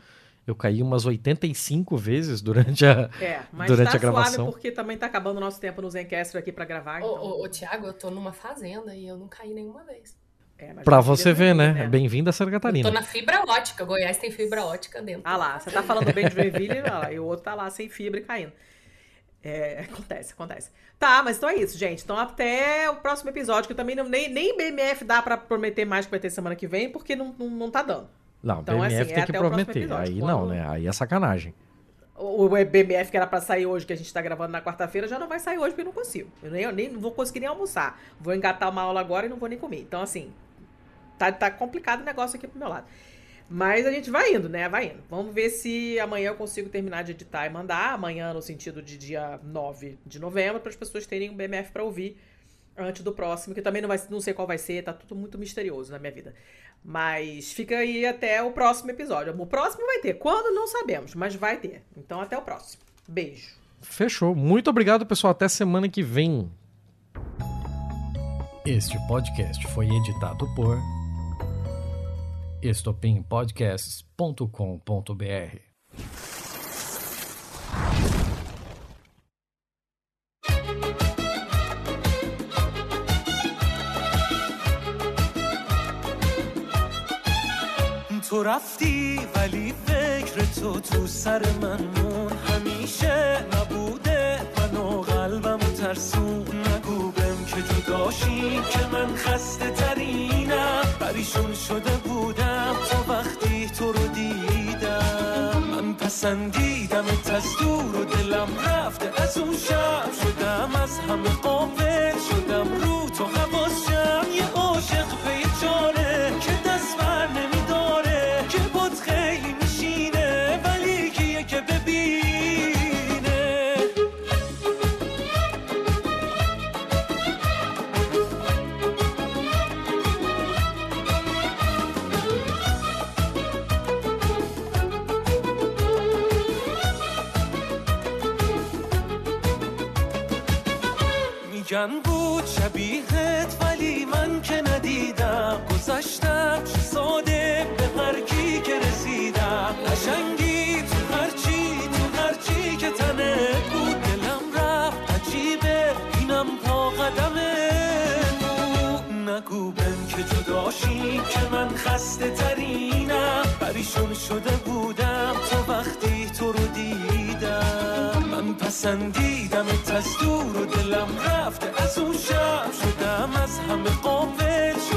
Eu caí umas 85 vezes durante a? É, mas durante tá a gravação. suave porque também tá acabando o nosso tempo no Zencastro aqui para gravar. Ô, Então... ô, ô, Tiago, eu tô numa fazenda e eu não caí nenhuma vez. É, mas Pra você ver, saber, né? Bem-vindo a Santa Eu Catarina. tô na fibra ótica. Goiás tem fibra ótica dentro. Ah lá, você tá falando bem de Joinville lá, e o outro tá lá sem fibra e caindo. É, acontece, acontece. Tá, mas então é isso, gente. Então até o próximo episódio, que eu também não, nem, nem BMF dá pra prometer mais que vai ter semana que vem, porque não, não, não tá dando. Não, Então, BMF assim, é tem que o próximo prometer. episódio, Aí quando- não, né? Aí é sacanagem. O o BMF que era pra sair hoje, que a gente tá gravando na quarta-feira, já não vai sair hoje porque eu não consigo. Eu nem, eu nem não vou conseguir nem almoçar. Vou engatar uma aula agora e não vou nem comer. Então, assim, tá, tá complicado o negócio aqui pro meu lado. Mas a gente vai indo, né? Vai indo. Vamos ver se amanhã eu consigo terminar de editar e mandar. Amanhã, no sentido de dia 9 de novembro, para as pessoas terem um BMF pra ouvir antes do próximo, que também não, vai, não sei qual vai ser, tá tudo muito misterioso na minha vida. Mas fica aí até o próximo episódio. O próximo vai ter. Quando? Não sabemos, mas vai ter. Então até o próximo. Beijo. Fechou. Muito obrigado, pessoal. Até semana que vem. Este podcast foi editado por estopimpodcasts.com.br. تو رفتی ولی فکر تو تو سر من مون همیشه نبوده منو قلبم ترسون نگو بهم که من خسته ترینم پریشون شده بودم تو وقتی تو رو دیدم. من پسندیدمت از دور و دلم رفته. از اون شب شدم از همه قافل شدم. گذشتم ساده به هر کی که رسیدم. قشنگی تو هرچی تو هرچی که تنه بود. دلم رفت عجیبه اینم پا قدمه نگو بهم که جداشی که من خسته ترینم پریشون شده بودم تو وقتی تو رو دیدم. من پسندیدمت از دور و دلم رفته از اون شب شدم از همه قافل